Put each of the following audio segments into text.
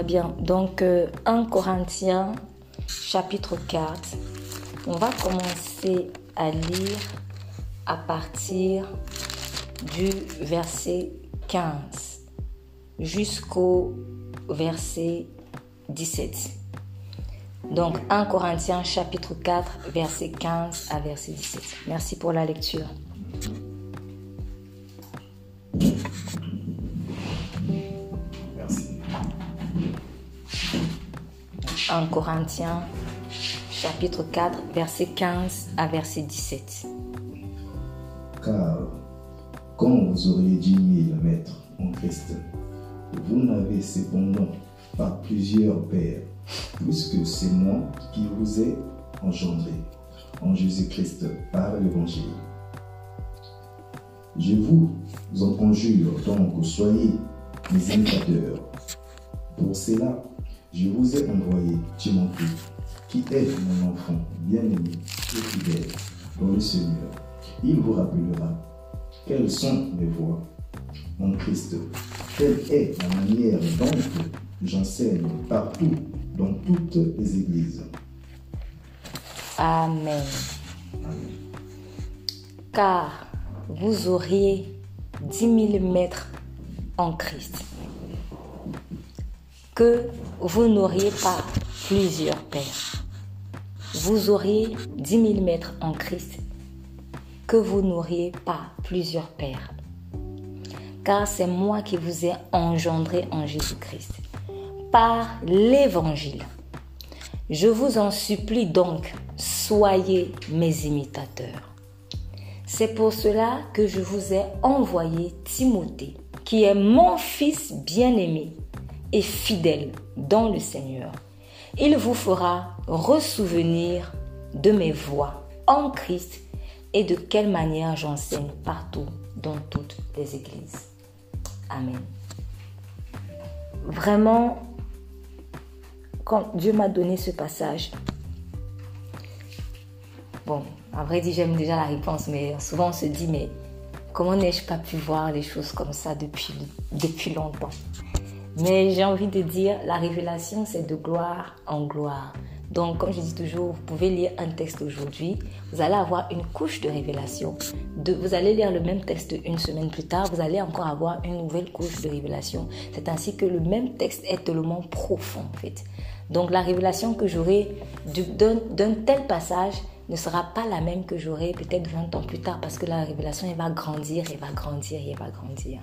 Très bien. Donc, euh, 1 Corinthiens, chapitre 4. On va commencer à lire à partir du verset 15 jusqu'au verset 17. Donc 1 Corinthiens chapitre 4 verset 15 à verset 17. Merci pour la lecture. 1 Corinthiens chapitre 4 verset 15 à verset 17. Car quand vous auriez dix mille maîtres en Christ, vous n'avez cependant pas plusieurs pères, puisque c'est moi qui vous ai engendré en Jésus-Christ par l'Évangile. Je vous en conjure donc, soyez mes imitateurs. Pour cela, je vous ai envoyé Timothée, qui est mon enfant bien-aimé et fidèle dans le Seigneur. Il vous rappellera quelles sont mes voies en Christ, quelle est la manière dont j'enseigne partout dans toutes les églises. Amen. Car vous auriez dix mille mètres en Christ. Vous n'auriez pas plusieurs pères. Vous auriez dix mille mètres en Christ. Que vous n'auriez pas plusieurs pères. Car c'est moi qui vous ai engendré en Jésus-Christ par l'évangile. Je vous en supplie donc, soyez mes imitateurs. C'est pour cela que je vous ai envoyé Timothée, qui est mon fils bien-aimé et fidèle dans le Seigneur. Il vous fera ressouvenir de mes voix en Christ et de quelle manière j'enseigne partout dans toutes les églises. Amen. Vraiment, quand Dieu m'a donné ce passage, bon, à vrai dire, j'aime déjà la réponse, mais souvent on se dit, mais comment n'ai-je pas pu voir les choses comme ça depuis, depuis longtemps? Mais j'ai envie de dire, la révélation, c'est de gloire en gloire. Donc, comme je dis toujours, vous pouvez lire un texte aujourd'hui, vous allez avoir une couche de révélation. Vous allez lire le même texte une semaine plus tard, vous allez encore avoir une nouvelle couche de révélation. C'est ainsi que le même texte est tellement profond, en fait. Donc, la révélation que j'aurai d'un tel passage ne sera pas la même que j'aurai peut-être 20 ans plus tard, parce que la révélation, elle va grandir, elle va grandir, elle va grandir.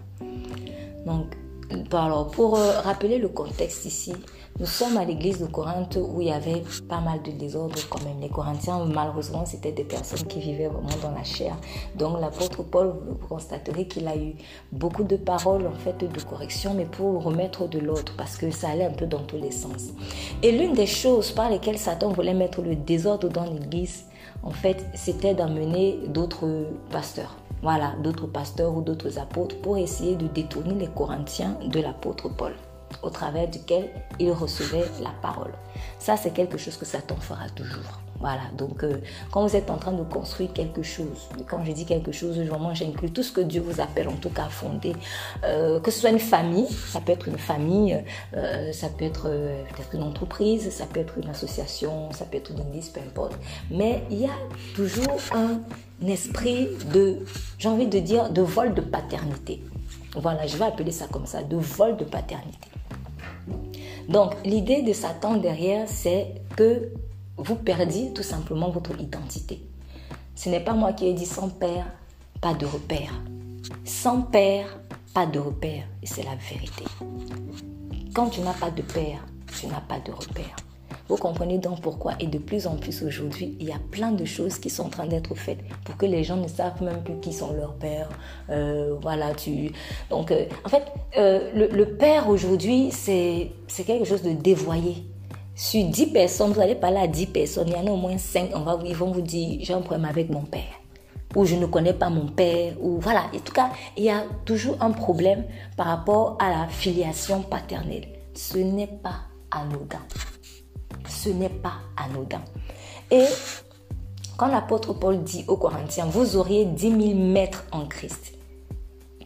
Donc, alors, pour euh, rappeler le contexte ici, nous sommes à l'église de Corinthe où il y avait pas mal de désordre quand même. Les Corinthiens, malheureusement, c'était des personnes qui vivaient vraiment dans la chair. Donc l'apôtre Paul, vous constaterez qu'il a eu beaucoup de paroles en fait de correction, mais pour remettre de l'ordre parce que ça allait un peu dans tous les sens. Et l'une des choses par lesquelles Satan voulait mettre le désordre dans l'église, en fait, c'était d'amener d'autres pasteurs voilà, d'autres pasteurs ou d'autres apôtres pour essayer de détourner les Corinthiens de l'apôtre Paul, au travers duquel ils recevaient la parole. Ça, c'est quelque chose que Satan fera toujours. Voilà, donc euh, quand vous êtes en train de construire quelque chose, quand je dis quelque chose, vraiment j'inclus tout ce que Dieu vous appelle en tout cas à fonder, euh, que ce soit une famille, ça peut être une famille, euh, ça peut être peut-être une entreprise, ça peut être une association, ça peut être une église, peu importe. Mais il y a toujours un esprit de, j'ai envie de dire, de vol de paternité. Voilà, je vais appeler ça comme ça, de vol de paternité. Donc l'idée de Satan derrière, c'est que vous perdiez tout simplement votre identité. Ce n'est pas moi qui ai dit sans père, pas de repère. Sans père, pas de repère. Et c'est la vérité. Quand tu n'as pas de père, tu n'as pas de repère. Vous comprenez donc pourquoi et de plus en plus aujourd'hui, il y a plein de choses qui sont en train d'être faites pour que les gens ne savent même plus qui sont leurs pères. Euh, voilà, tu. Donc, euh, en fait, euh, le, le, père aujourd'hui, c'est quelque chose de dévoyé. Sur 10 personnes, vous allez parler à 10 personnes, il y en a au moins 5, on va, ils vont vous dire j'ai un problème avec mon père. Ou je ne connais pas mon père. Ou voilà. En tout cas, il y a toujours un problème par rapport à la filiation paternelle. Ce n'est pas anodin. Ce n'est pas anodin. Et quand l'apôtre Paul dit aux Corinthiens, vous auriez 10 000 mètres en Christ,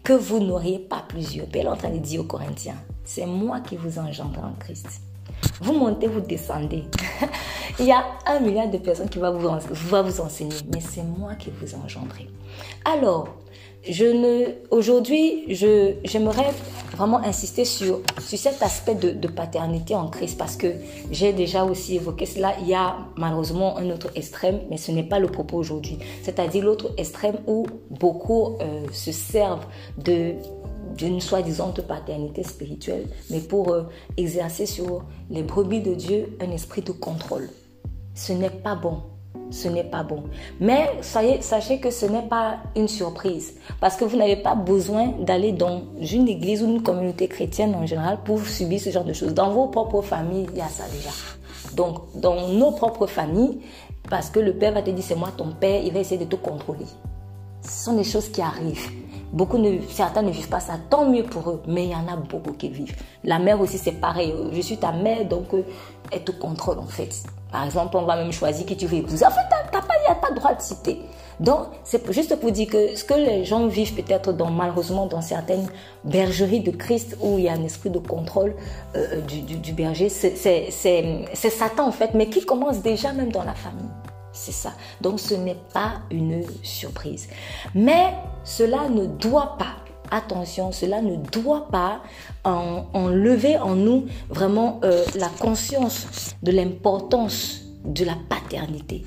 que vous n'auriez pas plusieurs. Il est en train de dire aux Corinthiens, C'est moi qui vous engendre en Christ. Vous montez, vous descendez. Il y a un milliard de personnes qui vont vous, va vous enseigner, mais c'est moi qui vous engendrerai. Alors, je ne, aujourd'hui, je, j'aimerais vraiment insister sur, sur cet aspect de, paternité en Christ parce que j'ai déjà aussi évoqué cela. Il y a malheureusement un autre extrême, mais ce n'est pas le propos aujourd'hui. C'est-à-dire l'autre extrême où beaucoup euh, se servent de d'une soi-disant paternité spirituelle, mais pour euh, exercer sur les brebis de Dieu un esprit de contrôle. Ce n'est pas bon ce n'est pas bon. Mais sachez que ce n'est pas une surprise parce que vous n'avez pas besoin d'aller dans une église ou une communauté chrétienne en général pour subir ce genre de choses. Dans vos propres familles, il y a ça déjà. Donc, dans nos propres familles, parce que le père va te dire c'est moi ton père, il va essayer de te contrôler. Ce sont des choses qui arrivent. Beaucoup ne, certains ne vivent pas ça, tant mieux pour eux, mais il y en a beaucoup qui vivent. La mère aussi, c'est pareil. Je suis ta mère, donc euh, elle te contrôle en fait. Par exemple, on va même choisir qui tu veux épouser. En fait, tu n'as pas, pas droit de citer. Donc, c'est juste pour dire que ce que les gens vivent peut-être dans, malheureusement dans certaines bergeries de Christ où il y a un esprit de contrôle euh, du, berger, c'est Satan en fait, mais qui commence déjà même dans la famille. C'est ça. Donc, ce n'est pas une surprise. Mais cela ne doit pas attention, cela ne doit pas enlever en, nous vraiment euh, la conscience de l'importance de la paternité.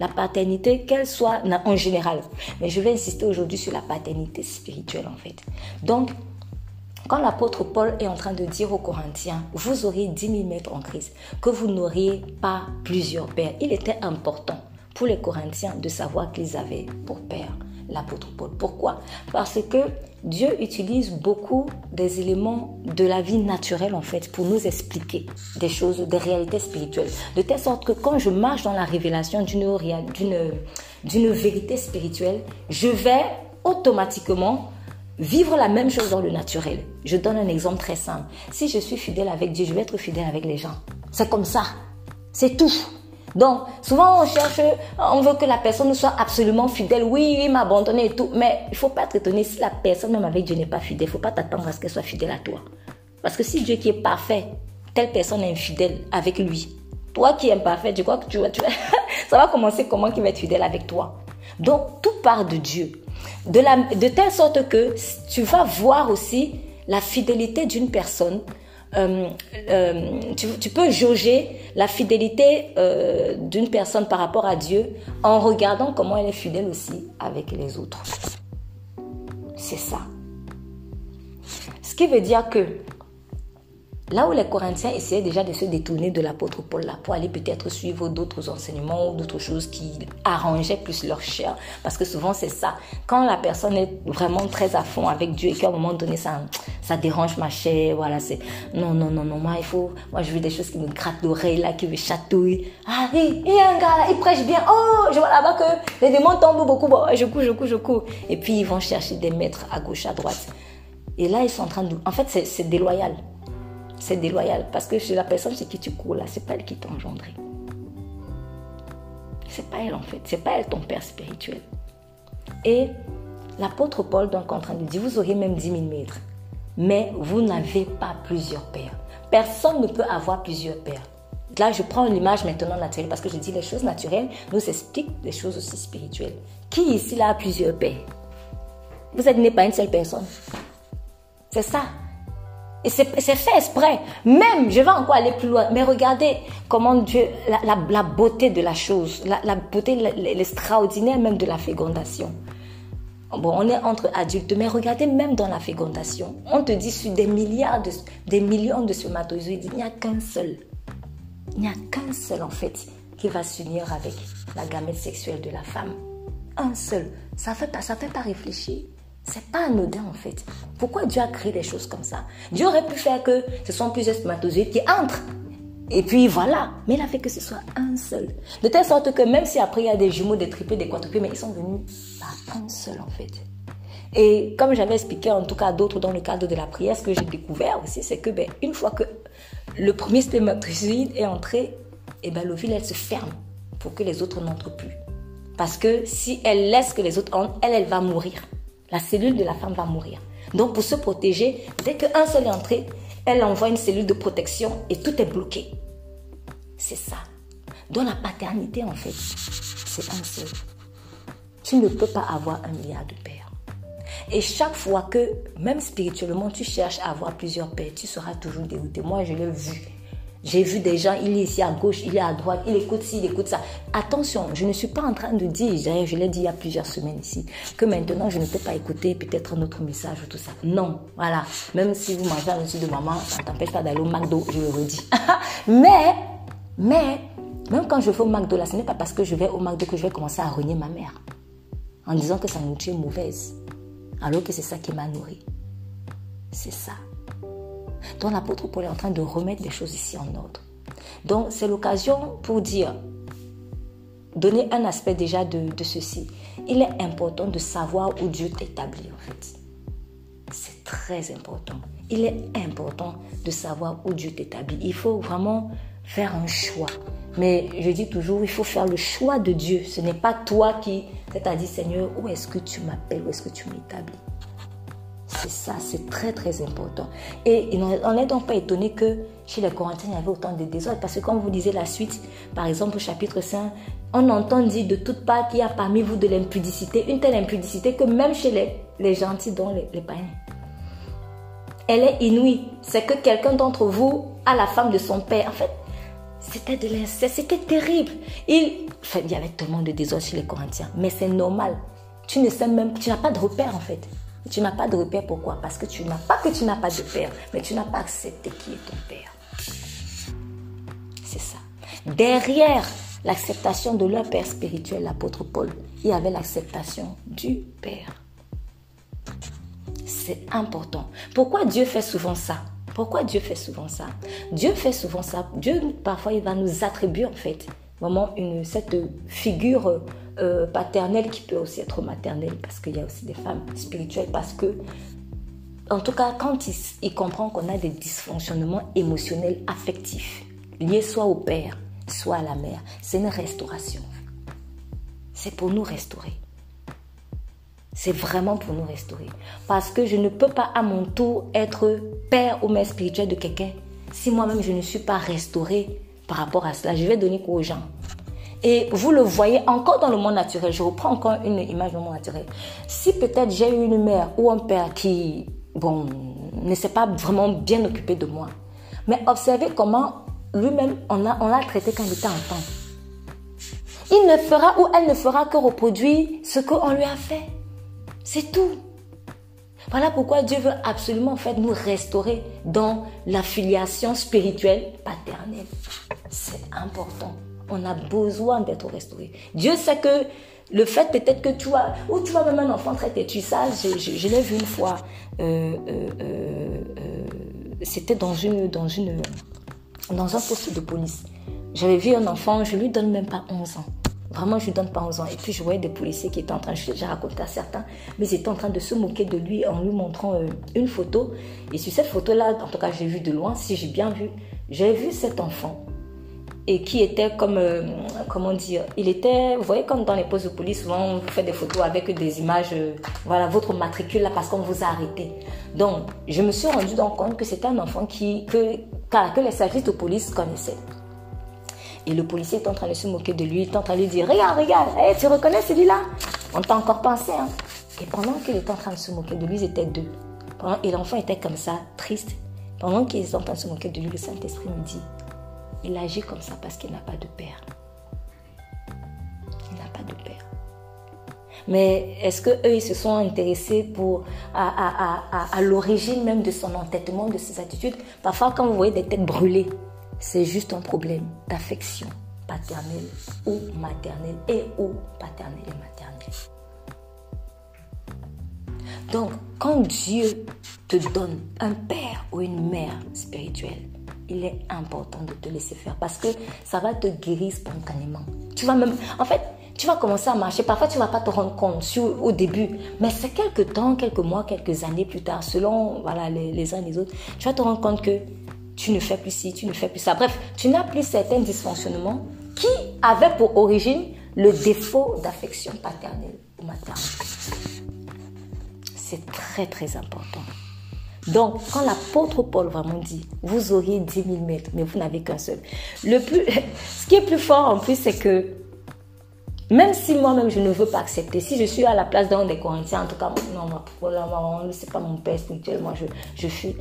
La paternité, qu'elle soit en général. Mais je vais insister aujourd'hui sur la paternité spirituelle en fait. Donc, quand l'apôtre Paul est en train de dire aux Corinthiens, vous aurez 10 000 mètres en Christ, que vous n'auriez pas plusieurs pères, il était important pour les Corinthiens de savoir qu'ils avaient pour père l'apôtre Paul. Pourquoi? Parce que Dieu utilise beaucoup des éléments de la vie naturelle en fait pour nous expliquer des choses, des réalités spirituelles. De telle sorte que quand je marche dans la révélation d'une d'une vérité spirituelle, je vais automatiquement vivre la même chose dans le naturel. Je donne un exemple très simple. Si je suis fidèle avec Dieu, je vais être fidèle avec les gens. C'est comme ça. C'est tout. Donc, souvent, on cherche, on veut que la personne soit absolument fidèle. Oui, il m'a abandonné et tout. Mais il faut pas être étonné si la personne, même avec Dieu, n'est pas fidèle. Il faut pas t'attendre à ce qu'elle soit fidèle à toi. Parce que si Dieu qui est parfait, telle personne est infidèle avec lui. Toi qui es imparfait, tu crois que tu vas, tu ça va commencer comment qu'il va être fidèle avec toi? Donc, tout part de Dieu. De, la, de telle sorte que tu vas voir aussi la fidélité d'une personne euh, euh, tu, peux jauger la fidélité euh, d'une personne par rapport à Dieu en regardant comment elle est fidèle aussi avec les autres. C'est ça. Ce qui veut dire que Là où les Corinthiens essayaient déjà de se détourner de l'apôtre Paul là, pour aller peut-être suivre d'autres enseignements ou d'autres choses qui arrangeaient plus leur chair. Parce que souvent c'est ça. Quand la personne est vraiment très à fond avec Dieu et qu'à un moment donné ça, ça dérange ma chair, voilà, c'est non, non, non, non, moi il faut, moi je veux des choses qui me grattent l'oreille là, qui me chatouillent. Ah il y a un gars là, il prêche bien. Oh, je vois là-bas que les démons tombent beaucoup. Bon, je cours, je cours, je cours. Et puis ils vont chercher des maîtres à gauche, à droite. Et là ils sont en train de... En fait c'est déloyal c'est déloyal parce que c'est la personne chez qui tu cours là, c'est pas elle qui t'a engendré. C'est pas elle en fait, c'est pas elle ton père spirituel. Et l'apôtre Paul donc en train de dire, vous aurez même 10 000 mètres, mais vous n'avez pas plusieurs pères. Personne ne peut avoir plusieurs pères. Là, je prends l'image maintenant naturelle parce que je dis les choses naturelles nous expliquent des choses aussi spirituelles. Qui ici là a plusieurs pères? Vous n'êtes né pas une seule personne. C'est ça. Et c'est fait exprès. Même, je vais encore aller plus loin, mais regardez comment Dieu, la, beauté de la chose, la, beauté, l'extraordinaire même de la fécondation. Bon, on est entre adultes, mais regardez même dans la fécondation. On te dit sur des milliards, de, des millions de spermatozoïdes, il n'y a qu'un seul. Il n'y a qu'un seul en fait qui va s'unir avec la gamète sexuelle de la femme. Un seul. Ça fait pas, ça fait pas réfléchir. C'est pas anodin en fait. Pourquoi Dieu a créé des choses comme ça? Dieu aurait pu faire que ce sont plusieurs spermatozoïdes qui entrent. Et puis voilà. Mais il a fait que ce soit un seul. De telle sorte que même si après il y a des jumeaux, des triplés, des quadruplés, mais ils sont venus par un seul en fait. Et comme j'avais expliqué en tout cas d'autres dans le cadre de la prière, ce que j'ai découvert aussi, c'est que ben, une fois que le premier spermatozoïde est entré, et eh ben, l'ovule elle se ferme pour que les autres n'entrent plus. Parce que si elle laisse que les autres entrent, elle, elle va mourir La cellule de la femme va mourir. Donc, pour se protéger, dès qu'un seul est entré, elle envoie une cellule de protection et tout est bloqué. C'est ça. Dans la paternité, en fait, c'est un seul. Tu ne peux pas avoir un milliard de pères. Et chaque fois que, même spirituellement, tu cherches à avoir plusieurs pères, tu seras toujours dérouté. Moi, je l'ai vu. J'ai vu des gens, il est ici à gauche, il est à droite, il écoute ci, il écoute ça. Attention, je ne suis pas en train de dire, je l'ai dit il y a plusieurs semaines ici, que maintenant je ne peux pas écouter peut-être un autre message ou tout ça. Non, voilà. Même si vous mangez un dessus de maman, ça ne t'empêche pas d'aller au McDo, je le redis. mais, mais, même quand je vais au McDo, là, ce n'est pas parce que je vais au McDo que je vais commencer à renier ma mère. En disant que sa nourriture est mauvaise. Alors que c'est ça qui m'a nourri. C'est ça. Donc l'apôtre Paul est en train de remettre les choses ici en ordre. Donc c'est l'occasion pour dire, donner un aspect déjà de, ceci. Il est important de savoir où Dieu t'établit en fait. C'est très important. Il est important de savoir où Dieu t'établit. Il faut vraiment faire un choix. Mais je dis toujours, il faut faire le choix de Dieu. Ce n'est pas toi qui dit, Seigneur, où est-ce que tu m'appelles, où est-ce que tu m'établis? C'est ça, c'est très très important. Et on n'est donc pas étonné que chez les Corinthiens, il y avait autant de désordre. Parce que comme vous lisez la suite, par exemple au chapitre 5, on entend dire de toutes parts qu'il y a parmi vous de l'impudicité, une telle impudicité que même chez les, les gentils, dont les, les païens, elle est inouïe. C'est que quelqu'un d'entre vous a la femme de son père. En fait, c'était de l'inceste, c'était terrible. Il, enfin, il y avait tellement de désordre chez les Corinthiens, mais c'est normal. Tu ne sais même, tu n'as pas de repère en fait. Tu n'as pas de repère, pourquoi? Parce que tu n'as pas que tu n'as pas de père, mais tu n'as pas accepté qui est ton père. C'est ça. Derrière l'acceptation de leur père spirituel, l'apôtre Paul, il y avait l'acceptation du père. C'est important. Pourquoi Dieu fait souvent ça? Pourquoi Dieu fait souvent ça? Dieu fait souvent ça. Dieu, parfois, il va nous attribuer, en fait, vraiment une, cette figure euh, paternelle qui peut aussi être maternelle parce qu'il y a aussi des femmes spirituelles parce que en tout cas quand il, comprend qu'on a des dysfonctionnements émotionnels affectifs liés soit au père soit à la mère c'est une restauration. C'est pour nous restaurer. C'est vraiment pour nous restaurer. Parce que je ne peux pas à mon tour être père ou mère spirituelle de quelqu'un si moi-même je ne suis pas restaurée par rapport à cela. Je vais donner quoi aux gens et vous le voyez encore dans le monde naturel. Je reprends encore une image du monde naturel. Si peut-être j'ai eu une mère ou un père qui, bon, ne s'est pas vraiment bien occupé de moi, mais observez comment lui-même, on l'a traité quand il était enfant. Il ne fera ou elle ne fera que reproduire ce qu'on lui a fait. C'est tout. Voilà pourquoi Dieu veut absolument en fait nous restaurer dans la filiation spirituelle paternelle. C'est important. On a besoin d'être restauré. Dieu sait que le fait peut-être que tu vois, ou tu vois même un enfant très têtu, ça, je, l'ai vu une fois. Euh, euh, euh, c'était dans une, dans une, dans un poste de police. J'avais vu un enfant, je lui donne même pas 11 ans. Vraiment, je lui donne pas 11 ans. Et puis, je voyais des policiers qui étaient en train, j'ai raconté à certains, mais ils étaient en train de se moquer de lui en lui montrant une photo. Et sur cette photo-là, en tout cas, j'ai vu de loin, si j'ai bien vu, j'ai vu cet enfant et qui était comme, euh, comment dire, il était, vous voyez comme dans les postes de police, souvent on fait des photos avec des images, euh, voilà, votre matricule là parce qu'on vous a arrêté. Donc, je me suis rendu compte que c'était un enfant qui, que, que les services de police connaissaient. Et le policier est en train de se moquer de lui, il est en train de lui dire, regarde, regarde, tu reconnais celui-là? On t'a encore pensé, hein Et pendant qu'il était en train de se moquer de lui, ils étaient deux. et l'enfant était comme ça, triste. Pendant qu'il était en train de se moquer de lui, le Saint-Esprit me dit, il agit comme ça parce qu'il n'a pas de père. Il n'a pas de père. Mais est-ce que eux ils se sont intéressés pour à, l'origine même de son entêtement, de ses attitudes? Parfois, quand vous voyez des têtes brûlées, c'est juste un problème d'affection paternelle ou maternelle et ou paternelle et maternelle. Donc, quand Dieu te donne un père ou une mère spirituelle, il est important de te laisser faire parce que ça va te guérir spontanément. Tu vas même, en fait, tu vas commencer à marcher. Parfois, tu vas pas te rendre compte au début, mais c'est quelques temps, quelques mois, quelques années plus tard, selon voilà les, les uns les autres, tu vas te rendre compte que tu ne fais plus ci, tu ne fais plus ça. Bref, tu n'as plus certains dysfonctionnements qui avaient pour origine le défaut d'affection paternelle ou maternelle. c'est très très important. Donc, quand l'apôtre Paul vraiment dit, vous auriez 10 000 mètres, mais vous n'avez qu'un seul. Le plus, ce qui est plus fort en plus, c'est que même si moi-même je ne veux pas accepter, si je suis à la place d'un des Corinthiens, en tout cas, non, non, c'est pas mon père spirituel, moi je, je suis.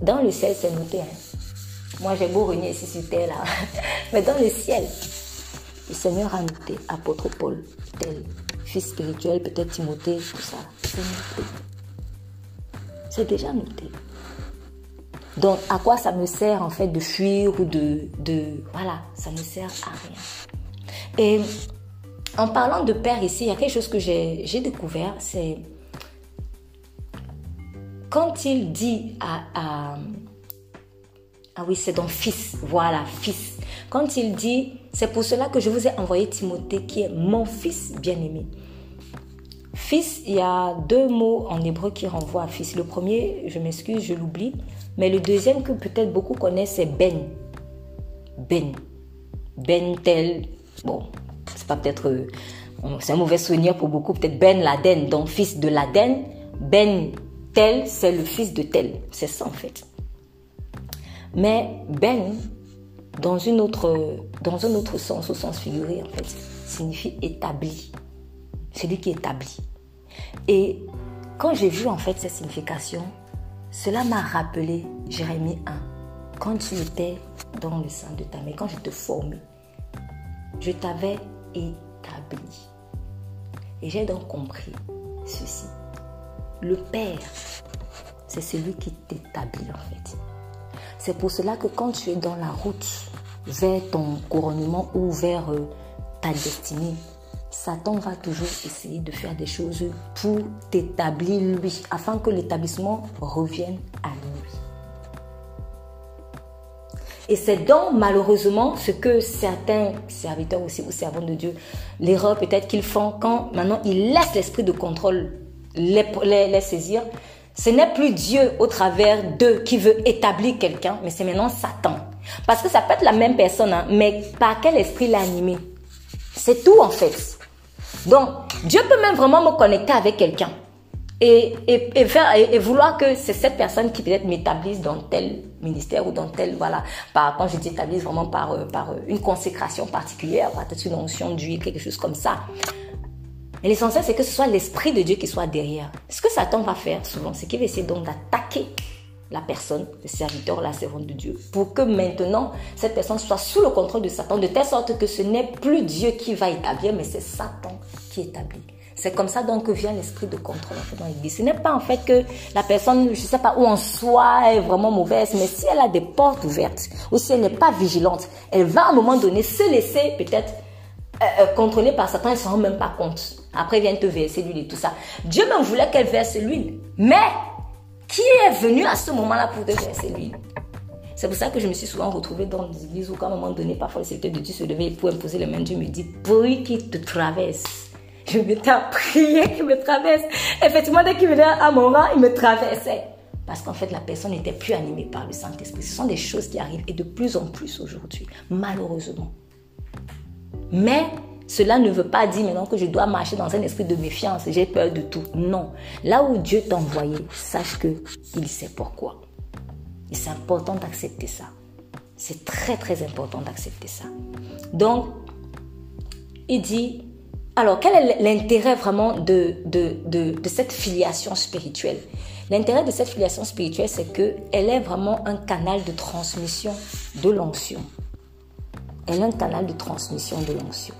Dans le ciel, c'est noté. Hein. Moi, j'ai beau renier ici sur terre, là. Mais dans le ciel, le Seigneur a noté apôtre Paul, tel, fils spirituel, peut-être Timothée, tout ça. C'est. C'est déjà noté. Donc, à quoi ça me sert en fait de fuir ou de. Voilà, ça ne sert à rien. Et en parlant de père ici, il y a quelque chose que j'ai découvert, c'est quand il dit à, à ah oui, c'est donc fils, voilà, fils. Quand il dit, c'est pour cela que je vous ai envoyé Timothée, qui est mon fils bien-aimé. Fils, il y a deux mots en hébreu qui renvoient à fils. Le premier, je m'excuse, je l'oublie, mais le deuxième que peut-être beaucoup connaissent, c'est Ben. Ben. Ben tel. Bon, c'est pas peut-être. Euh, c'est un mauvais souvenir pour beaucoup, peut-être Ben Laden, donc fils de Laden. Ben tel, c'est le fils de tel. C'est ça en fait. Mais Ben, dans, un autre sens, au sens figuré, en fait, signifie établi. Celui qui établit. Et quand j'ai vu en fait cette signification, cela m'a rappelé Jérémie 1. Quand tu étais dans le sein de ta mère, quand je te formais, je t'avais établi. Et j'ai donc compris ceci. Le Père, c'est celui qui t'établit en fait. C'est pour cela que quand tu es dans la route vers ton couronnement ou vers euh, ta destinée, Satan va toujours essayer de faire des choses pour t'établir lui, afin que l'établissement revienne à lui. Et c'est donc malheureusement ce que certains serviteurs aussi ou servants de Dieu, l'erreur peut-être qu'ils font quand maintenant ils laissent l'esprit de contrôle les, les saisir, ce n'est plus Dieu au travers d'eux qui veut établir quelqu'un, mais c'est maintenant Satan. Parce que ça peut être la même personne, hein, mais par quel esprit l'animer? C'est tout en fait. Donc, Dieu peut même vraiment me connecter avec quelqu'un et, et, et, vouloir que c'est cette personne qui peut-être m'établisse dans tel ministère ou dans tel, voilà, par, quand je dis établisse vraiment par, euh, par euh, une consécration particulière, peut-être une onction d'huile, quelque chose comme ça. Mais l'essentiel, c'est que ce soit l'Esprit de Dieu qui soit derrière. Ce que Satan va faire souvent, c'est qu'il va essayer donc d'attaquer la personne, le serviteur, la servante de Dieu, pour que maintenant, cette personne soit sous le contrôle de Satan, de telle sorte que ce n'est plus Dieu qui va établir, mais c'est Satan qui établit. C'est comme ça donc que vient l'esprit de contrôle dans l'église. Ce n'est pas en fait que la personne, je ne sais pas où en soi est vraiment mauvaise, mais si elle a des portes ouvertes ou si elle n'est pas vigilante, elle va à un moment donné se laisser peut-être euh, euh, contrôler par Satan, elle ne se rend même pas compte. Après, vient te verser l'huile et tout ça. Dieu même voulait qu'elle verse l'huile. Mais qui est venu à ce moment-là pour te verser l'huile C'est pour ça que je me suis souvent retrouvée dans des églises où, à un moment donné, parfois secteur de Dieu se levait pour imposer les mains. Dieu me dit, prie qu'il te traverse. Je m'étais à prier qu'il me traverse. Effectivement, dès qu'il venait à mon rang, il me traversait. Parce qu'en fait, la personne n'était plus animée par le Saint-Esprit. Ce sont des choses qui arrivent et de plus en plus aujourd'hui, malheureusement. Mais cela ne veut pas dire maintenant que je dois marcher dans un esprit de méfiance. J'ai peur de tout. Non. Là où Dieu t'a envoyé, sache que il sait pourquoi. Et c'est important d'accepter ça. C'est très très important d'accepter ça. Donc, il dit, alors quel est l'intérêt vraiment de, de cette filiation spirituelle? L'intérêt de cette filiation spirituelle, c'est qu'elle est vraiment un canal de transmission de l'onction. Elle est un canal de transmission de l'onction.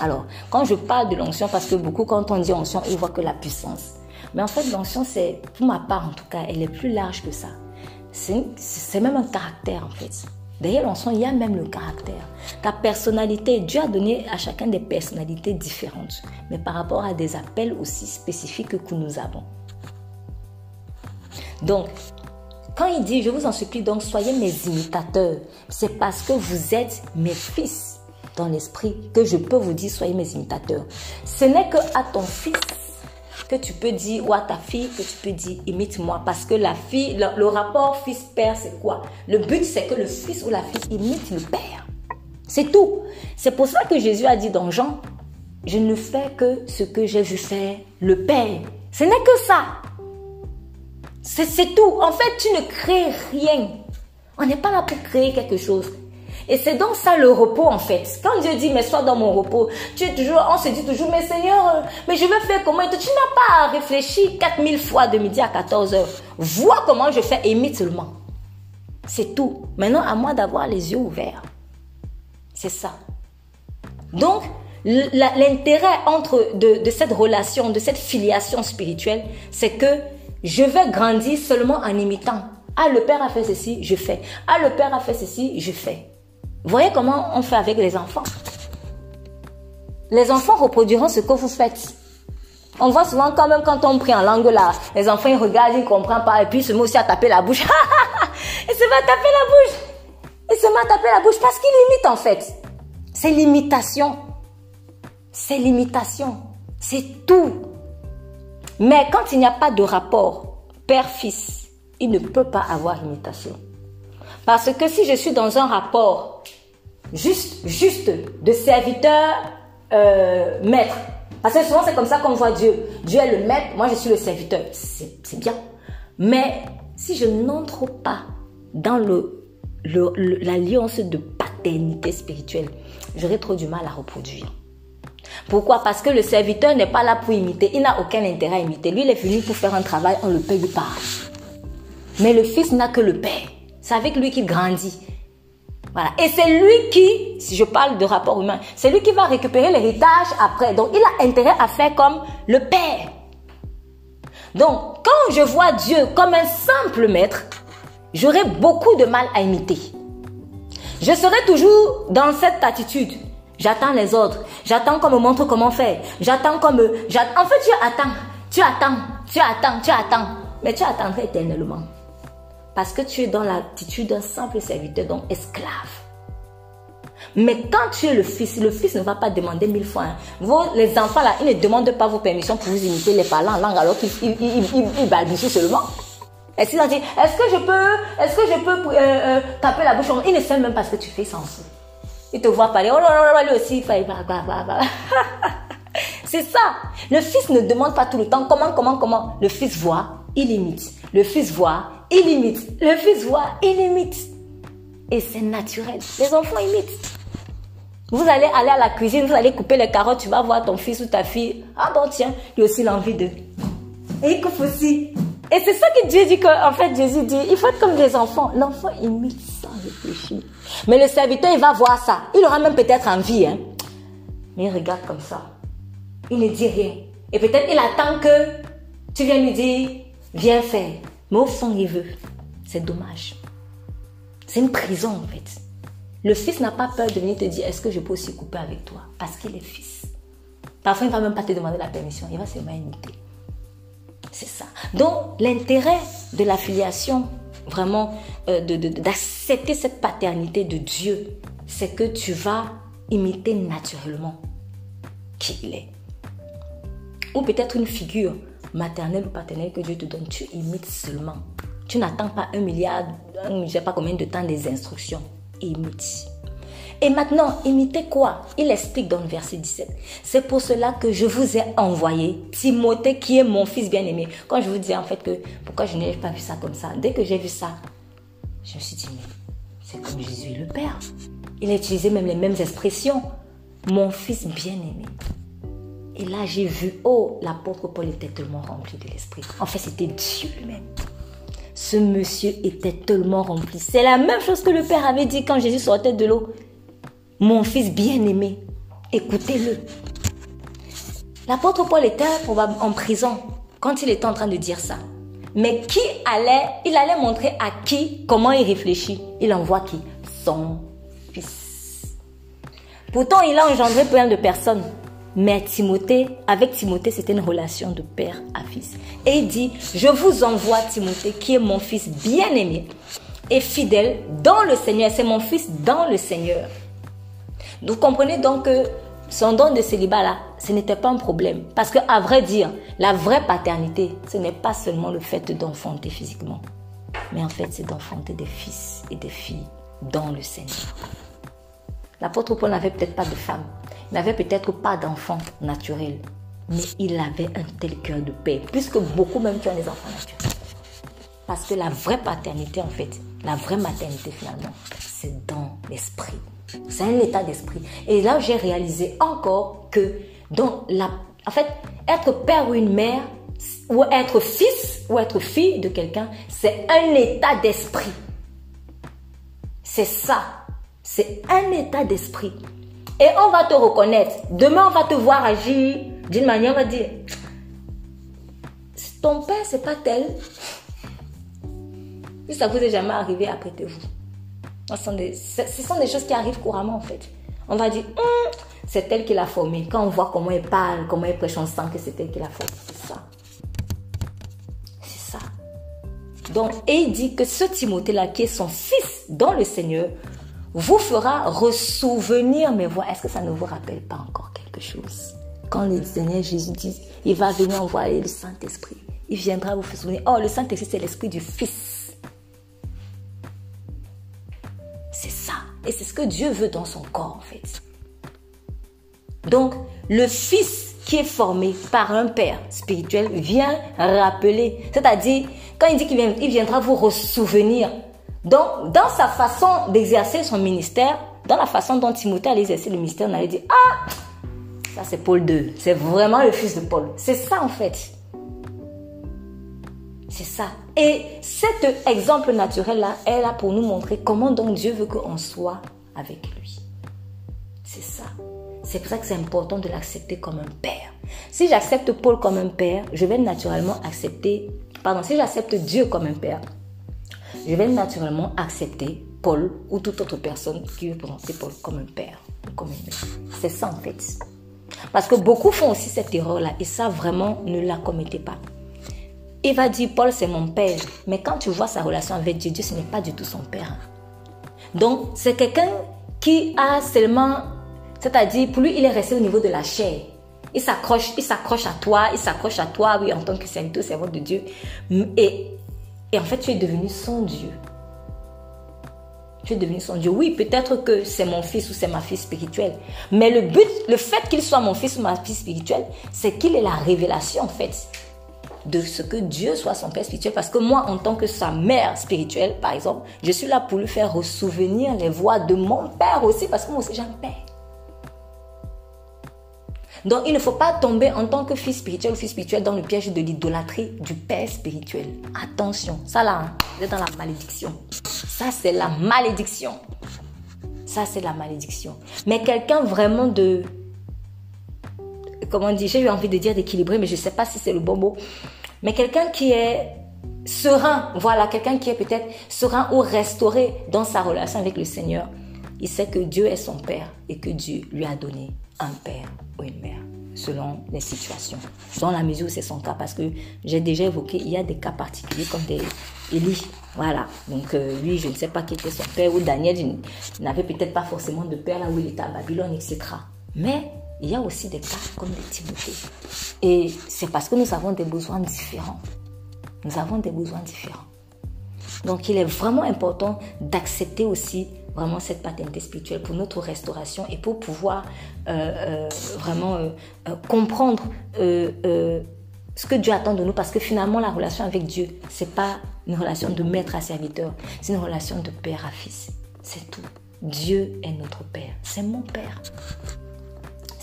Alors, quand je parle de l'onction, parce que beaucoup, quand on dit onction, ils voient que la puissance. Mais en fait, l'onction, c'est, pour ma part en tout cas, elle est plus large que ça. C'est même un caractère en fait. Derrière l'onction, il y a même le caractère. Ta personnalité, Dieu a donné à chacun des personnalités différentes, mais par rapport à des appels aussi spécifiques que nous avons. Donc, quand il dit, je vous en supplie donc, soyez mes imitateurs, c'est parce que vous êtes mes fils l'esprit que je peux vous dire, soyez mes imitateurs. Ce n'est que à ton fils que tu peux dire, ou à ta fille que tu peux dire, imite-moi. Parce que la fille, le, rapport fils-père, c'est quoi? Le but, c'est que le fils ou la fille imite le père. C'est tout. C'est pour ça que Jésus a dit dans Jean, je ne fais que ce que j'ai vu le Père. Ce n'est que ça. C'est tout. En fait, tu ne crées rien. On n'est pas là pour créer quelque chose. Et c'est donc ça le repos en fait. Quand Dieu dit mais sois dans mon repos, tu es toujours, on se dit toujours mais Seigneur, mais je vais faire comment Tu n'as pas à réfléchir 4000 fois de midi à 14 heures. Vois comment je fais, imite seulement. C'est tout. Maintenant à moi d'avoir les yeux ouverts. C'est ça. Donc l'intérêt entre de, de cette relation, de cette filiation spirituelle, c'est que je vais grandir seulement en imitant. Ah, le Père a fait ceci, je fais. Ah, le Père a fait ceci, je fais. Voyez comment on fait avec les enfants. Les enfants reproduiront ce que vous faites. On voit souvent quand même quand on prie en langue là, les enfants ils regardent, ils ne comprennent pas et puis se mettent aussi à taper la bouche. ils se à taper la bouche. Ils se mettent à taper la bouche parce qu'ils limitent en fait. C'est l'imitation. C'est l'imitation. C'est tout. Mais quand il n'y a pas de rapport père-fils, il ne peut pas avoir imitation. Parce que si je suis dans un rapport juste, juste de serviteur euh, maître, parce que souvent c'est comme ça qu'on voit Dieu. Dieu est le maître, moi je suis le serviteur. C'est bien. Mais si je n'entre pas dans le, l'alliance de paternité spirituelle, j'aurai trop du mal à reproduire. Pourquoi? Parce que le serviteur n'est pas là pour imiter. Il n'a aucun intérêt à imiter. Lui, il est venu pour faire un travail, on le paye pas. Mais le fils n'a que le père. C'est avec lui qu'il grandit. Voilà. Et c'est lui qui, si je parle de rapport humain, c'est lui qui va récupérer l'héritage après. Donc, il a intérêt à faire comme le père. Donc, quand je vois Dieu comme un simple maître, j'aurai beaucoup de mal à imiter. Je serai toujours dans cette attitude. J'attends les autres. J'attends qu'on me montre comment faire. J'attends qu'on me... En fait, tu attends. Tu attends. Tu attends. Tu attends. Mais tu attendras éternellement. Parce que tu es dans l'attitude d'un simple serviteur, donc esclave. Mais quand tu es le fils, le fils ne va pas demander mille fois. Hein. les enfants là, ils ne demandent pas vos permissions pour vous imiter les parlants en langue alors qu'ils ils, balbutient seulement. Et s'ils ont dit, est-ce que je peux, est-ce que je peux euh, euh, taper la bouche Ils ne savent même pas ce que tu fais sans eux. Ils te voient parler, oh là là là, lui aussi, il fait, C'est ça. Le fils ne demande pas tout le temps comment, comment, comment. Le fils voit, il imite. Le fils voit, imite. Le fils voit, il imite. Et c'est naturel. Les enfants imitent. Vous allez aller à la cuisine, vous allez couper les carottes, tu vas voir ton fils ou ta fille. Ah bon, tiens, il a aussi l'envie de. Et il coupe aussi. Et c'est ça que Dieu dit en fait, Jésus dit, il faut être comme des enfants. L'enfant imite sans réfléchir. Mais le serviteur, il va voir ça. Il aura même peut-être envie, hein. Mais il regarde comme ça. Il ne dit rien. Et peut-être il attend que tu viennes lui dire, viens faire. Mais au fond, il veut. C'est dommage. C'est une prison en fait. Le fils n'a pas peur de venir te dire est-ce que je peux aussi couper avec toi? Parce qu'il est fils. Parfois, il ne va même pas te demander la permission. Il va seulement imiter. C'est ça. Donc, l'intérêt de la filiation, vraiment, euh, d'accepter cette paternité de Dieu, c'est que tu vas imiter naturellement qui il est. Ou peut-être une figure maternelle ou paternelle que Dieu te donne, tu imites seulement. Tu n'attends pas un milliard, je ne sais pas combien de temps des instructions. Imite. Et maintenant, imitez quoi? Il explique dans le verset 17. C'est pour cela que je vous ai envoyé Timothée qui est mon fils bien-aimé. Quand je vous dis en fait que pourquoi je n'ai pas vu ça comme ça, dès que j'ai vu ça, je me suis dit, mais c'est comme Jésus le Père. Il a utilisé même les mêmes expressions. Mon fils bien-aimé. Et là, j'ai vu, oh, l'apôtre Paul était tellement rempli de l'Esprit. En fait, c'était Dieu lui-même. Ce monsieur était tellement rempli. C'est la même chose que le Père avait dit quand Jésus sortait de l'eau. Mon fils bien-aimé, écoutez-le. L'apôtre Paul était en prison quand il était en train de dire ça. Mais qui allait, il allait montrer à qui, comment il réfléchit. Il envoie qui? Son fils. Pourtant, il a engendré plein de personnes. Mais Timothée, avec Timothée, c'était une relation de père à fils. Et il dit, je vous envoie Timothée, qui est mon fils bien-aimé et fidèle dans le Seigneur. C'est mon fils dans le Seigneur. Vous comprenez donc que son don de célibat-là, ce n'était pas un problème. Parce qu'à vrai dire, la vraie paternité, ce n'est pas seulement le fait d'enfanter physiquement. Mais en fait, c'est d'enfanter des fils et des filles dans le Seigneur. L'apôtre Paul n'avait peut-être pas de femme, n'avait peut-être pas d'enfant naturel, mais il avait un tel cœur de paix, puisque beaucoup même qui ont des enfants naturels. Parce que la vraie paternité, en fait, la vraie maternité finalement, c'est dans l'esprit. C'est un état d'esprit. Et là, j'ai réalisé encore que dans la, en fait, être père ou une mère, ou être fils ou être fille de quelqu'un, c'est un état d'esprit. C'est ça. C'est un état d'esprit. Et on va te reconnaître. Demain, on va te voir agir d'une manière, on va dire, ton père, c'est pas tel. Si ça vous est jamais arrivé, apprêtez-vous. Ce sont, des, ce sont des choses qui arrivent couramment en fait. On va dire, hum, c'est elle qui l'a formé. Quand on voit comment elle parle, comment elle prêche, on sent que c'est elle qui l'a formé. C'est ça. C'est ça. Donc, et il dit que ce Timothée-là, qui est son fils dans le Seigneur, vous fera ressouvenir mes voix. Est-ce que ça ne vous rappelle pas encore quelque chose? Quand le Seigneur Jésus dit, il va venir envoyer le Saint-Esprit. Il viendra vous faire souvenir. Oh, le Saint-Esprit, c'est l'esprit du Fils. C'est ça. Et c'est ce que Dieu veut dans son corps, en fait. Donc, le Fils qui est formé par un Père spirituel vient rappeler. C'est-à-dire, quand il dit qu'il viendra vous ressouvenir. Donc, dans sa façon d'exercer son ministère, dans la façon dont Timothée allait exercer le ministère, on allait dire Ah, ça c'est Paul II. C'est vraiment le fils de Paul. C'est ça, en fait. C'est ça. Et cet exemple naturel-là est là pour nous montrer comment donc Dieu veut qu'on soit avec lui. C'est ça. C'est pour ça que c'est important de l'accepter comme un père. Si j'accepte Paul comme un père, je vais naturellement accepter, pardon, si j'accepte Dieu comme un père, je vais naturellement accepter Paul ou toute autre personne qui veut présenter Paul comme un père comme une mère. C'est ça en fait. Parce que beaucoup font aussi cette erreur-là et ça vraiment ne la commettez pas. Il va dire, Paul, c'est mon père. Mais quand tu vois sa relation avec Dieu, Dieu, ce n'est pas du tout son père. Donc, c'est quelqu'un qui a seulement, c'est-à-dire, pour lui, il est resté au niveau de la chair. Il s'accroche, il s'accroche à toi, il s'accroche à toi, oui, en tant que serviteur, servant de Dieu. Et, et en fait, tu es devenu son Dieu. Tu es devenu son Dieu. Oui, peut-être que c'est mon fils ou c'est ma fille spirituelle. Mais le but, le fait qu'il soit mon fils ou ma fille spirituelle, c'est qu'il est la révélation, en fait de ce que Dieu soit son père spirituel. Parce que moi, en tant que sa mère spirituelle, par exemple, je suis là pour lui faire ressouvenir les voix de mon père aussi, parce que moi aussi j'ai un père. Donc il ne faut pas tomber en tant que fils spirituel ou fils spirituel dans le piège de l'idolâtrie du père spirituel. Attention, ça là, hein, vous êtes dans la malédiction. Ça c'est la malédiction. Ça c'est la malédiction. Mais quelqu'un vraiment de comment dire, j'ai eu envie de dire d'équilibré, mais je ne sais pas si c'est le bon mot. Mais quelqu'un qui est serein, voilà, quelqu'un qui est peut-être serein ou restauré dans sa relation avec le Seigneur, il sait que Dieu est son Père et que Dieu lui a donné un Père une mère selon les situations. Dans la mesure où c'est son cas, parce que j'ai déjà évoqué, il y a des cas particuliers comme des Élie. Voilà. Donc euh, lui, je ne sais pas qui était son père, ou Daniel n'avait peut-être pas forcément de père là où il était à Babylone, etc. Mais il y a aussi des cas comme des Timothée. Et c'est parce que nous avons des besoins différents. Nous avons des besoins différents. Donc il est vraiment important d'accepter aussi vraiment cette paternité spirituelle pour notre restauration et pour pouvoir euh, euh, vraiment euh, comprendre ce que Dieu attend de nous parce que finalement la relation avec Dieu, c'est pas une relation de maître à serviteur, c'est une relation de père à fils. C'est tout. Dieu est notre Père. C'est mon Père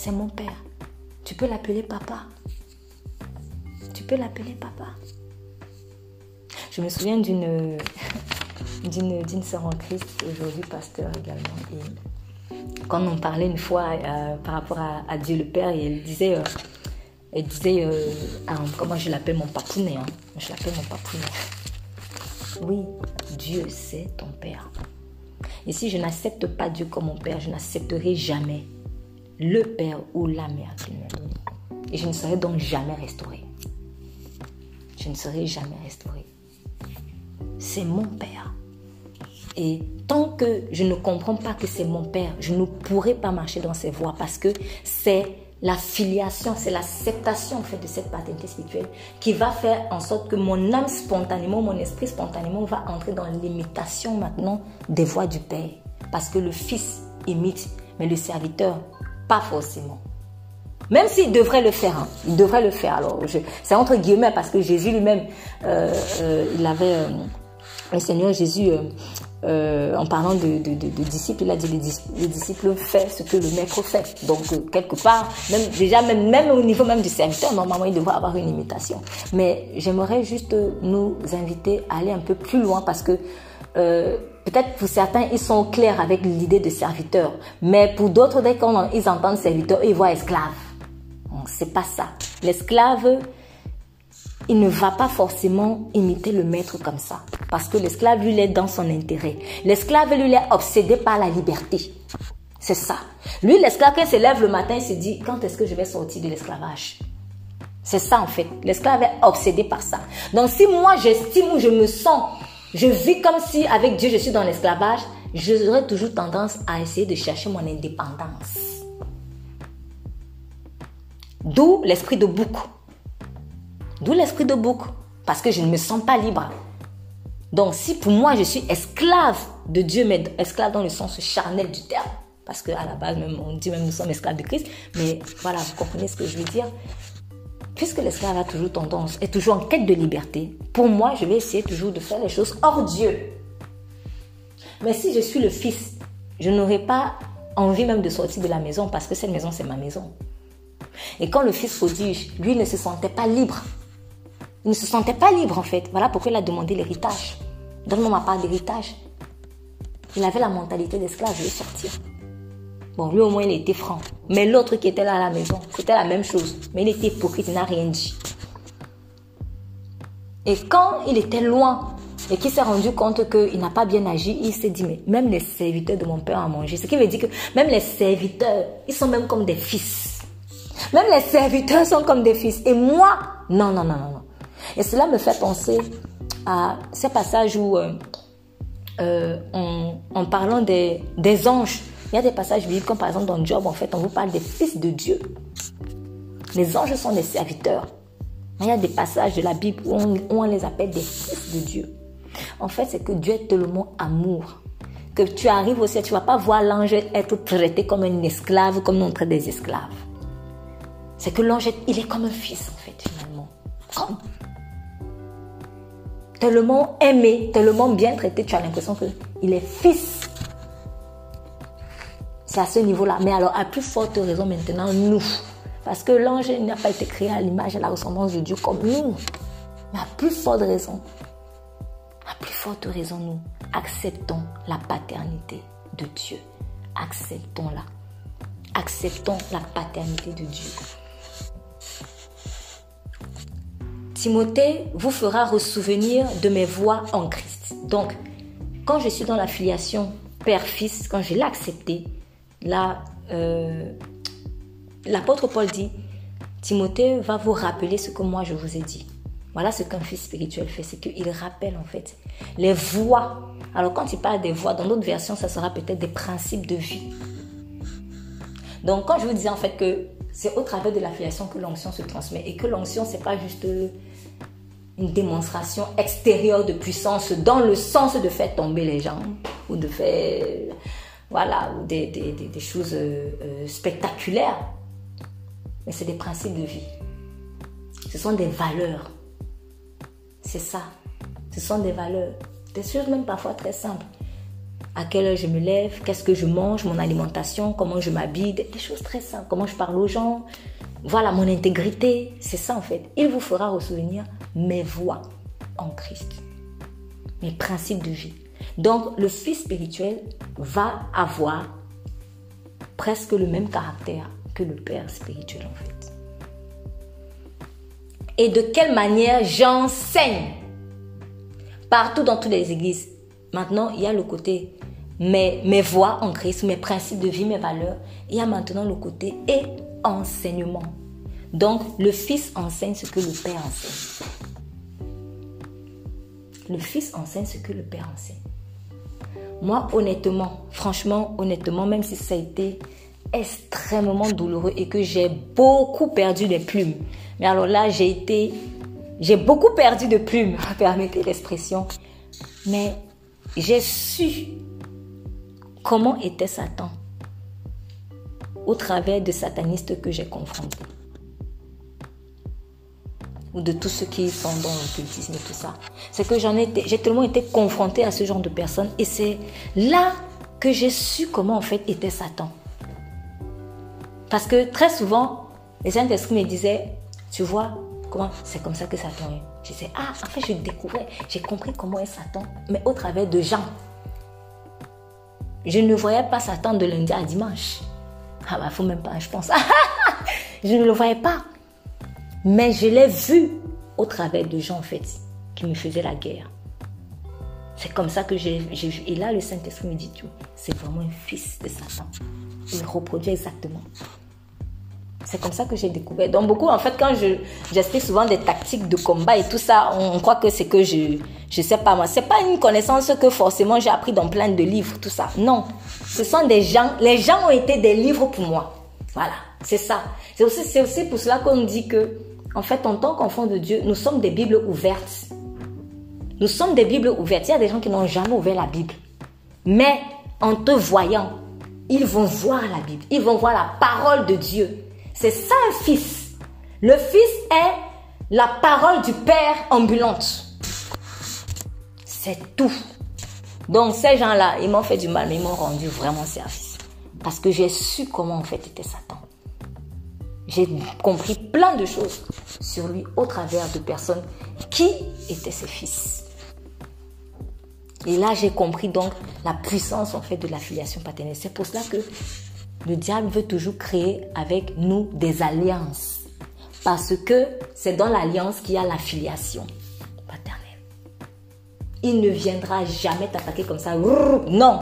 c'est mon père. Tu peux l'appeler papa. Tu peux l'appeler papa. Je me souviens d'une d'une sœur en Christ, aujourd'hui pasteur également. Quand on parlait une fois euh, par rapport à, Dieu le Père, elle disait, euh, disait, euh, comment je l'appelle mon papounet, hein. je l'appelle mon papounet. Oui, Dieu c'est ton Père. Et si je n'accepte pas Dieu comme mon Père, je n'accepterai jamais le père ou la mère qu'il m'a donné. Et je ne serai donc jamais restauré. Je ne serai jamais restauré. C'est mon père. Et tant que je ne comprends pas que c'est mon père, je ne pourrai pas marcher dans ses voies parce que c'est la filiation, c'est l'acceptation de cette paternité spirituelle qui va faire en sorte que mon âme spontanément, mon esprit spontanément va entrer dans l'imitation maintenant des voix du Père. Parce que le Fils imite, mais le serviteur pas forcément. Même s'il devrait le faire, hein. il devrait le faire. Alors, c'est entre guillemets parce que Jésus lui-même, euh, euh, il avait, euh, le Seigneur Jésus, en parlant de, disciples, il a dit les, disciples font ce que le maître fait. Donc, quelque part, même, déjà, même, même au niveau même du serviteur, normalement, il devrait avoir une imitation. Mais j'aimerais juste nous inviter à aller un peu plus loin parce que Peut-être pour certains, ils sont clairs avec l'idée de serviteur, mais pour d'autres, dès qu'ils entendent serviteur, ils voient esclave c'est pas ça. L'esclave, il ne va pas forcément imiter le maître comme ça. Parce que l'esclave, lui, il est dans son intérêt. L'esclave, lui, il est obsédé par la liberté. C'est ça. Lui, l'esclave, quand il se lève le matin, il se dit, quand est-ce que je vais sortir de l'esclavage? C'est ça, en fait. L'esclave est obsédé par ça. Donc, si moi, j'estime ou je me sens, je vis comme si avec Dieu, je suis dans l'esclavage, j'aurais toujours tendance à essayer de chercher mon indépendance. D'où l'esprit de bouc. D'où l'esprit de bouc. Parce que je ne me sens pas libre. Donc si pour moi je suis esclave de Dieu, mais esclave dans le sens charnel du terme, parce qu'à la base même on dit même nous sommes esclaves de Christ, mais voilà, vous comprenez ce que je veux dire. Puisque l'esclave a toujours tendance, est toujours en quête de liberté, pour moi je vais essayer toujours de faire les choses hors Dieu. Mais si je suis le fils, je n'aurai pas envie même de sortir de la maison parce que cette maison c'est ma maison. Et quand le fils prodige, lui ne se sentait pas libre. Il ne se sentait pas libre en fait. Voilà pourquoi il a demandé l'héritage. Donne-moi ma part d'héritage. Il avait la mentalité d'esclave, je vais sortir. Bon, lui au moins il était franc. Mais l'autre qui était là à la maison, c'était la même chose. Mais il était hypocrite, il n'a rien dit. Et quand il était loin et qu'il s'est rendu compte qu'il n'a pas bien agi, il s'est dit, mais même les serviteurs de mon père ont mangé. Ce qui veut dire que même les serviteurs, ils sont même comme des fils. Même les serviteurs sont comme des fils. Et moi, non, non, non, non, non. Et cela me fait penser à ces passages où, euh, euh, en, parlant des, anges, il y a des passages bibliques, comme par exemple dans Job, en fait, on vous parle des fils de Dieu. Les anges sont des serviteurs. Il y a des passages de la Bible où on, les appelle des fils de Dieu. En fait, c'est que Dieu est tellement amour que tu arrives aussi, tu ne vas pas voir l'ange être traité comme un esclave, comme on traite des esclaves. C'est que l'ange, il est comme un fils, en fait, finalement. Tellement aimé, tellement bien traité, tu as l'impression qu'il est fils. C'est à ce niveau-là. Mais alors, à plus forte raison maintenant, nous. Parce que l'ange n'a pas été créé à l'image et à la ressemblance de Dieu comme nous. Mais à plus forte raison, à plus forte raison, nous acceptons la paternité de Dieu. Acceptons-la. Acceptons la paternité de Dieu. Timothée vous fera ressouvenir de mes voix en Christ. Donc, quand je suis dans la filiation père-fils, quand je l'ai accepté, là, euh, l'apôtre Paul dit, Timothée va vous rappeler ce que moi je vous ai dit. Voilà ce qu'un fils spirituel fait, c'est qu'il rappelle en fait les voix. Alors quand il parle des voix, dans d'autres versions, ça sera peut-être des principes de vie. Donc quand je vous disais en fait que c'est au travers de la filiation que l'onction se transmet et que l'onction c'est pas juste une démonstration extérieure de puissance dans le sens de faire tomber les gens ou de faire voilà des, des, choses euh, euh, spectaculaires. Mais c'est des principes de vie. Ce sont des valeurs. C'est ça. Ce sont des valeurs. Des choses même parfois très simples. À quelle heure je me lève, qu'est-ce que je mange, mon alimentation, comment je m'habille, des choses très simples, comment je parle aux gens, voilà mon intégrité, c'est ça en fait. Il vous fera ressouvenir mes voix en Christ, mes principes de vie. Donc le fils spirituel va avoir presque le même caractère que le père spirituel en fait. Et de quelle manière j'enseigne? Partout dans toutes les églises. Maintenant, il y a le côté mes, mes voix en Christ, mes principes de vie, mes valeurs. Il y a maintenant le côté et enseignement. Donc, le Fils enseigne ce que le Père enseigne. Le Fils enseigne ce que le Père enseigne. Moi, honnêtement, franchement, honnêtement, même si ça a été extrêmement douloureux et que j'ai beaucoup perdu des plumes. Mais alors là, j'ai été, j'ai beaucoup perdu de plumes, permettez l'expression. Mais j'ai su comment était Satan au travers de satanistes que j'ai confrontés. Ou de tous ceux qui sont dans l'occultisme et tout ça. C'est que j'en ai, j'ai tellement été confrontée à ce genre de personnes. Et c'est là que j'ai su comment en fait était Satan. Parce que très souvent, les Saint-Esprit me disaient, tu vois, comment c'est comme ça que Satan est. Je disais, ah, en fait, je découvrais, j'ai compris comment est Satan, mais au travers de gens. Je ne voyais pas Satan de lundi à dimanche. Ah bah, faut même pas, je pense. je ne le voyais pas. Mais je l'ai vu au travers de gens, en fait, qui me faisaient la guerre. C'est comme ça que j'ai vu. Et là, le Saint-Esprit me dit tout. C'est vraiment un fils de Satan. Il reproduit exactement. C'est comme ça que j'ai découvert. Donc beaucoup, en fait, quand je j'explique souvent des tactiques de combat et tout ça, on, croit que c'est que je je sais pas moi. C'est pas une connaissance que forcément j'ai appris dans plein de livres, tout ça. Non, ce sont des gens. Les gens ont été des livres pour moi. Voilà, c'est ça. C'est aussi pour cela qu'on dit que en fait, en tant qu'enfant de Dieu, nous sommes des Bibles ouvertes. Nous sommes des Bibles ouvertes. Il y a des gens qui n'ont jamais ouvert la Bible, mais en te voyant, ils vont voir la Bible. Ils vont voir la parole de Dieu. C'est ça un fils. Le fils est la parole du Père ambulante. C'est tout. Donc ces gens-là, ils m'ont fait du mal, mais ils m'ont rendu vraiment service. Parce que j'ai su comment en fait était Satan. J'ai compris plein de choses sur lui au travers de personnes qui étaient ses fils. Et là, j'ai compris donc la puissance en fait de la filiation paternelle. C'est pour cela que le diable veut toujours créer avec nous des alliances. Parce que c'est dans l'alliance qu'il y a la filiation paternelle. Il ne viendra jamais t'attaquer comme ça. Non.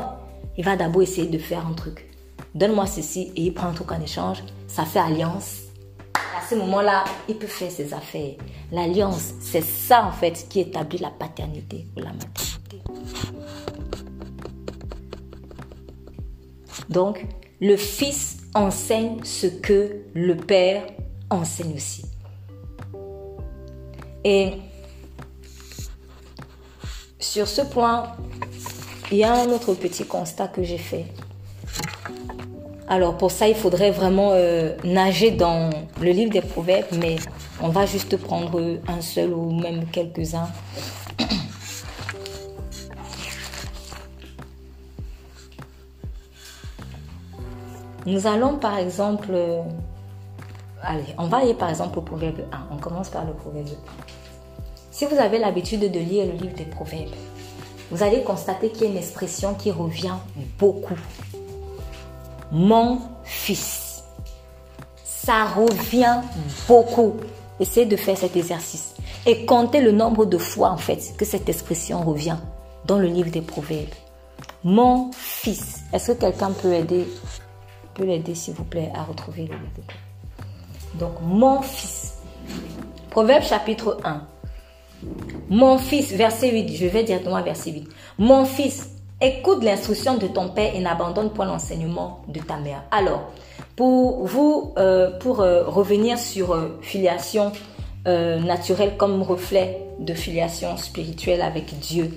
Il va d'abord essayer de faire un truc. Donne-moi ceci et il prend un truc en échange. Ça fait alliance. À ce moment-là, il peut faire ses affaires. L'alliance, c'est ça en fait qui établit la paternité ou la maternité. Donc, le Fils enseigne ce que le Père enseigne aussi. Et sur ce point, il y a un autre petit constat que j'ai fait. Alors pour ça, il faudrait vraiment euh, nager dans le livre des proverbes, mais on va juste prendre un seul ou même quelques-uns Nous allons par exemple, euh, allez, on va aller par exemple au proverbe 1. On commence par le proverbe 1. Si vous avez l'habitude de lire le livre des proverbes, vous allez constater qu'il y a une expression qui revient beaucoup. Mon fils. Ça revient beaucoup. Essayez de faire cet exercice et comptez le nombre de fois en fait que cette expression revient dans le livre des proverbes. Mon fils. Est-ce que quelqu'un peut aider peut l'aider, s'il vous plaît, à retrouver le livre. Donc, mon fils. Proverbe chapitre 1. Mon fils, verset 8, je vais directement verset 8. Mon fils, écoute l'instruction de ton père et n'abandonne point l'enseignement de ta mère. Alors, pour vous, euh, pour euh, revenir sur euh, filiation naturelle comme reflet de filiation spirituelle avec Dieu,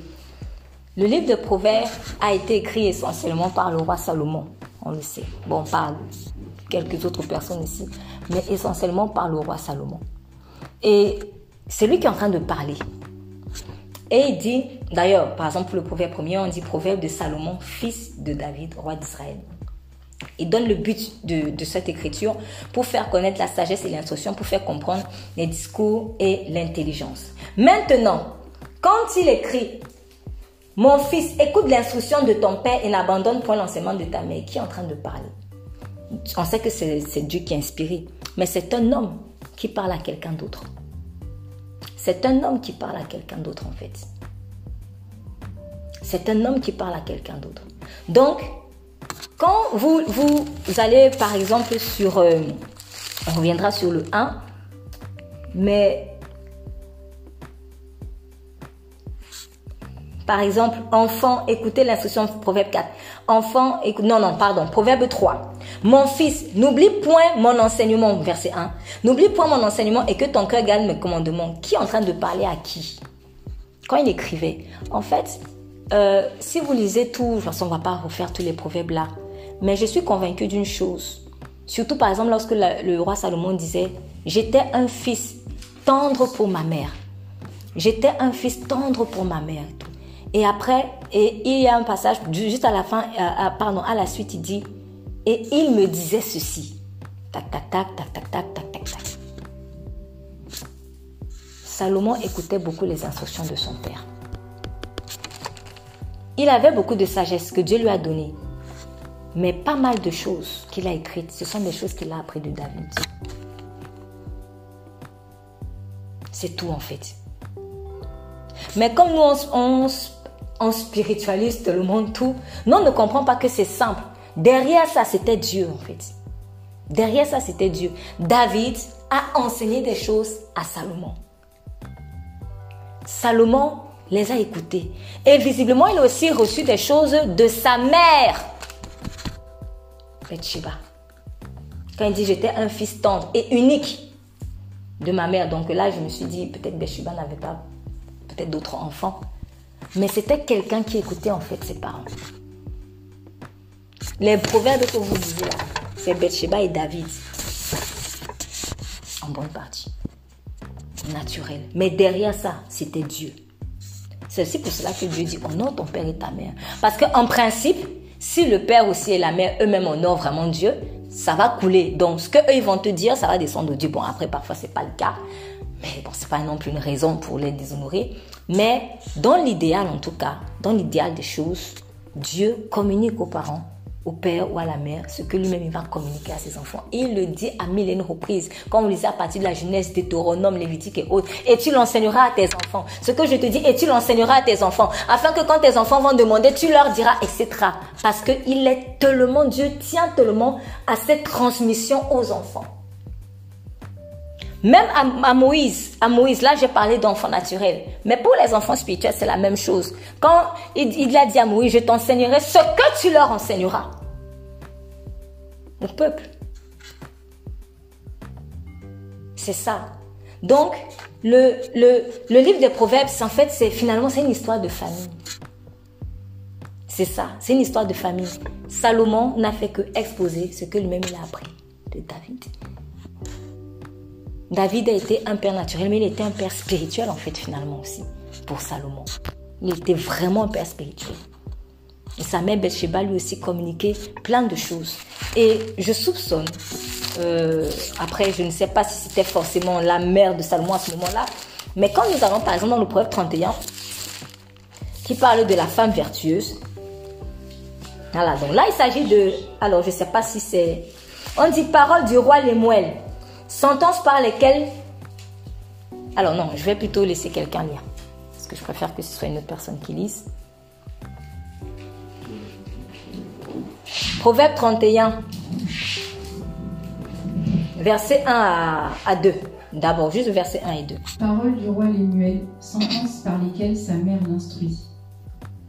le livre de Proverbes a été écrit essentiellement par le roi Salomon on le sait. Bon, par quelques autres personnes ici, mais essentiellement par le roi Salomon. Et c'est lui qui est en train de parler. Et il dit, d'ailleurs, par exemple, le proverbe premier, on dit proverbe de Salomon, fils de David, roi d'Israël. Il donne le but de, de, cette écriture pour faire connaître la sagesse et l'instruction, pour faire comprendre les discours et l'intelligence. Maintenant, quand il écrit mon fils, écoute l'instruction de ton père et n'abandonne point l'enseignement de ta mère. Qui est en train de parler On sait que c'est Dieu qui a inspiré, mais c'est un homme qui parle à quelqu'un d'autre. C'est un homme qui parle à quelqu'un d'autre en fait. C'est un homme qui parle à quelqu'un d'autre. Donc, quand vous, allez par exemple sur, euh, on reviendra sur le 1, mais Par exemple, enfant, écoutez l'instruction Proverbe 4. Enfant, écoute, non, non, pardon, Proverbe 3. Mon fils, n'oublie point mon enseignement, verset 1. N'oublie point mon enseignement et que ton cœur garde mes commandements. Qui est en train de parler à qui? Quand il écrivait, en fait, euh, si vous lisez tout, de toute façon, on ne va pas refaire tous les proverbes là, mais je suis convaincue d'une chose. Surtout par exemple lorsque le roi Salomon disait, j'étais un fils tendre pour ma mère. J'étais un fils tendre pour ma mère. Et après, et il y a un passage juste à la fin, pardon, à la suite, il dit, et il me disait ceci. Tac, tac, tac, tac, tac, tac, tac, tac, tac. Salomon écoutait beaucoup les instructions de son père. Il avait beaucoup de sagesse que Dieu lui a donnée. Mais pas mal de choses qu'il a écrites, ce sont des choses qu'il a apprises de David. C'est tout en fait. Mais comme nous, on, on, spiritualise le monde tout, nous, on ne comprend pas que c'est simple. Derrière ça, c'était Dieu en fait. Derrière ça, c'était Dieu. David a enseigné des choses à Salomon. Salomon les a écoutés. Et visiblement, il a aussi reçu des choses de sa mère. Bathsheba. Quand il dit j'étais un fils tendre et unique de ma mère. Donc là, je me suis dit, peut-être Bathsheba n'avait pas peut-être d'autres enfants. Mais c'était quelqu'un qui écoutait en fait ses parents. Les proverbes que vous disiez là, c'est Bathsheba et David. En bonne partie. Naturel. Mais derrière ça, c'était Dieu. C'est aussi pour cela que Dieu dit honore ton père et ta mère. Parce qu'en principe, si le père aussi et la mère eux-mêmes honorent vraiment Dieu, ça va couler. Donc, ce qu'eux, ils vont te dire, ça va descendre au Dieu. Bon, après, parfois, c'est pas le cas. Mais bon, c'est pas non plus une raison pour les déshonorer. Mais dans l'idéal, en tout cas, dans l'idéal des choses, Dieu communique aux parents au père ou à la mère ce que lui-même va communiquer à ses enfants. Il le dit à mille et une reprises, comme on lisait à partir de la jeunesse, Deutéronome, Lévitique et autres. Et tu l'enseigneras à tes enfants. Ce que je te dis, et tu l'enseigneras à tes enfants, afin que quand tes enfants vont demander, tu leur diras, etc. Parce qu'il est tellement, Dieu tient tellement à cette transmission aux enfants. Même à, Moïse, à Moïse, là j'ai parlé d'enfants naturels, mais pour les enfants spirituels c'est la même chose. Quand il, a dit à Moïse, je t'enseignerai ce que tu leur enseigneras mon peuple. C'est ça. Donc, le, livre des Proverbes, en fait, c'est finalement, c'est une histoire de famille. C'est ça, c'est une histoire de famille. Salomon n'a fait que exposer ce que lui-même il a appris de David. David a été un père naturel, mais il était un père spirituel, en fait, finalement aussi, pour Salomon. Il était vraiment un père spirituel. Et sa mère Bathsheba lui aussi communiquait plein de choses. Et je soupçonne, euh, après je ne sais pas si c'était forcément la mère de Salomon à ce moment-là, mais quand nous avons par exemple dans le proverbe 31, qui parle de la femme vertueuse, voilà, donc là il s'agit de, alors je ne sais pas si c'est, on dit parole du roi Lemuel, sentence par lesquelles, alors non, je vais plutôt laisser quelqu'un lire, parce que je préfère que ce soit une autre personne qui lise. Proverbe 31, verset 1 à, 2. D'abord, juste verset 1 et 2. Parole du roi Lémuel, sentence par lesquelles sa mère l'instruit.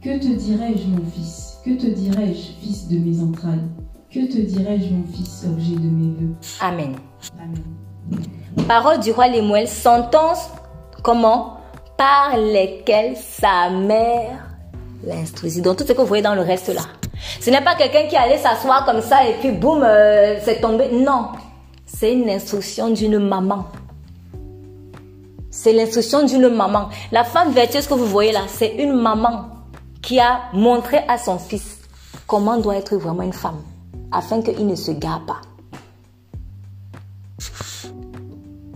Que te dirais-je, mon fils? Que te dirais-je, fils de mes entrailles? Que te dirais-je, mon fils, objet de mes voeux? Amen. Amen. Parole du roi Lémuel, sentence comment? Par lesquelles sa mère l'instruisit. Donc tout ce que vous voyez dans le reste là. Ce n'est pas quelqu'un qui allait s'asseoir comme ça et puis boum, euh, c'est tombé. Non, c'est une instruction d'une maman. C'est l'instruction d'une maman. La femme vertueuse que vous voyez là, c'est une maman qui a montré à son fils comment doit être vraiment une femme afin qu'il ne se gare pas.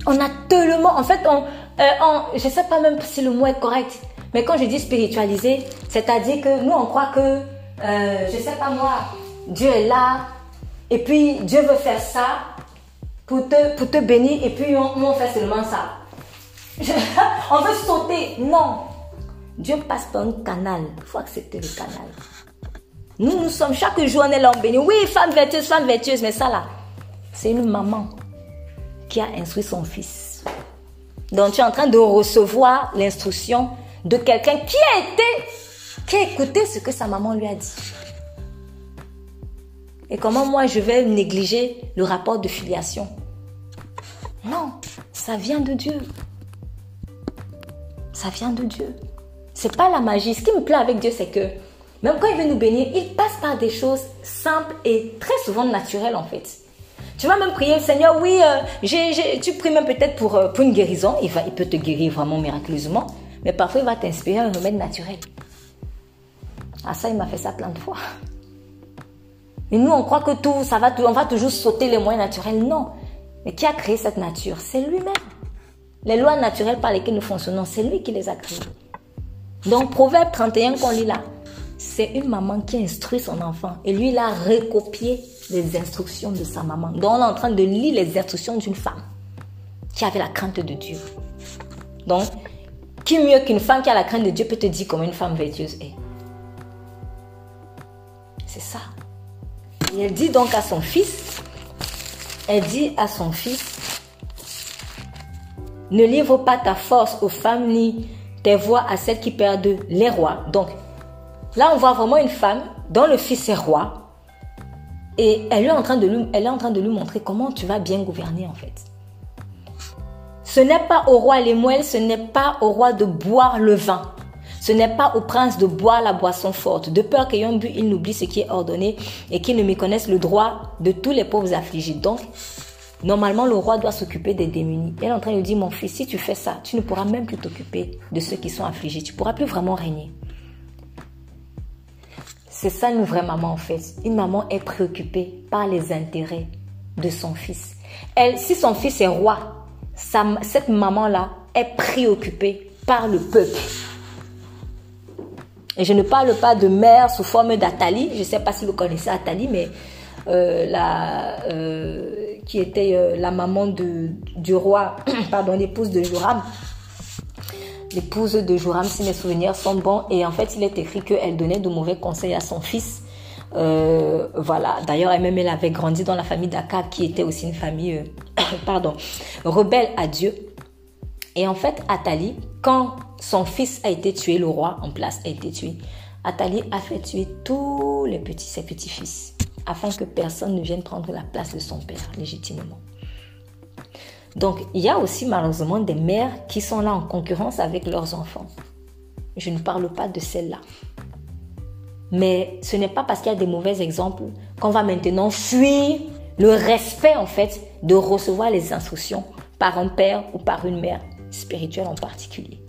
On a tellement, en fait, on, euh, je ne sais pas même si le mot est correct, mais quand je dis spiritualiser, c'est-à-dire que nous on croit que euh, je sais pas moi, Dieu est là, et puis Dieu veut faire ça pour te, pour te bénir, et puis on, on fait seulement ça. on veut sauter. Non. Dieu passe par un canal. Il faut accepter le canal. Nous, nous sommes, chaque jour, on est là, on bénit. Oui, femme vertueuse, femme vertueuse, mais ça là, c'est une maman qui a instruit son fils. Donc, tu es en train de recevoir l'instruction de quelqu'un qui a été qui a écouté ce que sa maman lui a dit. Et comment moi je vais négliger le rapport de filiation? Non, ça vient de Dieu. Ça vient de Dieu. C'est pas la magie. Ce qui me plaît avec Dieu, c'est que même quand il veut nous bénir, il passe par des choses simples et très souvent naturelles en fait. Tu vas même prier, Seigneur, oui, euh, tu pries même peut-être pour, euh, pour une guérison. Il, va, il peut te guérir vraiment miraculeusement. Mais parfois, il va t'inspirer un remède naturel. Ah, ça, il m'a fait ça plein de fois. Et nous, on croit que tout, ça va, on va toujours sauter les moyens naturels. Non. Mais qui a créé cette nature? C'est lui-même. Les lois naturelles par lesquelles nous fonctionnons, c'est lui qui les a créées. Donc, Proverbe 31 qu'on lit là, c'est une maman qui instruit son enfant. Et lui, il a recopié les instructions de sa maman. Donc, on est en train de lire les instructions d'une femme qui avait la crainte de Dieu. Donc, qui mieux qu'une femme qui a la crainte de Dieu peut te dire comment une femme vertueuse est? C'est ça. Et elle dit donc à son fils, elle dit à son fils, ne livre pas ta force aux femmes ni tes voix à celles qui perdent les rois. Donc, là, on voit vraiment une femme dont le fils est roi. Et elle est en train de lui, lui montrer comment tu vas bien gouverner, en fait. Ce n'est pas au roi moelles, ce n'est pas au roi de boire le vin. Ce n'est pas au prince de boire la boisson forte, de peur qu'ayant bu, il n'oublie ce qui est ordonné et qu'il ne méconnaisse le droit de tous les pauvres affligés. Donc, normalement, le roi doit s'occuper des démunis. Elle est en train de dire, mon fils, si tu fais ça, tu ne pourras même plus t'occuper de ceux qui sont affligés. Tu ne pourras plus vraiment régner. C'est ça une vraie maman en fait. Une maman est préoccupée par les intérêts de son fils. Elle, si son fils est roi, cette maman-là est préoccupée par le peuple. Et je ne parle pas de mère sous forme d'Atali. Je ne sais pas si vous connaissez Atali, mais euh, la, euh, qui était euh, la maman de, du roi, pardon, l'épouse de Joram. L'épouse de Joram, si mes souvenirs sont bons. Et en fait, il est écrit qu'elle donnait de mauvais conseils à son fils. voilà. D'ailleurs, elle-même, elle avait grandi dans la famille d'Akab, qui était aussi une famille, pardon, rebelle à Dieu. Et en fait, Atali, quand son fils a été tué, le roi en place a été tué, Atali a fait tuer tous les petits, ses petits-fils, afin que personne ne vienne prendre la place de son père légitimement. Donc, il y a aussi malheureusement des mères qui sont là en concurrence avec leurs enfants. Je ne parle pas de celles-là. Mais ce n'est pas parce qu'il y a des mauvais exemples qu'on va maintenant fuir le respect en fait de recevoir les instructions par un père ou par une mère spirituelle en particulier.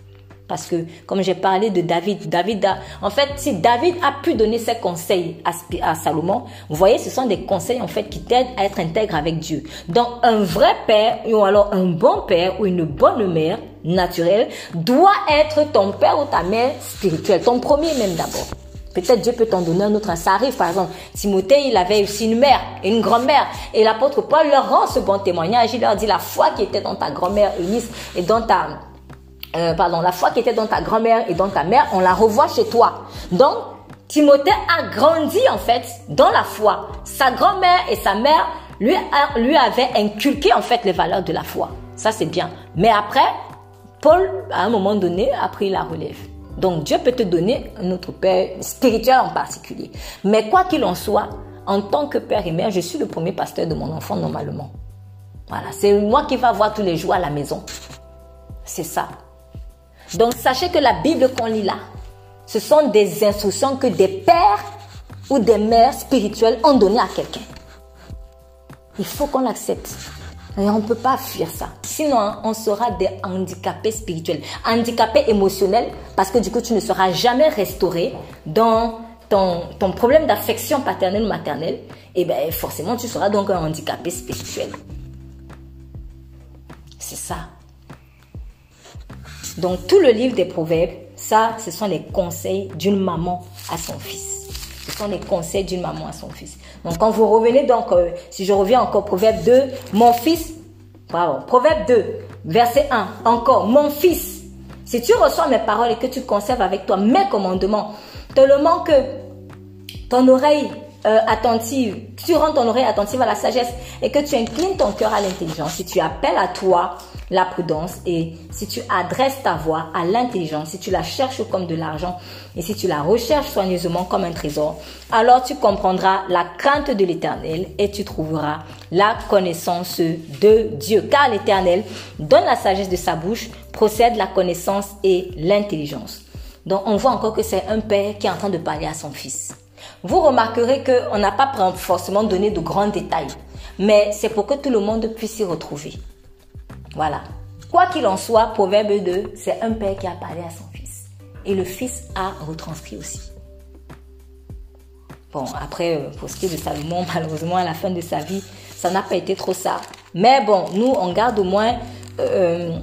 Parce que, comme j'ai parlé de David, David a, en fait, si David a pu donner ses conseils à, Salomon, vous voyez, ce sont des conseils, en fait, qui t'aident à être intègre avec Dieu. Donc, un vrai père, ou alors un bon père, ou une bonne mère naturelle, doit être ton père ou ta mère spirituelle, ton premier même d'abord. Peut-être Dieu peut t'en donner un autre. Ça arrive, par exemple. Timothée, il avait aussi une mère une grand-mère. Et l'apôtre Paul leur rend ce bon témoignage. Il leur dit la foi qui était dans ta grand-mère Eunice et dans ta, euh, pardon, la foi qui était dans ta grand-mère et dans ta mère, on la revoit chez toi. Donc, Timothée a grandi en fait dans la foi. Sa grand-mère et sa mère lui, lui avaient inculqué en fait les valeurs de la foi. Ça c'est bien. Mais après, Paul, à un moment donné, a pris la relève. Donc Dieu peut te donner un autre père spirituel en particulier. Mais quoi qu'il en soit, en tant que père et mère, je suis le premier pasteur de mon enfant normalement. Voilà, c'est moi qui va voir tous les jours à la maison. C'est ça. Donc sachez que la Bible qu'on lit là, ce sont des instructions que des pères ou des mères spirituelles ont données à quelqu'un. Il faut qu'on l'accepte. Et on ne peut pas fuir ça. Sinon, on sera des handicapés spirituels, handicapés émotionnels, parce que du coup, tu ne seras jamais restauré dans ton, ton problème d'affection paternelle ou maternelle. Et bien, forcément, tu seras donc un handicapé spirituel. C'est ça. Donc, tout le livre des Proverbes, ça, ce sont les conseils d'une maman à son fils. Ce sont les conseils d'une maman à son fils. Donc, quand vous revenez, donc, euh, si je reviens encore, Proverbe 2, mon fils, Proverbe 2, verset 1, encore, mon fils, si tu reçois mes paroles et que tu conserves avec toi mes commandements, tellement que ton oreille euh, attentive, tu rends ton oreille attentive à la sagesse et que tu inclines ton cœur à l'intelligence, si tu appelles à toi la prudence et si tu adresses ta voix à l'intelligence, si tu la cherches comme de l'argent et si tu la recherches soigneusement comme un trésor, alors tu comprendras la crainte de l'éternel et tu trouveras la connaissance de Dieu. Car l'éternel donne la sagesse de sa bouche, procède la connaissance et l'intelligence. Donc on voit encore que c'est un père qui est en train de parler à son fils vous remarquerez qu'on n'a pas forcément donné de grands détails. mais c'est pour que tout le monde puisse s'y retrouver. Voilà. Quoi qu'il en soit, Proverbe 2, c'est un père qui a parlé à son fils. Et le fils a retranscrit aussi. Bon, après, euh, pour ce qui est de Salomon, malheureusement, à la fin de sa vie, ça n'a pas été trop ça. Mais bon, nous, on garde au moins euh,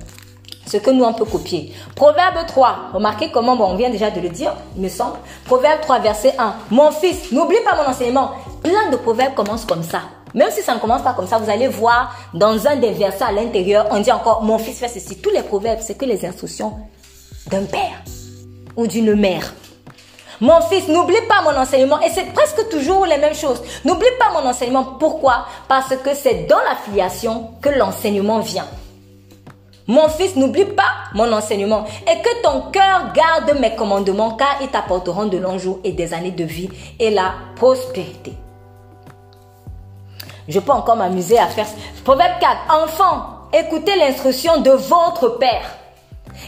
ce que nous, on peut copier. Proverbe 3, remarquez comment, bon, on vient déjà de le dire, il me semble. Proverbe 3, verset 1. Mon fils, n'oublie pas mon enseignement. Plein de proverbes commencent comme ça. Même si ça ne commence pas comme ça, vous allez voir dans un des versets à l'intérieur, on dit encore, mon fils fait ceci. Tous les proverbes, c'est que les instructions d'un père ou d'une mère. Mon fils, n'oublie pas mon enseignement. Et c'est presque toujours les mêmes choses. N'oublie pas mon enseignement. Pourquoi? Parce que c'est dans la filiation que l'enseignement vient. Mon fils, n'oublie pas mon enseignement et que ton cœur garde mes commandements car ils t'apporteront de longs jours et des années de vie et la prospérité. Je peux encore m'amuser à faire. Proverbe 4. Enfants, écoutez l'instruction de votre Père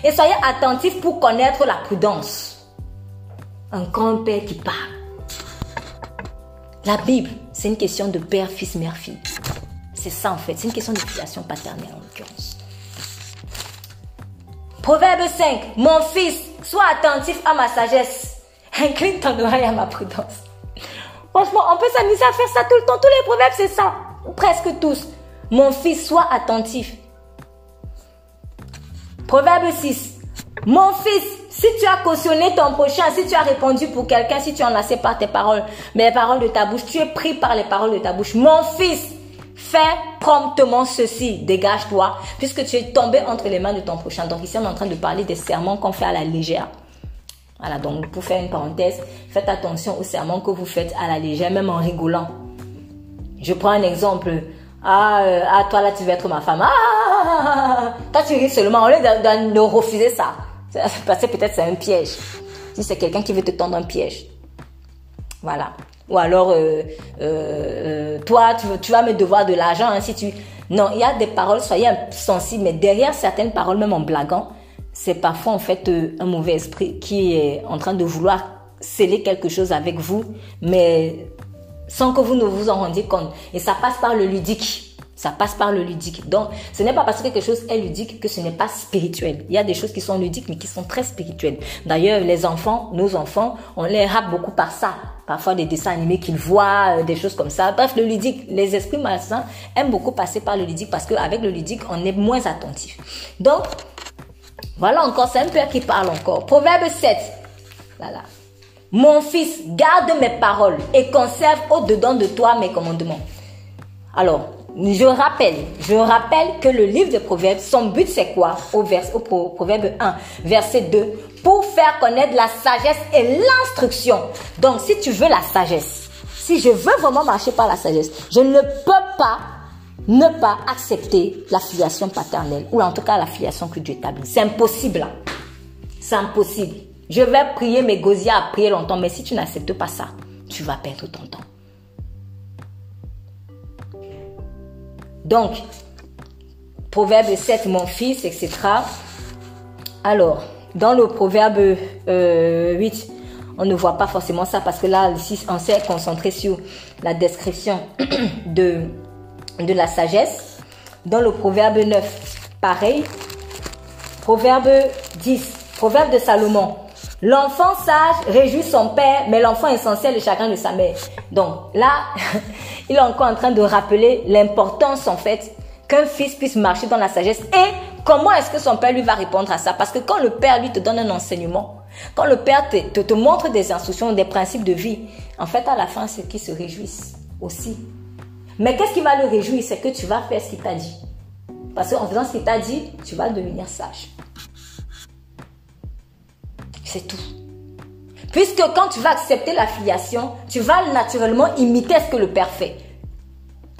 et soyez attentifs pour connaître la prudence. Un grand-père qui parle. La Bible, c'est une question de père, fils, mère, fille. C'est ça en fait. C'est une question de filiation paternelle en l'occurrence. Proverbe 5. Mon fils, sois attentif à ma sagesse. Incline ton oreille à ma prudence. Franchement, on peut s'amuser à faire ça tout le temps. Tous les proverbes, c'est ça. Presque tous. Mon fils, sois attentif. Proverbe 6. Mon fils, si tu as cautionné ton prochain, si tu as répondu pour quelqu'un, si tu as enlacé par tes paroles, mais les paroles de ta bouche, tu es pris par les paroles de ta bouche. Mon fils, Fais promptement ceci, dégage-toi, puisque tu es tombé entre les mains de ton prochain. Donc ici, on est en train de parler des serments qu'on fait à la légère. Voilà, donc pour faire une parenthèse, faites attention aux serments que vous faites à la légère, même en rigolant. Je prends un exemple. Ah, euh, ah toi là, tu veux être ma femme. Ah, toi tu ris seulement, au lieu de, de refuser ça. Parce que peut-être c'est un piège. Si c'est quelqu'un qui veut te tendre un piège. Voilà. Ou alors, euh, euh, euh, toi, tu, tu, vas me devoir de l'argent hein, si tu... Non, il y a des paroles, soyez sensibles, mais derrière certaines paroles, même en blaguant, c'est parfois en fait un mauvais esprit qui est en train de vouloir sceller quelque chose avec vous, mais sans que vous ne vous en rendiez compte. Et ça passe par le ludique. Ça passe par le ludique. Donc, ce n'est pas parce que quelque chose est ludique que ce n'est pas spirituel. Il y a des choses qui sont ludiques, mais qui sont très spirituelles. D'ailleurs, les enfants, nos enfants, on les rappe beaucoup par ça. Parfois des dessins animés qu'ils voient, euh, des choses comme ça. Bref, le ludique, les esprits malsains aiment beaucoup passer par le ludique parce qu'avec le ludique, on est moins attentif. Donc, voilà encore, c'est un père qui parle encore. Proverbe 7. Voilà. Mon fils, garde mes paroles et conserve au-dedans de toi mes commandements. Alors, je rappelle, je rappelle que le livre de Proverbes, son but c'est quoi? Au, vers, au Proverbe 1, verset 2, pour faire connaître la sagesse et l'instruction. Donc si tu veux la sagesse, si je veux vraiment marcher par la sagesse, je ne peux pas ne pas accepter la filiation paternelle, ou en tout cas la filiation que Dieu établit. C'est impossible. C'est impossible. Je vais prier mes gosiers à prier longtemps, mais si tu n'acceptes pas ça, tu vas perdre ton temps. Donc, Proverbe 7, mon fils, etc. Alors, dans le Proverbe 8, euh, on ne voit pas forcément ça parce que là, ici, on s'est concentré sur la description de, de la sagesse. Dans le Proverbe 9, pareil. Proverbe 10, Proverbe de Salomon. L'enfant sage réjouit son père, mais l'enfant essentiel le chagrin de sa mère. Donc là, il est encore en train de rappeler l'importance en fait qu'un fils puisse marcher dans la sagesse et comment est-ce que son père lui va répondre à ça? Parce que quand le père lui te donne un enseignement, quand le père te, te, montre des instructions, des principes de vie, en fait à la fin c'est qu'il se réjouisse aussi. Mais qu'est-ce qui va le réjouir C'est que tu vas faire ce qu'il t'a dit. Parce qu'en faisant ce qu'il t'a dit, tu vas devenir sage. C'est tout. Puisque quand tu vas accepter la filiation, tu vas naturellement imiter ce que le Père fait.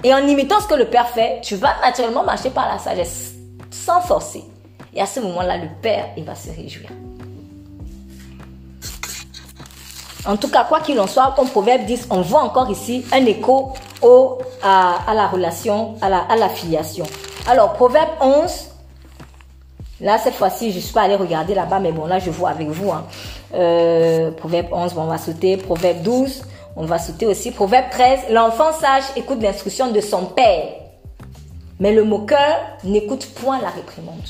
Et en imitant ce que le Père fait, tu vas naturellement marcher par la sagesse, sans forcer. Et à ce moment-là, le Père, il va se réjouir. En tout cas, quoi qu'il en soit, comme Proverbe 10, on voit encore ici un écho à, la relation, à la, filiation. Alors, Proverbe 11, Là, cette fois-ci, je suis pas allée regarder là-bas, mais bon, là, je vois avec vous. Hein. Euh, proverbe 11, bon, on va sauter. Proverbe 12. on va sauter aussi. Proverbe 13, l'enfant sage écoute l'instruction de son père, mais le moqueur n'écoute point la réprimande.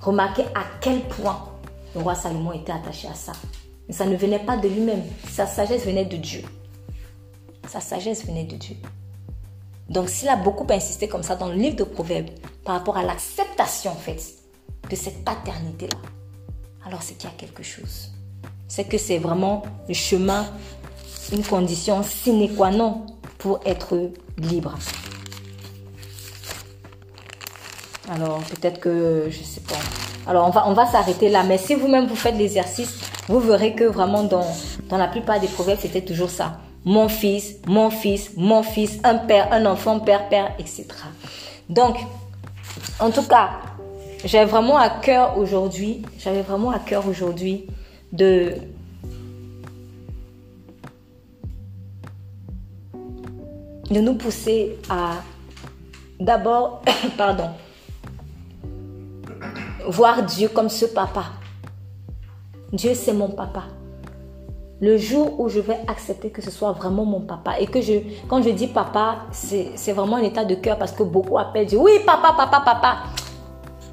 Remarquez à quel point le roi Salomon était attaché à ça. Mais ça ne venait pas de lui-même. Sa sagesse venait de Dieu. Sa sagesse venait de Dieu. Donc s'il a beaucoup insisté comme ça dans le livre de Proverbes par rapport à l'acceptation en fait de cette paternité-là, alors c'est qu'il y a quelque chose. C'est que c'est vraiment le chemin, une condition sine qua non pour être libre. Alors peut-être que, je sais pas. Alors on va, on va s'arrêter là, mais si vous-même vous faites l'exercice, vous verrez que vraiment dans, dans la plupart des proverbes, c'était toujours ça mon fils, mon fils, mon fils, un père, un enfant, père, père, etc. Donc, en tout cas, j'avais vraiment à cœur aujourd'hui, j'avais vraiment à cœur aujourd'hui de de nous pousser à d'abord, pardon, voir Dieu comme ce papa. Dieu, c'est mon papa le jour où je vais accepter que ce soit vraiment mon papa et que je, quand je dis papa, c'est vraiment un état de cœur parce que beaucoup appellent, disent oui, papa, papa, papa.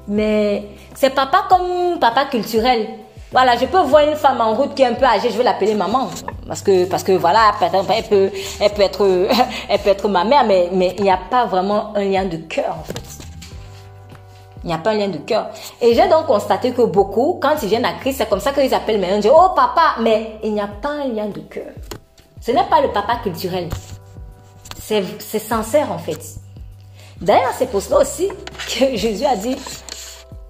Mais c'est papa comme papa culturel. Voilà, je peux voir une femme en route qui est un peu âgée, je vais l'appeler maman. Parce que, parce que voilà, elle peut, elle peut être, elle peut être ma mère, mais, mais il n'y a pas vraiment un lien de cœur, en fait. Il n'y a pas un lien de cœur. Et j'ai donc constaté que beaucoup, quand ils viennent à Christ, c'est comme ça qu'ils appellent maintenant. Disent, oh papa, mais il n'y a pas un lien de cœur. Ce n'est pas le papa culturel. C'est sincère en fait. D'ailleurs, c'est pour cela aussi que Jésus a dit,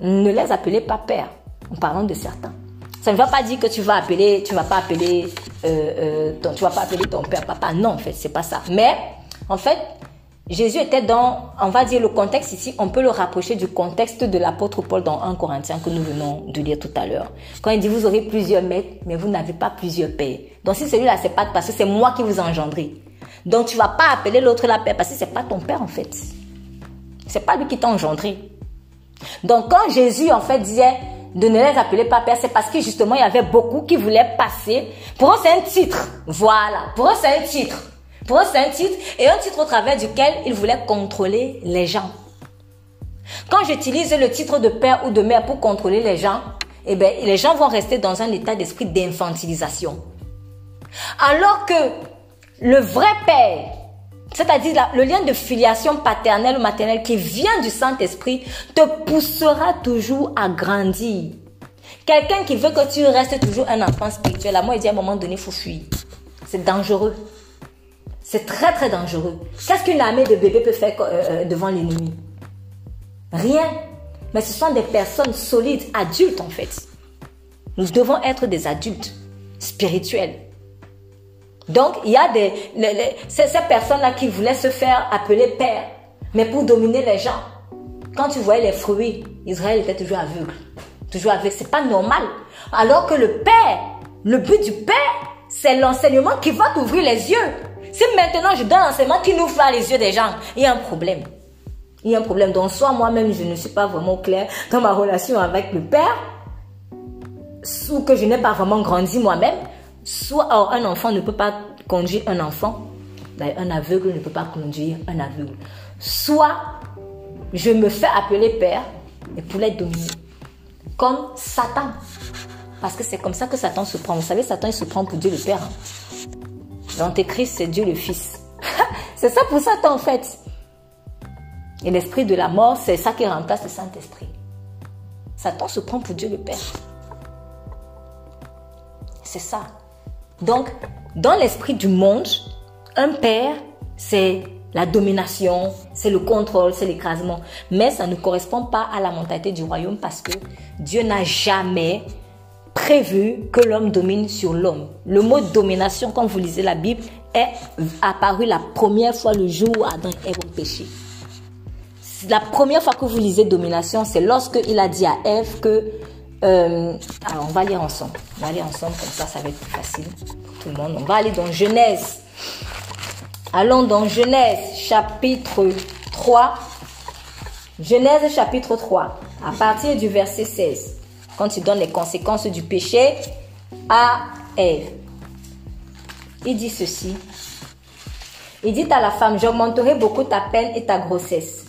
ne les appelez pas père, en parlant de certains. Ça ne va pas dire que tu vas appeler, tu vas pas appeler, euh, euh, tu vas pas appeler ton père papa. Non, en fait, c'est pas ça. Mais, en fait, Jésus était dans, on va dire le contexte ici, on peut le rapprocher du contexte de l'apôtre Paul dans 1 Corinthiens que nous venons de lire tout à l'heure. Quand il dit vous aurez plusieurs maîtres, mais vous n'avez pas plusieurs pères. Donc si celui-là c'est pas parce que c'est moi qui vous engendré. Donc tu vas pas appeler l'autre la père parce que c'est pas ton père en fait. C'est pas lui qui t'a engendré. Donc quand Jésus en fait disait de ne les appeler pas père, c'est parce que justement il y avait beaucoup qui voulaient passer. Pour eux c'est un titre. Voilà. Pour eux c'est un titre. Pour eux, c'est un titre et un titre au travers duquel ils voulaient contrôler les gens. Quand j'utilise le titre de père ou de mère pour contrôler les gens, eh bien, les gens vont rester dans un état d'esprit d'infantilisation. Alors que le vrai père, c'est-à-dire le lien de filiation paternelle ou maternelle qui vient du Saint-Esprit, te poussera toujours à grandir. Quelqu'un qui veut que tu restes toujours un enfant spirituel, à moi, il dit à un moment donné, il faut fuir. C'est dangereux. C'est très très dangereux. Qu'est-ce qu'une armée de bébés peut faire euh, euh, devant l'ennemi? Rien. Mais ce sont des personnes solides, adultes en fait. Nous devons être des adultes spirituels. Donc, il y a des, ces, personnes-là qui voulaient se faire appeler père, mais pour dominer les gens. Quand tu voyais les fruits, Israël était toujours aveugle. Toujours aveugle. C'est pas normal. Alors que le père, le but du père, c'est l'enseignement qui va t'ouvrir les yeux. Si maintenant je donne l'enseignement qui nous fait les yeux des gens, il y a un problème. Il y a un problème. Donc, soit moi-même, je ne suis pas vraiment clair dans ma relation avec le Père, ou que je n'ai pas vraiment grandi moi-même, soit un enfant ne peut pas conduire un enfant, un aveugle ne peut pas conduire un aveugle. Soit je me fais appeler Père et pour les dominer, comme Satan. Parce que c'est comme ça que Satan se prend. Vous savez, Satan, il se prend pour Dieu le Père. Hein. L'antéchrist, c'est Dieu le Fils. c'est ça pour Satan en fait. Et l'esprit de la mort, c'est ça qui remplace le Saint-Esprit. Satan se prend pour Dieu le Père. C'est ça. Donc, dans l'esprit du monde, un père, c'est la domination, c'est le contrôle, c'est l'écrasement. Mais ça ne correspond pas à la mentalité du royaume parce que Dieu n'a jamais prévu que l'homme domine sur l'homme. Le mot domination, quand vous lisez la Bible, est apparu la première fois le jour où Adam et Ève ont péché. La première fois que vous lisez domination, c'est lorsque il a dit à Ève que... Euh, alors, on va lire ensemble. On va lire ensemble, comme ça, ça va être plus facile pour tout le monde. On va aller dans Genèse. Allons dans Genèse, chapitre 3. Genèse, chapitre 3, à partir du verset 16 quand il donne les conséquences du péché à Ève. il dit ceci. Il dit à la femme, j'augmenterai beaucoup ta peine et ta grossesse.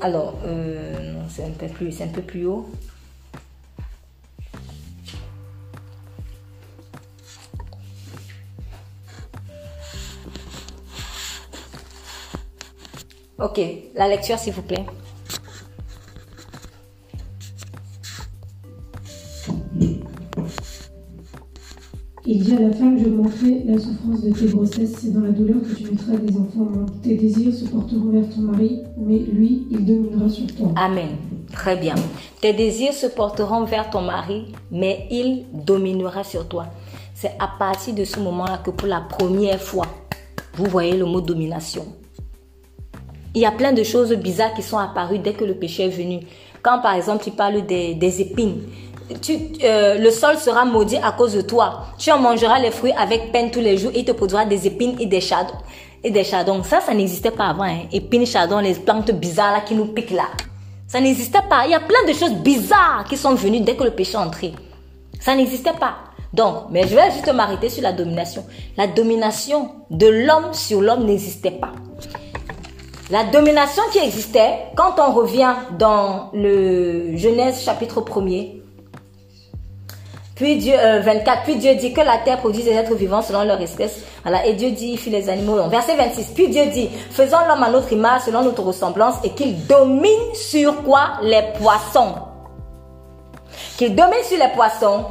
Alors, euh, c'est un peu plus, c'est un peu plus haut. Ok, la lecture s'il vous plaît. Il dit à la femme, je montrerai la souffrance de tes grossesses, c'est dans la douleur que tu mettras des enfants. Tes désirs se porteront vers ton mari, mais lui, il dominera sur toi. Amen. Très bien. Tes désirs se porteront vers ton mari, mais il dominera sur toi. C'est à partir de ce moment-là que pour la première fois, vous voyez le mot domination. Il y a plein de choses bizarres qui sont apparues dès que le péché est venu. Quand par exemple tu parles des, des épines, euh, le sol sera maudit à cause de toi. Tu en mangeras les fruits avec peine tous les jours. Il te produira des épines et des chardons. Ça, ça n'existait pas avant. Hein. Épines, chardons, les plantes bizarres qui nous piquent là. Ça n'existait pas. Il y a plein de choses bizarres qui sont venues dès que le péché est entré. Ça n'existait pas. Donc, mais je vais juste m'arrêter sur la domination. La domination de l'homme sur l'homme n'existait pas. La domination qui existait, quand on revient dans le Genèse chapitre 1er, puis Dieu, 24, euh, puis Dieu dit que la terre produit des êtres vivants selon leur espèce. Voilà, et Dieu dit, il fit les animaux. Verset 26, puis Dieu dit, faisons l'homme à notre image, selon notre ressemblance, et qu'il domine sur quoi? Les poissons. Qu'il domine sur les poissons,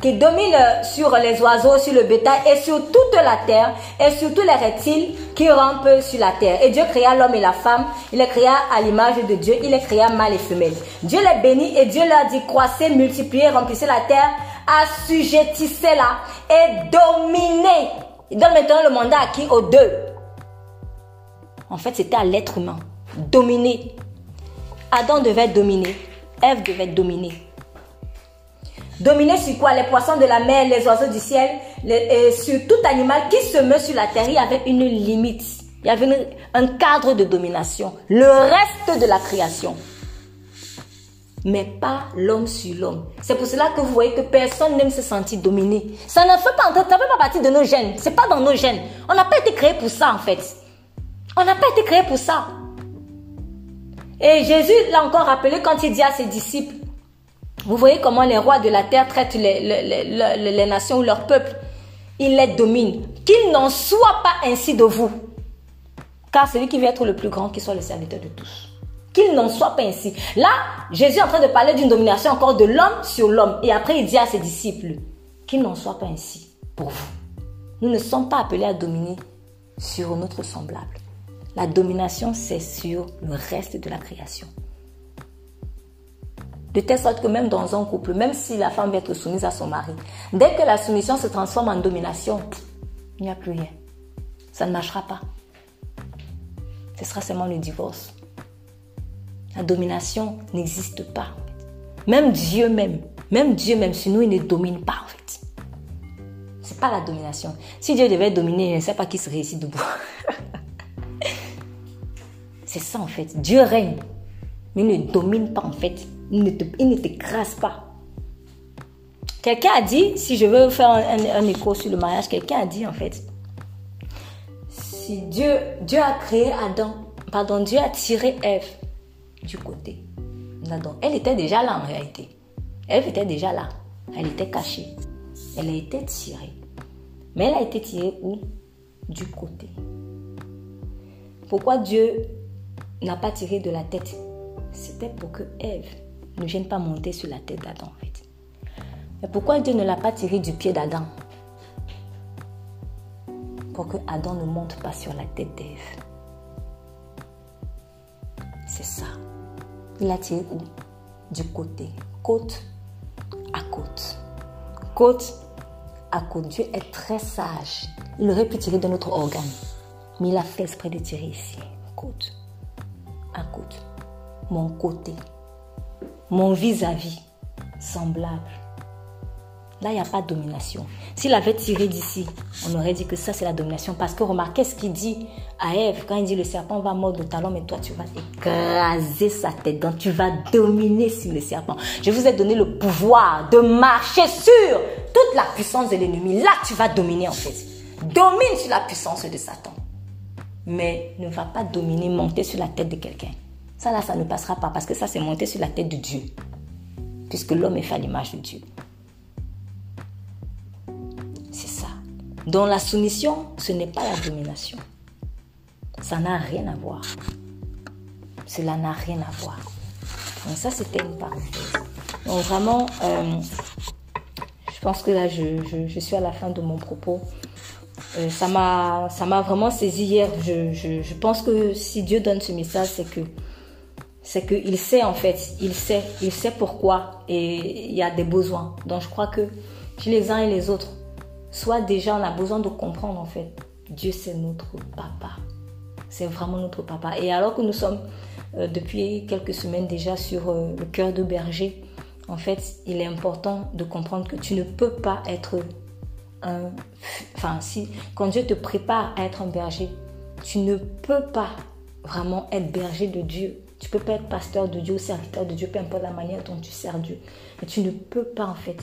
qu'il domine sur les oiseaux, sur le bétail et sur toute la terre et sur tous les reptiles qui rampent sur la terre. Et Dieu créa l'homme et la femme, il les créa à l'image de Dieu, il les créa mâle et femelle. Dieu les bénit et Dieu leur dit croissez, multipliez, remplissez la terre assujettissez-la et dominez. Il donne maintenant le mandat à qui Aux deux. En fait, c'était à l'être humain. Dominer. Adam devait dominer. Ève devait dominer. Dominer sur quoi? Les poissons de la mer, les oiseaux du ciel, et sur tout animal qui se met sur la terre. Il y avait une limite. Il y avait un cadre de domination. Le reste de la création mais pas l'homme sur l'homme. C'est pour cela que vous voyez que personne n'aime se sentir dominé. Ça ne fait pas, ça fait pas partie de nos gènes. C'est pas dans nos gènes. On n'a pas été créé pour ça en fait. On n'a pas été créé pour ça. Et Jésus l'a encore rappelé quand il dit à ses disciples, vous voyez comment les rois de la terre traitent les, les, les nations ou leur peuple. Ils les dominent. Qu'il n'en soit pas ainsi de vous. Car celui qui veut être le plus grand, qu'il soit le serviteur de tous qu'il n'en soit pas ainsi. Là, Jésus est en train de parler d'une domination encore de l'homme sur l'homme. Et après, il dit à ses disciples, qu'il n'en soit pas ainsi pour vous. Nous ne sommes pas appelés à dominer sur notre semblable. La domination, c'est sur le reste de la création. De telle sorte que même dans un couple, même si la femme veut être soumise à son mari, dès que la soumission se transforme en domination, il n'y a plus rien. Ça ne marchera pas. Ce sera seulement le divorce. La domination n'existe pas. Même Dieu même, même Dieu même, si nous, il ne domine pas en fait. C'est pas la domination. Si Dieu devait dominer, je ne sais pas qui serait ici debout. C'est ça en fait. Dieu règne, mais il ne domine pas en fait. Il ne t'écrase pas. Quelqu'un a dit, si je veux faire un, un écho sur le mariage, quelqu'un a dit en fait, si Dieu, Dieu a créé Adam, pardon, Dieu a tiré Ève du côté d'Adam. Elle était déjà là en réalité. Elle était déjà là. Elle était cachée. Elle a été tirée. Mais elle a été tirée où? Du côté. Pourquoi Dieu n'a pas tiré de la tête? C'était pour que Ève ne vienne pas monter sur la tête d'Adam en fait. Mais pourquoi Dieu ne l'a pas tiré du pied d'Adam? Pour que Adam ne monte pas sur la tête d'Ève. C'est ça. Il a tiré où? Du côté. Côte à côte. Côte à côte. Dieu est très sage. Il aurait pu tirer de notre organe. Mais il a fait exprès de tirer ici. Côte à côte. Mon côté. Mon vis-à-vis. semblable. Là, il n'y a pas de domination. S'il avait tiré d'ici, on aurait dit que ça, c'est la domination. Parce que remarquez ce qu'il dit à Ève quand il dit le serpent va mordre le talon, mais toi, tu vas écraser sa tête. Donc, tu vas dominer sur le serpent. Je vous ai donné le pouvoir de marcher sur toute la puissance de l'ennemi. Là, tu vas dominer en fait. Domine sur la puissance de Satan. Mais ne va pas dominer, monter sur la tête de quelqu'un. Ça, là, ça ne passera pas parce que ça, c'est monter sur la tête de Dieu. Puisque l'homme est fait à l'image de Dieu. Dans la soumission, ce n'est pas la domination. Ça n'a rien à voir. Cela n'a rien à voir. Donc ça, c'était une parenthèse. Donc vraiment, euh, je pense que là, je, suis à la fin de mon propos. Euh, ça m'a vraiment saisi hier. Je, je, pense que si Dieu donne ce message, c'est que c'est qu'il sait en fait, il sait, il sait pourquoi et il y a des besoins. Donc je crois que chez les uns et les autres, soit déjà on a besoin de comprendre en fait, Dieu c'est notre papa. C'est vraiment notre papa. Et alors que nous sommes euh, depuis quelques semaines déjà sur euh, le cœur de berger, en fait, il est important de comprendre que tu ne peux pas être un... Enfin, si, quand Dieu te prépare à être un berger, tu ne peux pas vraiment être berger de Dieu tu peux pas être pasteur de Dieu ou serviteur de Dieu, peu importe la manière dont tu sers Dieu. Mais tu ne peux pas en fait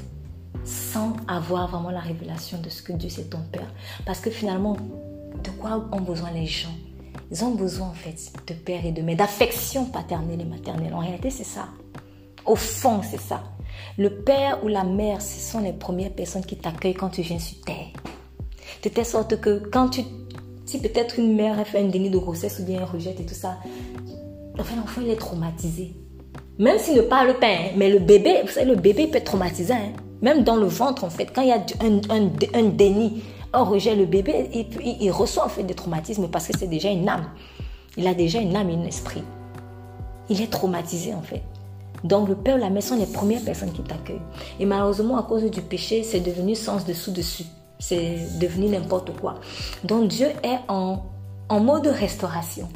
sans avoir vraiment la révélation de ce que Dieu c'est ton Père. Parce que finalement, de quoi ont besoin les gens? Ils ont besoin en fait de père et de mère, d'affection paternelle et maternelle. En réalité, c'est ça. Au fond, c'est ça. Le père ou la mère, ce sont les premières personnes qui t'accueillent quand tu viens sur terre. De telle sorte que quand tu... Si peut-être une mère fait un déni de grossesse ou bien un rejet et tout ça, Enfin, l'enfant, il est traumatisé. Même s'il ne parle pas, hein, mais le bébé, vous savez, le bébé peut être traumatisé. Hein. Même dans le ventre, en fait, quand il y a un, déni, un rejet, le bébé, il, il, reçoit en fait des traumatismes parce que c'est déjà une âme. Il a déjà une âme et un esprit. Il est traumatisé, en fait. Donc, le père ou la mère sont les premières personnes qui t'accueillent. Et malheureusement, à cause du péché, c'est devenu sens dessous-dessus. C'est devenu n'importe quoi. Donc, Dieu est en, en mode restauration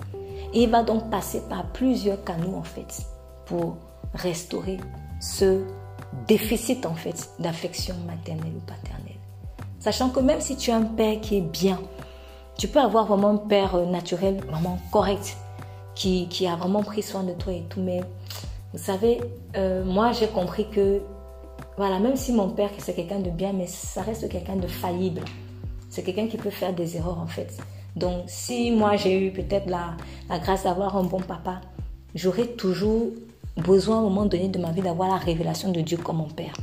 il va donc passer par plusieurs canaux en fait pour restaurer ce déficit en fait d'affection maternelle ou paternelle. Sachant que même si tu as un père qui est bien, tu peux avoir vraiment un père euh, naturel, vraiment correct, qui, qui a vraiment pris soin de toi et tout. Mais vous savez, euh, moi j'ai compris que, voilà, même si mon père c'est quelqu'un de bien, mais ça reste quelqu'un de faillible. C'est quelqu'un qui peut faire des erreurs en fait. Donc, si moi j'ai eu peut-être la, grâce d'avoir un bon papa, j'aurai toujours besoin à un moment donné de ma vie d'avoir la révélation de Dieu comme mon Père.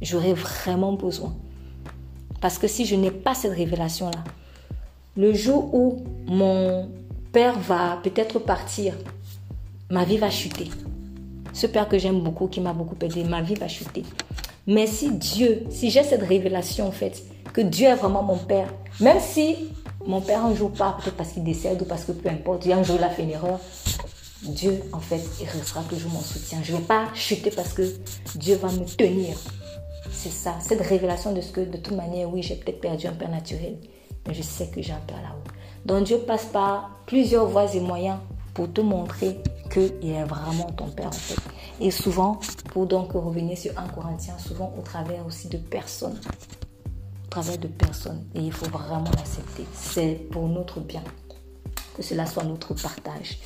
J'aurai vraiment besoin. Parce que si je n'ai pas cette révélation-là, le jour où mon Père va peut-être partir, ma vie va chuter. Ce Père que j'aime beaucoup, qui m'a beaucoup aidé, ma vie va chuter. Mais si Dieu, si j'ai cette révélation en fait, que Dieu est vraiment mon Père, même si mon père un jour part, peut-être parce qu'il décède ou parce que peu importe, un jour il a fait une erreur. Dieu, en fait, il restera toujours mon soutien. Je ne vais pas chuter parce que Dieu va me tenir. C'est ça, cette révélation de ce que, de toute manière, oui, j'ai peut-être perdu un père naturel, mais je sais que j'ai un père là-haut. Donc Dieu passe par plusieurs voies et moyens pour te montrer qu'il est vraiment ton père, en fait. Et souvent, pour donc revenir sur un Corinthien, souvent au travers aussi de personnes travers de personnes et il faut vraiment l'accepter. C'est pour notre bien. Que cela soit notre partage.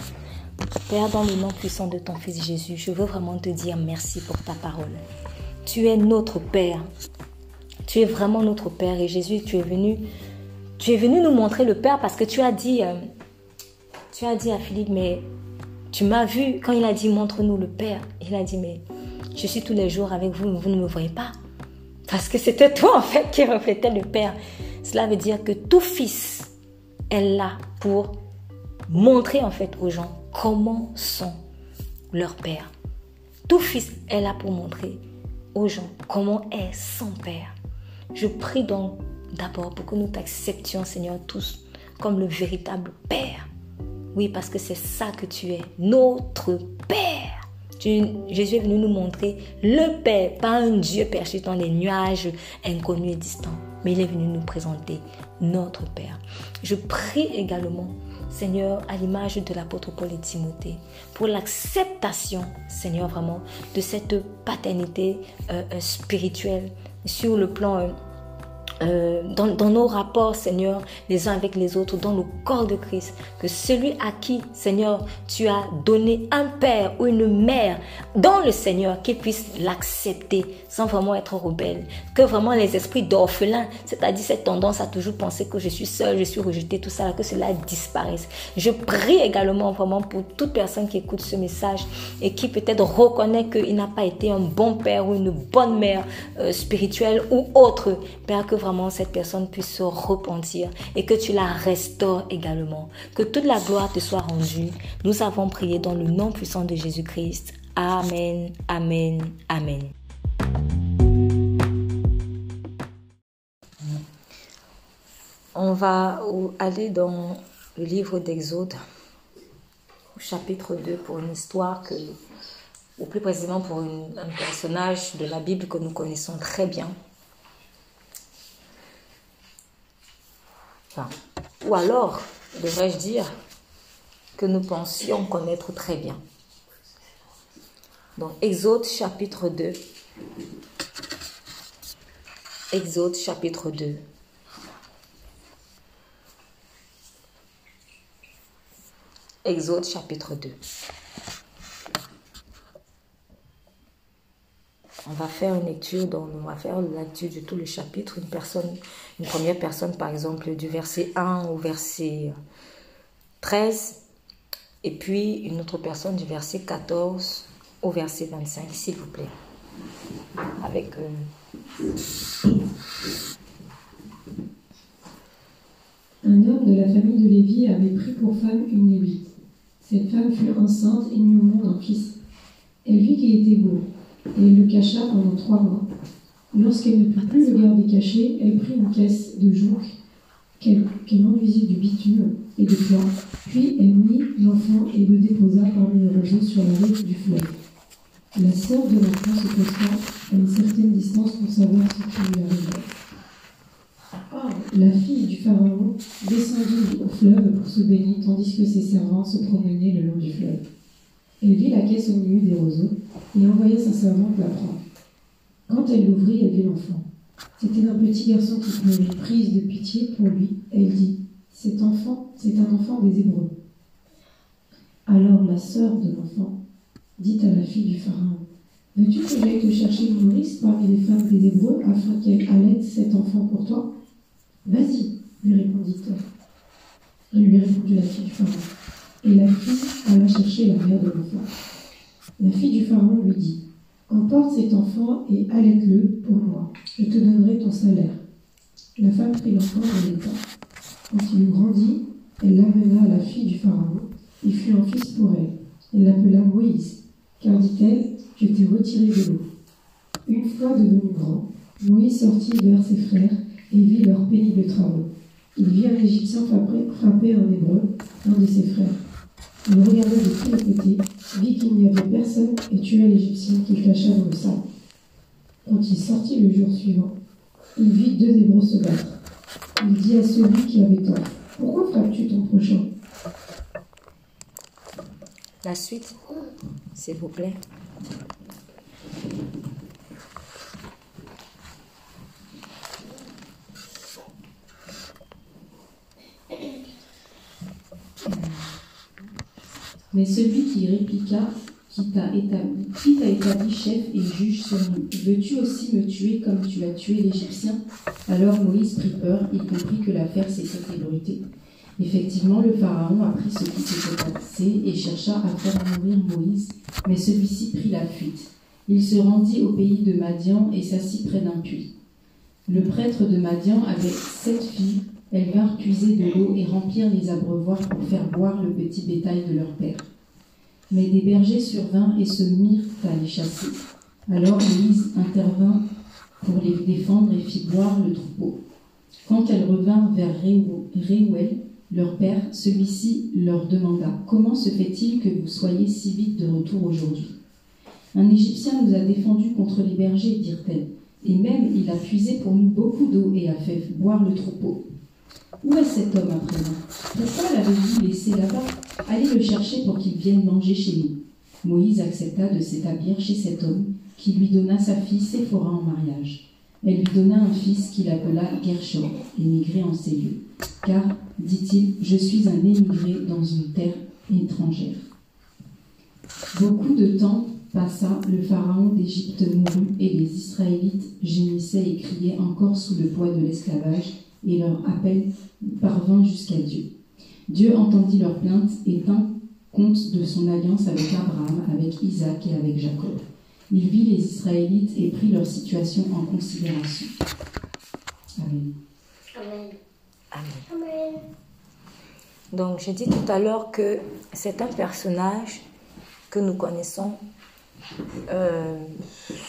Père, dans le nom puissant de ton Fils Jésus, je veux vraiment te dire merci pour ta parole. Tu es notre Père. Tu es vraiment notre Père. Et Jésus, tu es venu, tu es venu nous montrer le Père parce que tu as dit, euh, tu as dit à Philippe, mais tu m'as vu quand il a dit montre-nous le Père. Il a dit, mais je suis tous les jours avec vous, vous ne me voyez pas. Parce que c'était toi en fait qui reflétait le Père. Cela veut dire que tout fils est là pour montrer en fait aux gens comment sont leurs pères. Tout fils est là pour montrer aux gens comment est son Père. Je prie donc d'abord pour que nous t'acceptions, Seigneur, tous comme le véritable Père. Oui, parce que c'est ça que tu es, notre Père. Jésus est venu nous montrer le Père, pas un Dieu perché dans les nuages inconnus et distants, mais il est venu nous présenter notre Père. Je prie également Seigneur, à l'image de l'apôtre Paul et Timothée, pour l'acceptation, Seigneur, vraiment, de cette paternité euh, euh, spirituelle sur le plan euh, dans, nos rapports, Seigneur, les uns avec les autres, dans le corps de Christ, que celui à qui, Seigneur, tu as donné un père ou une mère dans le Seigneur, qu'il puisse l'accepter sans vraiment être rebelle. Que vraiment les esprits d'orphelins, c'est-à-dire cette tendance à toujours penser que je suis seul, je suis rejeté, tout ça, que cela disparaisse. Je prie également vraiment pour toute personne qui écoute ce message et qui peut-être reconnaît qu'il n'a pas été un bon père ou une bonne mère euh, spirituelle ou autre. Père, que cette personne puisse se repentir et que tu la restaures également. Que toute la gloire te soit rendue. Nous avons prié dans le nom puissant de Jésus-Christ. Amen, amen, amen. On va aller dans le livre d'Exode, chapitre 2, pour une histoire que, ou plus précisément pour un personnage de la Bible que nous connaissons très bien. Ou alors, devrais-je dire, que nous pensions connaître très bien. Donc, Exode chapitre 2. Exode chapitre 2. Exode chapitre 2. On va faire une lecture, donc on va faire lecture de tout le chapitre. Une personne, une première personne, par exemple, du verset 1 au verset 13. Et puis une autre personne du verset 14 au verset 25, s'il vous plaît. Avec. Euh, Un homme de la famille de Lévi avait pris pour femme une Lévite. Cette femme fut enceinte et mit au monde un fils. Elle vit qu'il était beau et le cacha pendant trois mois. Lorsqu'elle ne put plus le garder caché, elle prit une caisse de joug qu'elle enduisit du bitume et de plomb, puis elle mit l'enfant et le déposa parmi les roseaux sur la rive du fleuve. La sœur de l'enfant se posta à une certaine distance pour savoir ce qui lui arrivait. Or, la fille du pharaon descendit au fleuve pour se baigner tandis que ses servants se promenaient le long du fleuve. Elle vit la caisse au milieu des roseaux et envoya sa servante la prendre. Quand elle l'ouvrit, elle vit l'enfant. C'était un petit garçon qui pleurait, prise de pitié pour lui. Elle dit Cet enfant, c'est un enfant des Hébreux. Alors la sœur de l'enfant dit à la fille du Pharaon Veux-tu que j'aille te chercher une nourrice parmi les femmes des Hébreux afin qu'elle allaite cet enfant pour toi? Vas-y, lui répondit-elle. Lui répondit la fille du Pharaon et la fille alla chercher la mère de l'enfant. La fille du pharaon lui dit Emporte cet enfant et allaite-le pour moi. Je te donnerai ton salaire. La femme prit l'enfant dans l'état. Quand il eut grandi, elle l'amena à la fille du pharaon et fut un fils pour elle. Elle l'appela Moïse, car dit-elle Je t'ai retiré de l'eau. Une fois devenu grand, Moïse sortit vers ses frères et vit leurs pénibles travaux. Il vit un Égyptien frapper un Hébreu, un de ses frères. Il regardait de tous les côtés, vit qu'il n'y avait personne et tua l'Égyptien qu'il cacha dans le sable. Quand il sortit le jour suivant, il vit deux Hébreux se battre. Il dit à celui qui avait tort Pourquoi frappes-tu ton prochain? La suite, s'il vous plaît. Mais celui qui répliqua, qui t'a établi, chef et juge sur nous, veux-tu aussi me tuer comme tu as tué l'Égyptien? Alors Moïse prit peur, il comprit que l'affaire s'était ébruitée. Effectivement, le Pharaon apprit ce qui s'était passé et chercha à faire mourir Moïse, mais celui-ci prit la fuite. Il se rendit au pays de Madian et s'assit près d'un puits. Le prêtre de Madian avait sept filles elles vinrent puiser de l'eau et remplir les abreuvoirs pour faire boire le petit bétail de leur père. Mais des bergers survinrent et se mirent à les chasser. Alors Moïse intervint pour les défendre et fit boire le troupeau. Quand elles revinrent vers Réouel, leur père, celui-ci leur demanda Comment se fait-il que vous soyez si vite de retour aujourd'hui? Un Égyptien nous a défendus contre les bergers, dirent-elles, et même il a puisé pour nous beaucoup d'eau et a fait boire le troupeau. Où est cet homme à présent? Pourquoi l'avez-vous laissé là-bas? Allez le chercher pour qu'il vienne manger chez nous. Moïse accepta de s'établir chez cet homme, qui lui donna sa fille Séphora en mariage. Elle lui donna un fils qu'il appela Gershon, émigré en ces lieux. Car, dit-il, je suis un émigré dans une terre étrangère. Beaucoup de temps passa, le pharaon d'Égypte mourut, et les Israélites gémissaient et criaient encore sous le poids de l'esclavage, et leur appel parvint jusqu'à Dieu. Dieu entendit leurs plaintes et tint compte de son alliance avec Abraham, avec Isaac et avec Jacob. Il vit les Israélites et prit leur situation en considération. Amen. Amen. Amen. Donc, j'ai dit tout à l'heure que c'est un personnage que nous connaissons euh,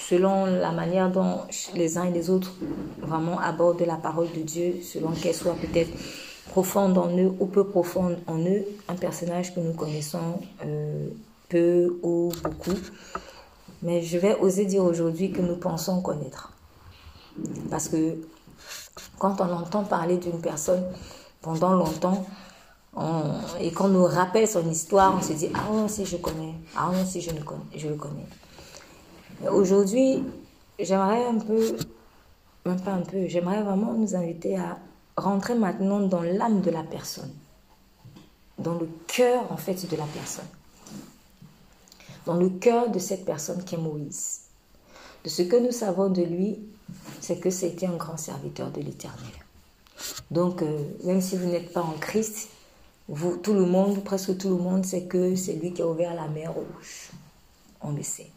selon la manière dont les uns et les autres vraiment abordent la parole de Dieu, selon qu'elle soit peut-être profonde en eux ou peu profonde en eux, un personnage que nous connaissons euh, peu ou beaucoup. Mais je vais oser dire aujourd'hui que nous pensons connaître. Parce que quand on entend parler d'une personne pendant longtemps, et qu'on nous rappelle son histoire, on se dit Ah non, si je connais, ah non, si je, le connais. Aujourd'hui, j'aimerais un peu, même pas un peu, j'aimerais vraiment nous inviter à rentrer maintenant dans l'âme de la personne, dans le cœur en fait de la personne, dans le cœur de cette personne qui est Moïse. De ce que nous savons de lui, c'est que c'était un grand serviteur de l'Éternel. Donc, euh, même si vous n'êtes pas en Christ, vous, tout le monde, presque tout le monde sait que c'est lui qui a ouvert la mer rouge. On le sait.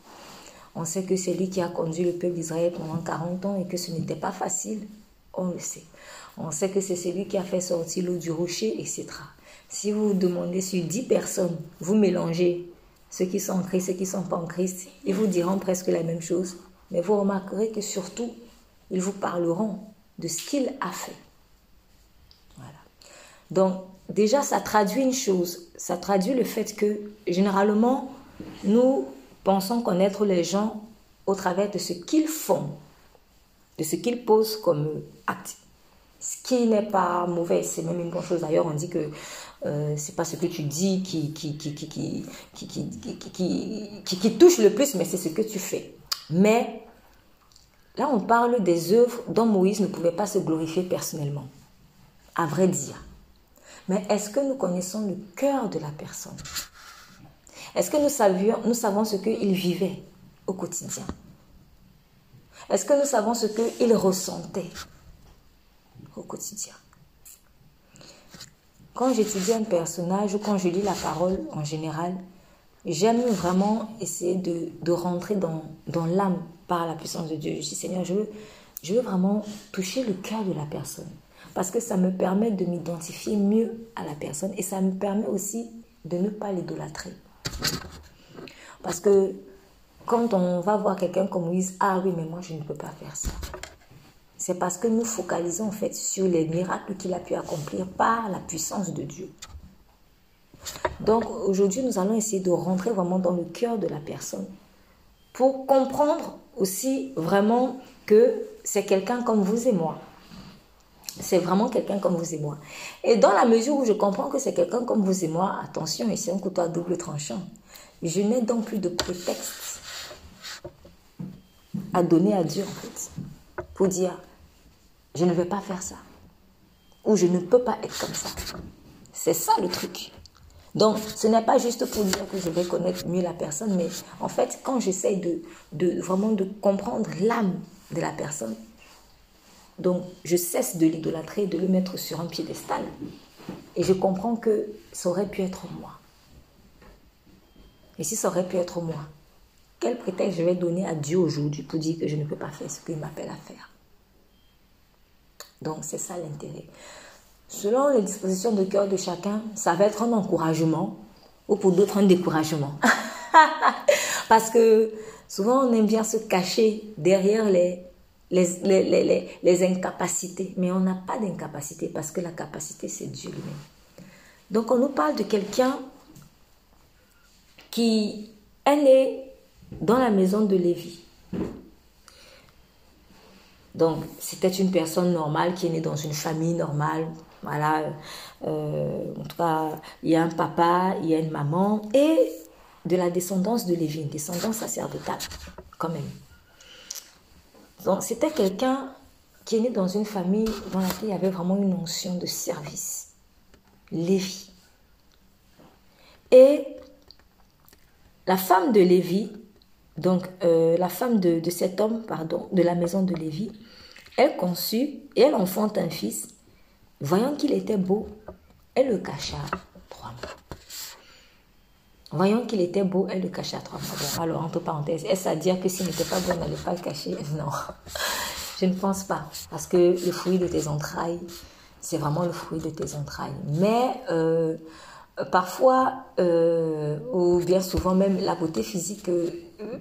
On sait que c'est lui qui a conduit le peuple d'Israël pendant 40 ans et que ce n'était pas facile. On le sait. On sait que c'est celui qui a fait sortir l'eau du rocher, etc. Si vous demandez sur 10 personnes, vous mélangez ceux qui sont en Christ ceux qui ne sont pas en Christ, ils vous diront presque la même chose. Mais vous remarquerez que surtout, ils vous parleront de ce qu'il a fait. Voilà. Donc, déjà, ça traduit une chose. Ça traduit le fait que, généralement, nous pensons connaître les gens au travers de ce qu'ils font, de ce qu'ils posent comme acte. Ce qui n'est pas mauvais, c'est même une bonne chose. D'ailleurs, on dit que euh, c'est pas ce que tu dis qui, touche le plus, mais c'est ce que tu fais. Mais là, on parle des œuvres dont Moïse ne pouvait pas se glorifier personnellement, à vrai dire. Mais est-ce que nous connaissons le cœur de la personne? Est-ce que nous, savons ce qu'il vivait au quotidien? Est-ce que nous savons ce qu'il ressentait au quotidien? Quand j'étudie un personnage ou quand je lis la parole en général, j'aime vraiment essayer de, rentrer dans, l'âme par la puissance de Dieu. Je dis Seigneur, je veux vraiment toucher le cœur de la personne parce que ça me permet de m'identifier mieux à la personne et ça me permet aussi de ne pas l'idolâtrer. Parce que quand on va voir quelqu'un comme Moïse, ah oui, mais moi je ne peux pas faire ça. C'est parce que nous focalisons en fait sur les miracles qu'il a pu accomplir par la puissance de Dieu. Donc aujourd'hui, nous allons essayer de rentrer vraiment dans le cœur de la personne pour comprendre aussi vraiment que c'est quelqu'un comme vous et moi. C'est vraiment quelqu'un comme vous et moi. Et dans la mesure où je comprends que c'est quelqu'un comme vous et moi, attention, c'est un couteau à double tranchant. Je n'ai donc plus de prétexte à donner à Dieu, en fait, pour dire, je ne vais pas faire ça. Ou je ne peux pas être comme ça. C'est ça le truc. Donc, ce n'est pas juste pour dire que je vais connaître mieux la personne, mais en fait, quand j'essaye de, de, vraiment de comprendre l'âme de la personne, donc, je cesse de l'idolâtrer, de le mettre sur un piédestal. Et je comprends que ça aurait pu être moi. Et si ça aurait pu être moi, quel prétexte je vais donner à Dieu aujourd'hui pour dire que je ne peux pas faire ce qu'il m'appelle à faire? Donc, c'est ça l'intérêt. Selon les dispositions de cœur de chacun, ça va être un encouragement ou pour d'autres un découragement. Parce que souvent, on aime bien se cacher derrière les, les, les, incapacités. Mais on n'a pas d'incapacité parce que la capacité, c'est Dieu lui-même. Donc on nous parle de quelqu'un qui est né dans la maison de Lévi. Donc c'était une personne normale qui est née dans une famille normale, Voilà, euh, en tout cas, il y a un papa, il y a une maman et de la descendance de Lévi, une descendance sacerdotale, quand même. Donc, c'était quelqu'un qui est né dans une famille dans laquelle il y avait vraiment une notion de service. Lévi. Et la femme de Lévi, donc euh, la femme de, cet homme, pardon, de la maison de Lévi, elle conçut et elle enfante un fils. Voyant qu'il était beau, elle le cacha trois mois. Voyant qu'il était beau, elle le cacha trois mois. alors, entre parenthèses, est-ce à dire que s'il n'était pas beau, elle n'allait pas le cacher? Non, je ne pense pas. Parce que le fruit de tes entrailles, c'est vraiment le fruit de tes entrailles. Mais euh, parfois, euh, ou bien souvent même, la beauté physique euh,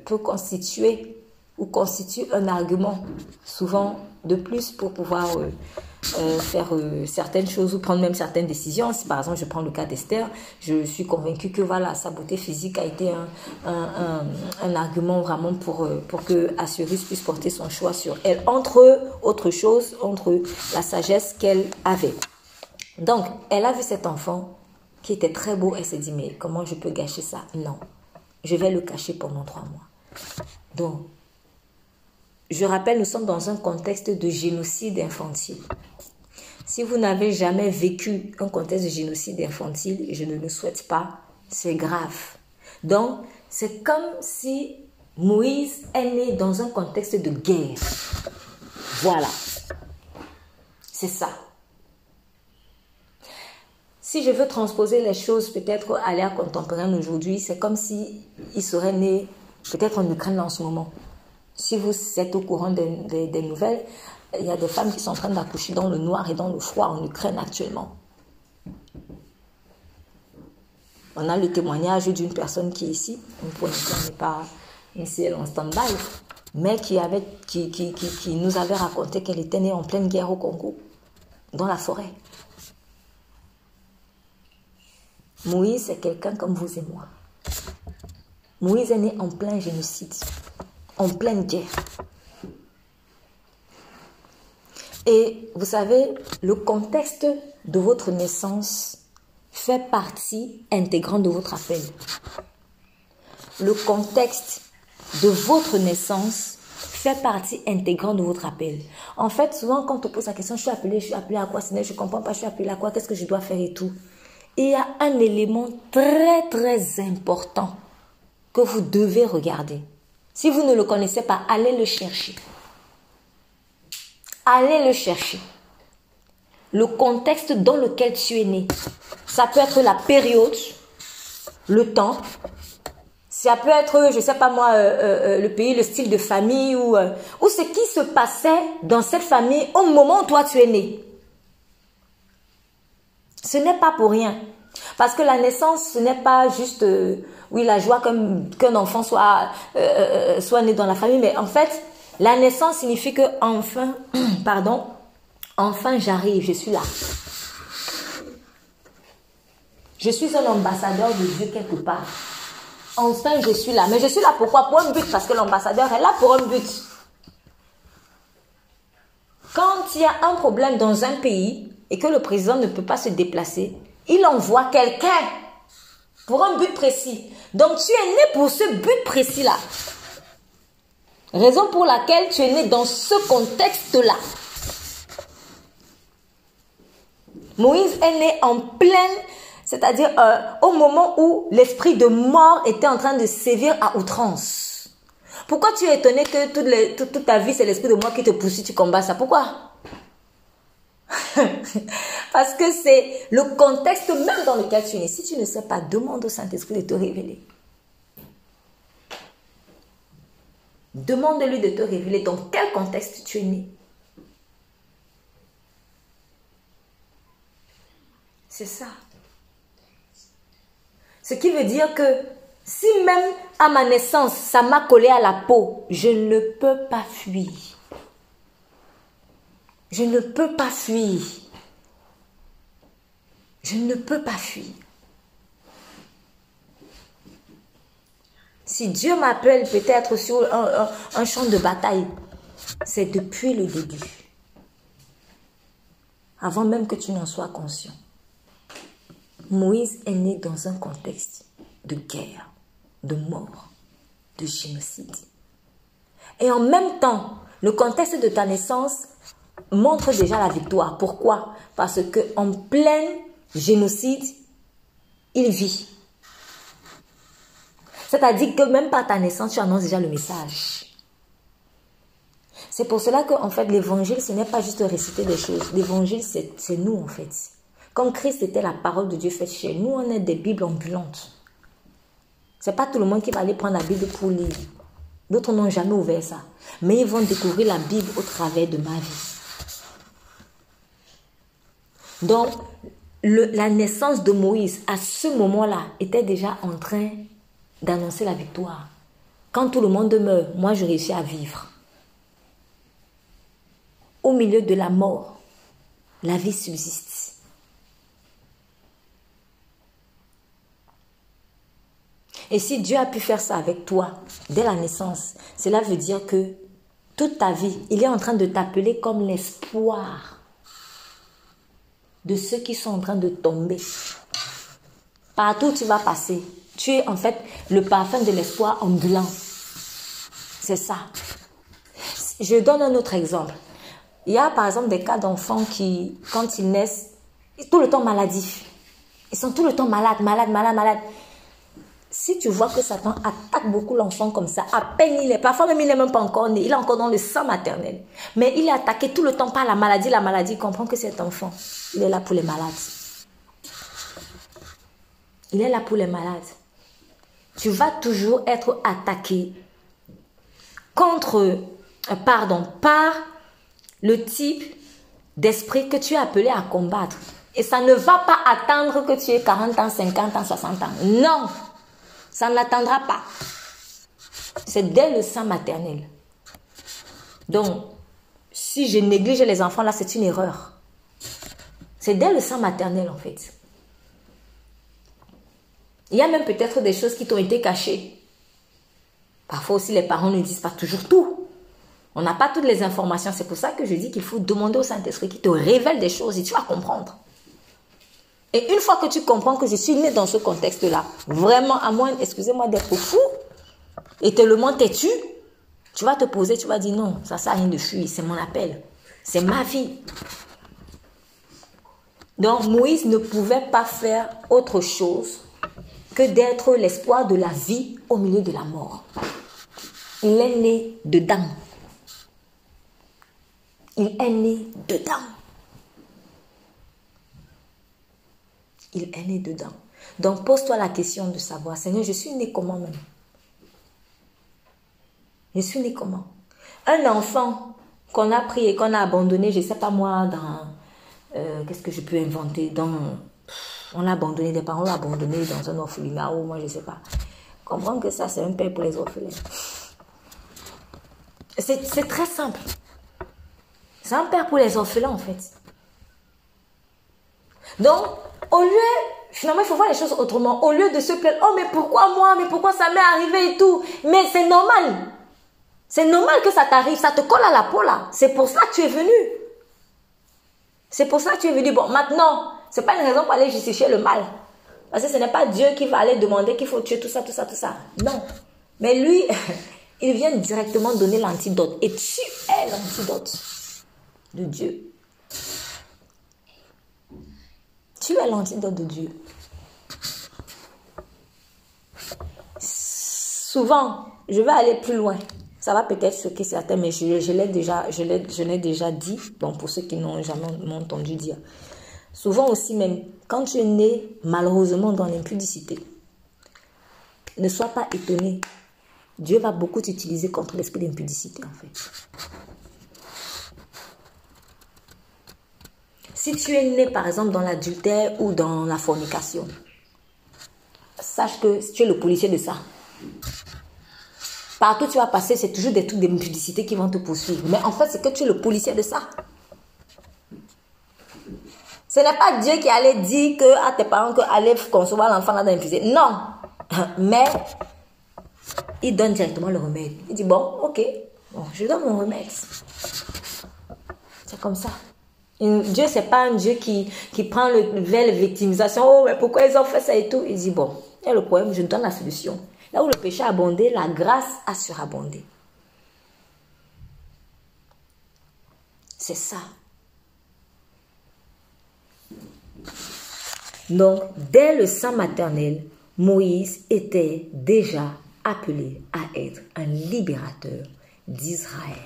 peut constituer ou constitue un argument, souvent de plus pour pouvoir euh, euh, faire euh, certaines choses ou prendre même certaines décisions. Si par exemple je prends le cas d'Esther, je suis convaincue que voilà, sa beauté physique a été un, argument vraiment pour, pour que Assurus puisse porter son choix sur elle, entre autres choses, entre la sagesse qu'elle avait. Donc, elle a vu cet enfant qui était très beau, elle s'est dit, mais comment je peux gâcher ça? Non, je vais le cacher pendant trois mois. Donc, je rappelle, nous sommes dans un contexte de génocide infantile. Si vous n'avez jamais vécu un contexte de génocide infantile, je ne le souhaite pas, c'est grave. Donc, c'est comme si Moïse est né dans un contexte de guerre. Voilà. C'est ça. Si je veux transposer les choses peut-être à l'ère contemporaine aujourd'hui, c'est comme si il serait né peut-être en Ukraine en ce moment. Si vous êtes au courant des, nouvelles, il y a des femmes qui sont en train d'accoucher dans le noir et dans le froid en Ukraine actuellement. On a le témoignage d'une personne qui est ici, pour l'instant n'est pas ici en stand-by, mais qui, avait, qui, qui, qui, nous avait raconté qu'elle était née en pleine guerre au Congo, dans la forêt. Moïse, c'est quelqu'un comme vous et moi. Moïse est né en plein génocide en pleine guerre. Et vous savez, le contexte de votre naissance fait partie intégrante de votre appel. Le contexte de votre naissance fait partie intégrante de votre appel. En fait, souvent quand on pose la question, je suis appelé, je suis appelé à quoi Je ne comprends pas, je suis appelé à quoi Qu'est-ce que je dois faire et tout Il y a un élément très très important que vous devez regarder. Si vous ne le connaissez pas, allez le chercher. Allez le chercher. Le contexte dans lequel tu es né. Ça peut être la période, le temps. Ça peut être, je ne sais pas moi, euh, euh, euh, le pays, le style de famille ou, ou ce qui se passait dans cette famille au moment où toi tu es né. Ce n'est pas pour rien. Parce que la naissance, ce n'est pas juste oui, la joie qu'un enfant soit, euh, euh, euh, soit né dans la famille, mais en fait, la naissance signifie que enfin, pardon, enfin j'arrive, je suis là. Je suis un ambassadeur de Dieu quelque part. Enfin, je suis là. Mais je suis là pourquoi? Pour un but, parce que l'ambassadeur est là pour un but. Quand il y a un problème dans un pays et que le président ne peut pas se déplacer, il envoie quelqu'un pour un but précis. Donc tu es né pour ce but précis-là. Raison pour laquelle tu es né dans ce contexte-là. Moïse est né en pleine, c'est-à-dire euh, au moment où l'esprit de mort était en train de sévir à outrance. Pourquoi tu es étonné que toute, ta vie c'est l'esprit de mort qui te poursuit, tu combats ça? Pourquoi? Parce que c'est le contexte même dans lequel tu es né. Si tu ne sais pas, demande au Saint-Esprit de te révéler. Demande-lui de te révéler dans quel contexte tu es né. C'est ça. Ce qui veut dire que si même à ma naissance, ça m'a collé à la peau, je ne peux pas fuir. Je ne peux pas fuir. Je ne peux pas fuir. Si Dieu m'appelle peut-être sur un, champ de bataille, c'est depuis le début. avant même que tu n'en sois conscient. Moïse est né dans un contexte de guerre, de mort, de génocide. Et en même temps, le contexte de ta naissance montre déjà la victoire. Pourquoi? Parce que en plein génocide, il vit. C'est-à-dire que même par ta naissance, tu annonces déjà le message. C'est pour cela que, en fait, l'évangile, ce n'est pas juste réciter des choses. L'évangile, c'est nous, en fait. Comme Christ était la parole de Dieu faite chez nous, on est des Bibles ambulantes. C'est pas tout le monde qui va aller prendre la Bible pour lire. D'autres n'ont jamais ouvert ça. Mais ils vont découvrir la Bible au travers de ma vie. Donc, la naissance de Moïse, à ce moment-là, était déjà en train d'annoncer la victoire. Quand tout le monde meurt, moi je réussis à vivre. Au milieu de la mort, la vie subsiste. Et si Dieu a pu faire ça avec toi dès la naissance, cela veut dire que toute ta vie, il est en train de t'appeler comme l'espoir de ceux qui sont en train de tomber. Partout tu vas passer, tu es en fait le parfum de l'espoir ambulant. C'est ça. Je donne un autre exemple. Il y a par exemple des cas d'enfants qui, quand ils naissent, tout le temps maladifs. Ils sont tout le temps malades, malades, malades, malades. Si tu vois que Satan attaque beaucoup l'enfant comme ça, à peine il est, parfois même il n'est même pas encore né, il est encore dans le sang maternel. Mais il est attaqué tout le temps par la maladie, la maladie, comprend que cet enfant, il est là pour les malades. Il est là pour les malades tu vas toujours être attaqué contre, euh, pardon, par le type d'esprit que tu es appelé à combattre. Et ça ne va pas attendre que tu aies 40 ans, 50 ans, 60 ans. Non, ça ne l'attendra pas. C'est dès le sang maternel. Donc, si je néglige les enfants, là, c'est une erreur. C'est dès le sang maternel, en fait. Il y a même peut-être des choses qui t'ont été cachées. Parfois aussi, les parents ne disent pas toujours tout. On n'a pas toutes les informations. C'est pour ça que je dis qu'il faut demander au Saint-Esprit qui te révèle des choses et tu vas comprendre. Et une fois que tu comprends que je suis né dans ce contexte-là, vraiment, à moins, excusez-moi d'être fou et tellement têtu, tu vas te poser, tu vas dire non, ça sert à rien de fuir, c'est mon appel, c'est ma vie. Donc Moïse ne pouvait pas faire autre chose que d'être l'espoir de la vie au milieu de la mort. Il est né dedans. Il est né dedans. Il est né dedans. Donc pose-toi la question de savoir, Seigneur, je suis né comment même? Je suis né comment? Un enfant qu'on a pris et qu'on a abandonné, je ne sais pas moi, dans... Euh, qu'est-ce que je peux inventer? Dans on l'a abandonné, des parents l'ont abandonné dans un orphelinat ou moi je sais pas. Comprendre que ça c'est un père pour les orphelins. C'est très simple. C'est un père pour les orphelins en fait. Donc, au lieu, finalement, il faut voir les choses autrement. Au lieu de se plaindre, oh mais pourquoi moi, mais pourquoi ça m'est arrivé et tout? Mais c'est normal. C'est normal que ça t'arrive, ça te colle à la peau là. C'est pour ça que tu es venu. C'est pour ça que tu es venu. Bon, maintenant, c'est pas une raison pour aller justifier le mal. Parce que ce n'est pas Dieu qui va aller demander qu'il faut tuer tout ça, tout ça, tout ça. Non. Mais lui, il vient directement donner l'antidote. Et tu es l'antidote de Dieu. Tu l'antidote de Dieu? Souvent, je vais aller plus loin. Ça va peut-être choquer certains, mais je, je l'ai déjà, je l'ai déjà dit. Bon, pour ceux qui n'ont jamais entendu dire. Souvent aussi même, quand tu es malheureusement dans l'impudicité, ne sois pas étonné. Dieu va beaucoup t'utiliser contre l'esprit d'impudicité en fait. Si tu es né par exemple dans l'adultère ou dans la fornication, sache que tu es le policier de ça. Partout où tu vas passer, c'est toujours des trucs d'impudicité qui vont te poursuivre. Mais en fait, c'est que tu es le policier de ça. Ce n'est pas Dieu qui allait dire que à tes parents que allait concevoir l'enfant dans une Non. Mais il donne directement le remède. Il dit bon, ok, bon, je donne mon remède. C'est comme ça. Dieu, c'est pas un Dieu qui, prend le vers victimisation. Oh, mais pourquoi ils ont fait ça et tout? Il dit, bon, il y a le problème, je donne la solution. Là où le péché a abondé, la grâce a surabondé. C'est ça. Donc, dès le sang maternel, Moïse était déjà appelé à être un libérateur d'Israël.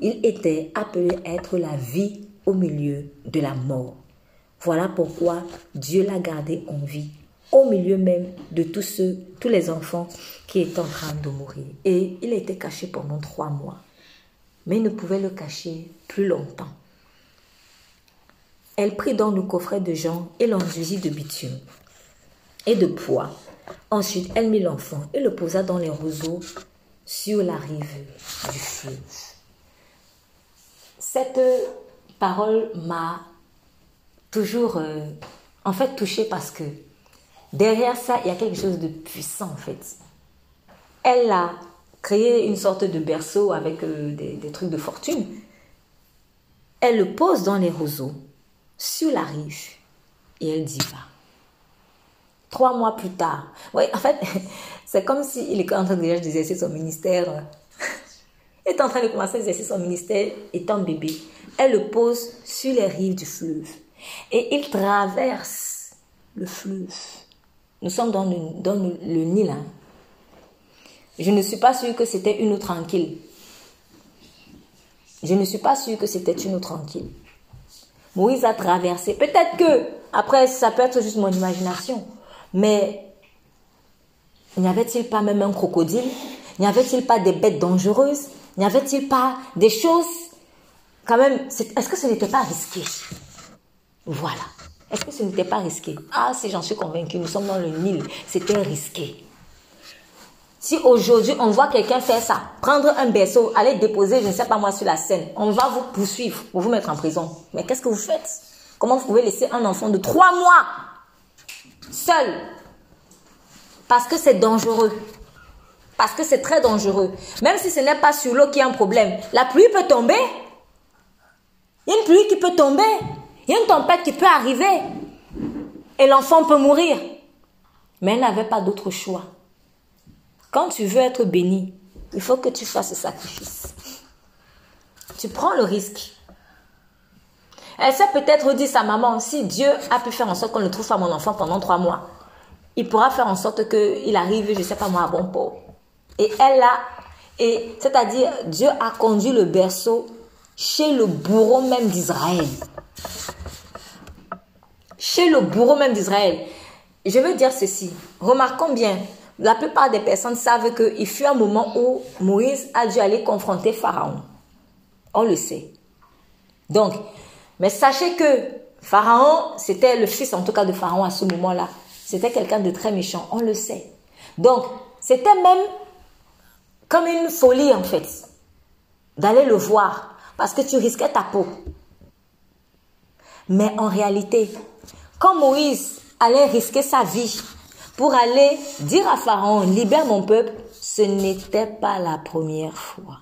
Il était appelé à être la vie au milieu de la mort. Voilà pourquoi Dieu l'a gardé en vie, au milieu même de tous ceux, tous les enfants qui étaient en train de mourir. Et il a été caché pendant trois mois. Mais il ne pouvait le cacher plus longtemps. Elle prit dans le coffret de Jean et l'enduisit de bitume et de poids. Ensuite, elle mit l'enfant et le posa dans les roseaux sur la rive du fleuve. Cette parole m'a toujours, euh, en fait, touchée parce que derrière ça, il y a quelque chose de puissant, en fait. Elle a créé une sorte de berceau avec euh, des, trucs de fortune. Elle le pose dans les roseaux sur la rive et elle dit va. Trois mois plus tard, oui, en fait, c'est comme s'il est en train d'exercer son ministère. Est en train de commencer à exercer son ministère étant bébé. Elle le pose sur les rives du fleuve et il traverse le fleuve. Nous sommes dans le, Nil. Hein. Je ne suis pas sûre que c'était une eau tranquille. Je ne suis pas sûre que c'était une eau tranquille. Moïse a traversé. Peut-être que, après, ça peut être juste mon imagination, mais n'y avait-il pas même un crocodile? N'y avait-il pas des bêtes dangereuses? N'y avait-il pas des choses quand même Est-ce que ce n'était pas risqué? Voilà. Est-ce que ce n'était pas risqué? Ah, si j'en suis convaincue, nous sommes dans le Nil, c'était risqué. Si aujourd'hui on voit quelqu'un faire ça, prendre un berceau, aller déposer, je ne sais pas moi, sur la scène, on va vous poursuivre pour vous mettre en prison. Mais qu'est-ce que vous faites? Comment vous pouvez laisser un enfant de trois mois seul? Parce que c'est dangereux. Parce que c'est très dangereux. Même si ce n'est pas sur l'eau qu'il y a un problème, la pluie peut tomber. Il y a une pluie qui peut tomber. Il y a une tempête qui peut arriver. Et l'enfant peut mourir. Mais elle n'avait pas d'autre choix. Quand tu veux être béni, il faut que tu fasses ce sacrifice. Tu prends le risque. Elle s'est peut-être dit sa maman, si Dieu a pu faire en sorte qu'on ne trouve pas mon enfant pendant trois mois, il pourra faire en sorte qu'il arrive, je ne sais pas moi, à bon port. Et elle a, et c'est-à-dire Dieu a conduit le berceau chez le bourreau même d'Israël. Chez le bourreau même d'Israël. Je veux dire ceci. Remarquons bien, la plupart des personnes savent qu'il fut un moment où Moïse a dû aller confronter Pharaon. On le sait. Donc, mais sachez que Pharaon, c'était le fils en tout cas de Pharaon à ce moment-là. C'était quelqu'un de très méchant, on le sait. Donc, c'était même comme une folie en fait, d'aller le voir, parce que tu risquais ta peau. Mais en réalité, quand Moïse allait risquer sa vie pour aller dire à Pharaon, libère mon peuple, ce n'était pas la première fois.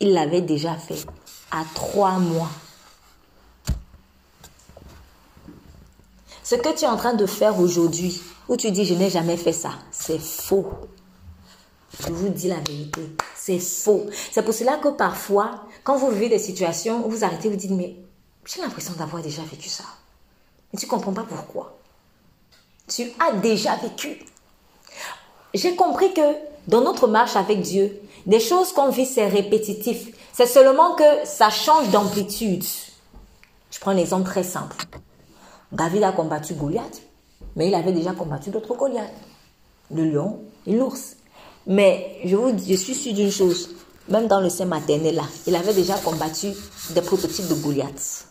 Il l'avait déjà fait à trois mois. Ce que tu es en train de faire aujourd'hui, où tu dis je n'ai jamais fait ça, c'est faux. Je vous dis la vérité, c'est faux. C'est pour cela que parfois, quand vous vivez des situations vous arrêtez, vous dites mais j'ai l'impression d'avoir déjà vécu ça. Mais tu ne comprends pas pourquoi tu as déjà vécu. J'ai compris que dans notre marche avec Dieu, des choses qu'on vit, c'est répétitif. C'est seulement que ça change d'amplitude. Je prends un exemple très simple. David a combattu Goliath, mais il avait déjà combattu d'autres Goliaths. Le lion et l'ours. Mais je vous je suis sûr d'une chose. Même dans le sein maternel là, il avait déjà combattu des prototypes de Goliath.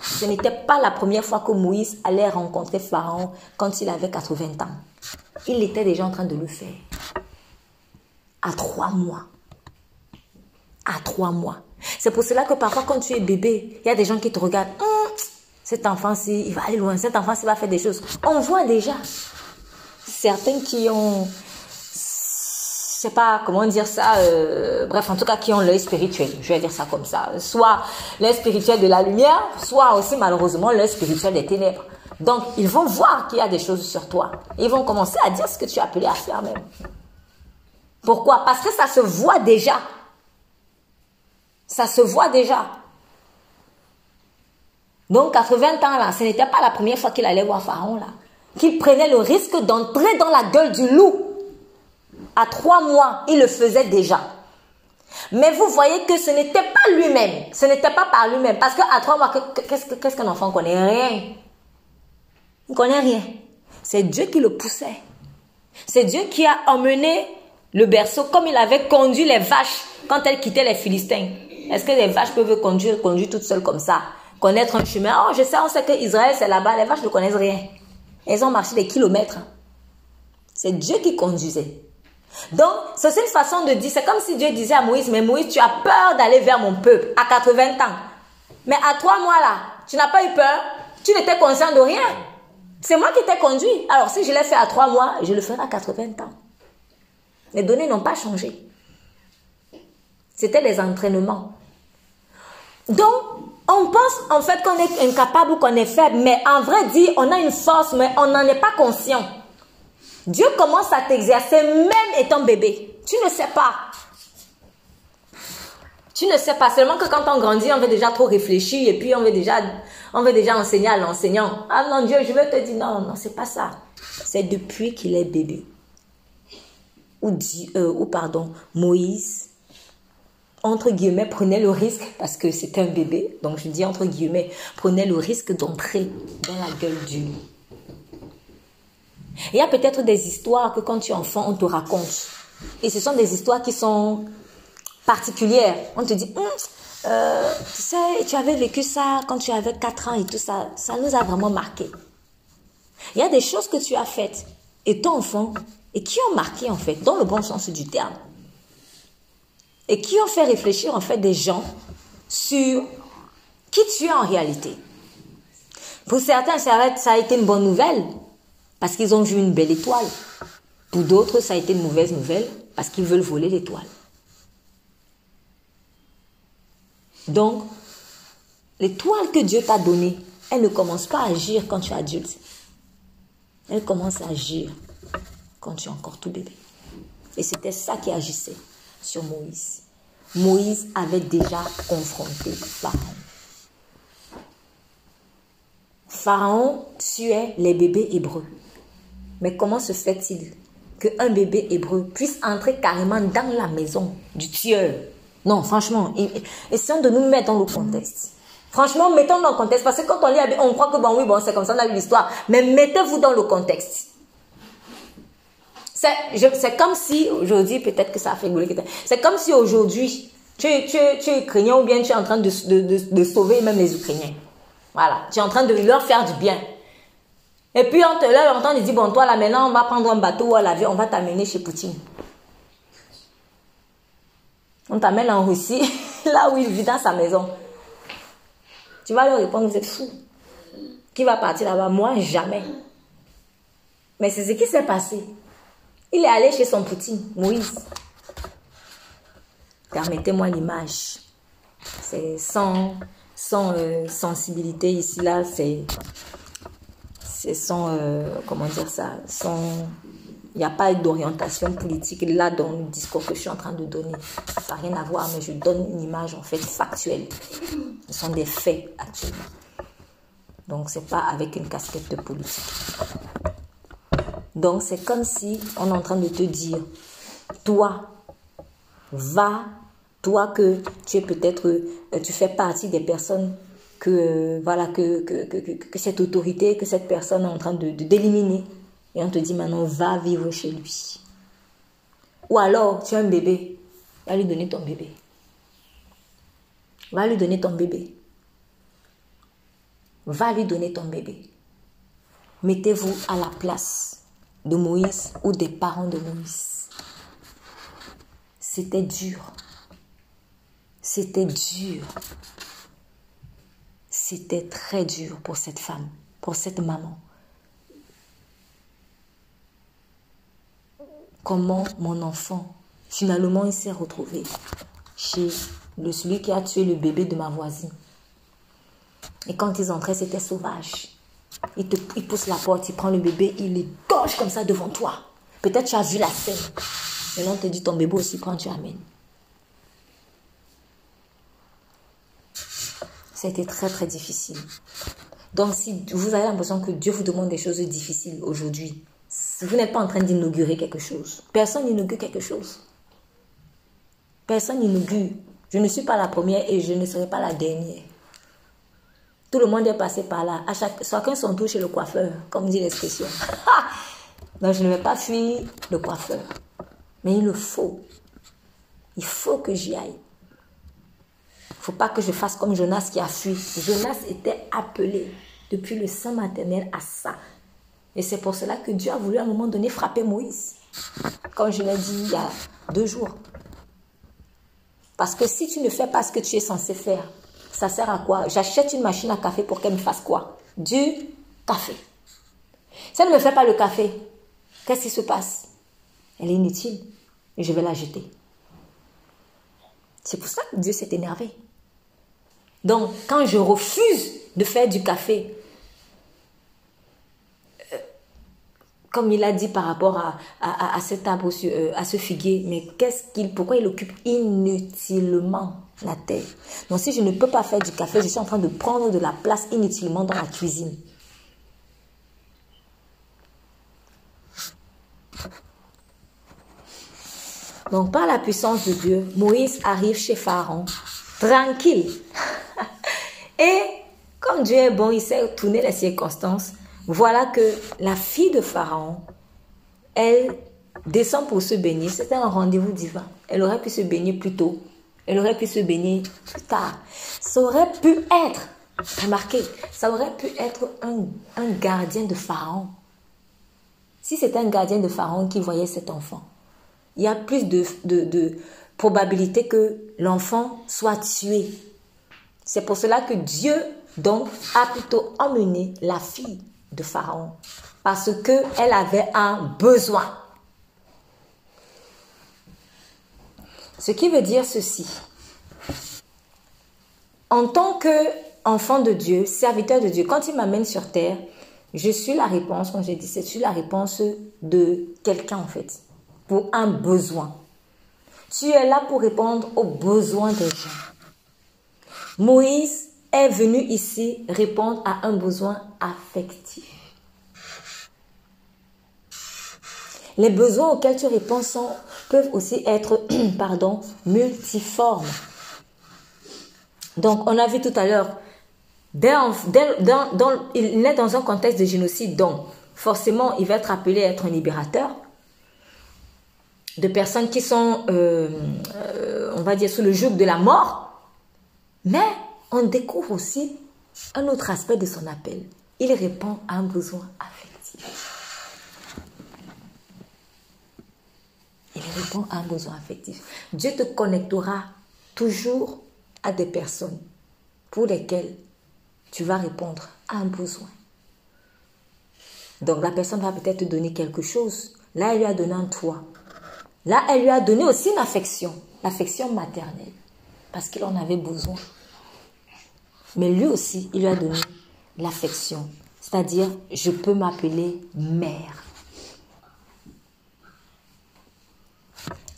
Ce n'était pas la première fois que Moïse allait rencontrer Pharaon quand il avait 80 ans. Il était déjà en train de le faire. À trois mois. À trois mois. C'est pour cela que parfois quand tu es bébé, il y a des gens qui te regardent. Hum, cet enfant-ci, il va aller loin. Cet enfant-ci va faire des choses. On voit déjà certains qui ont sais pas comment dire ça, euh, bref, en tout cas, qui ont l'œil spirituel, je vais dire ça comme ça. Soit l'œil spirituel de la lumière, soit aussi malheureusement l'œil spirituel des ténèbres. Donc, ils vont voir qu'il y a des choses sur toi. Ils vont commencer à dire ce que tu as appelé à faire même. Pourquoi? Parce que ça se voit déjà. Ça se voit déjà. Donc, 80 ans là, ce n'était pas la première fois qu'il allait voir Pharaon là. Qu'il prenait le risque d'entrer dans la gueule du loup. À trois mois, il le faisait déjà. Mais vous voyez que ce n'était pas lui-même. Ce n'était pas par lui-même. Parce qu'à trois mois, qu'est-ce qu'un enfant connaît? Rien. Il ne connaît rien. C'est Dieu qui le poussait. C'est Dieu qui a emmené le berceau comme il avait conduit les vaches quand elles quittaient les Philistins. Est-ce que les vaches peuvent conduire, conduire toutes seules comme ça? Connaître un chemin? Oh, je sais, on sait que Israël, c'est là-bas. Les vaches ne connaissent rien. Elles ont marché des kilomètres. C'est Dieu qui conduisait. Donc, c'est une façon de dire, c'est comme si Dieu disait à Moïse, mais Moïse, tu as peur d'aller vers mon peuple à 80 ans. Mais à trois mois là, tu n'as pas eu peur, tu n'étais conscient de rien. C'est moi qui t'ai conduit. Alors, si je l'ai fait à trois mois, je le ferai à 80 ans. Les données n'ont pas changé. C'était les entraînements. Donc, on pense en fait qu'on est incapable ou qu'on est faible, mais en vrai dit, on a une force, mais on n'en est pas conscient. Dieu commence à t'exercer même étant bébé. Tu ne sais pas. Tu ne sais pas. Seulement que quand on grandit, on veut déjà trop réfléchir et puis on veut déjà, on veut déjà enseigner à l'enseignant. Ah non, Dieu, je veux te dire non, non, c'est pas ça. C'est depuis qu'il est bébé. Ou, euh, ou pardon, Moïse, entre guillemets, prenait le risque, parce que c'était un bébé, donc je dis entre guillemets, prenait le risque d'entrer dans la gueule du. Il y a peut-être des histoires que quand tu es enfant, on te raconte. Et ce sont des histoires qui sont particulières. On te dit, hum, euh, tu sais, tu avais vécu ça quand tu avais 4 ans et tout ça. Ça nous a vraiment marqué. Il y a des choses que tu as faites étant enfant et qui ont marqué en fait, dans le bon sens du terme. Et qui ont fait réfléchir en fait des gens sur qui tu es en réalité. Pour certains, ça a été une bonne nouvelle parce qu'ils ont vu une belle étoile. Pour d'autres, ça a été une mauvaise nouvelle parce qu'ils veulent voler l'étoile. Donc, l'étoile que Dieu t'a donnée, elle ne commence pas à agir quand tu es adulte. Elle commence à agir quand tu es encore tout bébé. Et c'était ça qui agissait sur Moïse. Moïse avait déjà confronté Pharaon. Pharaon tuait les bébés hébreux. Mais comment se fait-il qu'un bébé hébreu puisse entrer carrément dans la maison du tueur? Non, franchement, essayons de nous mettre dans le contexte. Franchement, mettons dans le contexte, parce que quand on lit, on croit que bon, oui, bon, c'est comme ça, on a lu l'histoire. Mais mettez-vous dans le contexte. C'est comme si aujourd'hui, peut-être que ça a fait rigoler. C'est comme si aujourd'hui, tu, tu, tu, es ukrainien ou bien tu es en train de, de, de sauver même les Ukrainiens. Voilà, tu es en train de leur faire du bien. Et puis on te lève, on te dit, bon, toi là maintenant, on va prendre un bateau ou à l'avion, on va t'amener chez Poutine. On t'amène en Russie, là où il vit dans sa maison. Tu vas leur répondre, vous êtes fou. Qui va partir là-bas? Moi, jamais. Mais c'est ce qui s'est passé. Il est allé chez son Poutine, Moïse. Permettez-moi l'image. C'est sans, sans euh, sensibilité ici, là, c'est c'est sans, euh, comment dire ça, il n'y a pas d'orientation politique là dans le discours que je suis en train de donner. Ça n'a rien à voir, mais je donne une image en fait factuelle. Ce sont des faits actuellement. Donc c'est pas avec une casquette de politique. Donc c'est comme si on est en train de te dire, toi, va, toi que tu es peut-être, euh, tu fais partie des personnes que, voilà, que, cette autorité, que cette personne est en train de d'éliminer. Et on te dit maintenant, va vivre chez lui. Ou alors, tu as un bébé, va lui donner ton bébé. Va lui donner ton bébé. Va lui donner ton bébé. Mettez-vous à la place de Moïse ou des parents de Moïse. C'était dur. C'était dur. C'était très dur pour cette femme, pour cette maman. Comment mon enfant Finalement, il s'est retrouvé chez le, celui qui a tué le bébé de ma voisine. Et quand ils entraient, c'était sauvage. Il, te, il pousse la porte, il prend le bébé, il les gorge comme ça devant toi. Peut-être tu as vu la scène. Maintenant, on te dit ton bébé aussi, quand tu amènes. C'était très très difficile. Donc si vous avez l'impression que Dieu vous demande des choses difficiles aujourd'hui, vous n'êtes pas en train d'inaugurer quelque chose. Personne n'inaugure quelque chose. Personne n'inaugure. Je ne suis pas la première et je ne serai pas la dernière. Tout le monde est passé par là. À chaque, chacun son tour chez le coiffeur, comme dit l'expression. Donc je ne vais pas fuir le coiffeur. Mais il le faut. Il faut que j'y aille. Faut pas que je fasse comme Jonas qui a fui. Jonas était appelé depuis le sein maternel à ça. Et c'est pour cela que Dieu a voulu à un moment donné frapper Moïse. Comme je l'ai dit il y a deux jours. Parce que si tu ne fais pas ce que tu es censé faire, ça sert à quoi? J'achète une machine à café pour qu'elle me fasse quoi? Du café. Si elle ne me fait pas le café, qu'est-ce qui se passe? Elle est inutile je vais la jeter. C'est pour ça que Dieu s'est énervé. Donc, quand je refuse de faire du café, euh, comme il a dit par rapport à, à, cet euh, à ce figuier, mais qu'est-ce qu'il, pourquoi il occupe inutilement la terre? Donc, si je ne peux pas faire du café, je suis en train de prendre de la place inutilement dans la cuisine. Donc, par la puissance de Dieu, Moïse arrive chez Pharaon, tranquille. Et comme Dieu est bon, il sait tourner les circonstances. Voilà que la fille de Pharaon, elle descend pour se baigner. C'était un rendez-vous divin. Elle aurait pu se baigner plus tôt. Elle aurait pu se baigner plus tard. Ça aurait pu être, remarquez, ça aurait pu être un, un gardien de Pharaon. Si c'était un gardien de Pharaon qui voyait cet enfant, il y a plus de, de, probabilité que l'enfant soit tué. C'est pour cela que Dieu, donc, a plutôt emmené la fille de Pharaon. Parce qu'elle avait un besoin. Ce qui veut dire ceci. En tant qu'enfant de Dieu, serviteur de Dieu, quand il m'amène sur terre, je suis la réponse, comme j'ai dit, c'est la réponse de quelqu'un en fait pour un besoin. Tu es là pour répondre aux besoins des gens. Moïse est venu ici répondre à un besoin affectif. Les besoins auxquels tu réponds peuvent aussi être pardon, multiformes. Donc, on a vu tout à l'heure, il est dans un contexte de génocide, donc forcément, il va être appelé à être un libérateur de personnes qui sont, euh, euh, on va dire, sous le joug de la mort. Mais on découvre aussi un autre aspect de son appel. Il répond à un besoin affectif. Il répond à un besoin affectif. Dieu te connectera toujours à des personnes pour lesquelles tu vas répondre à un besoin. Donc la personne va peut-être te donner quelque chose. Là, elle lui a donné un toit. Là, elle lui a donné aussi une affection, l'affection maternelle, parce qu'il en avait besoin. Mais lui aussi, il lui a donné l'affection, c'est-à-dire, je peux m'appeler mère.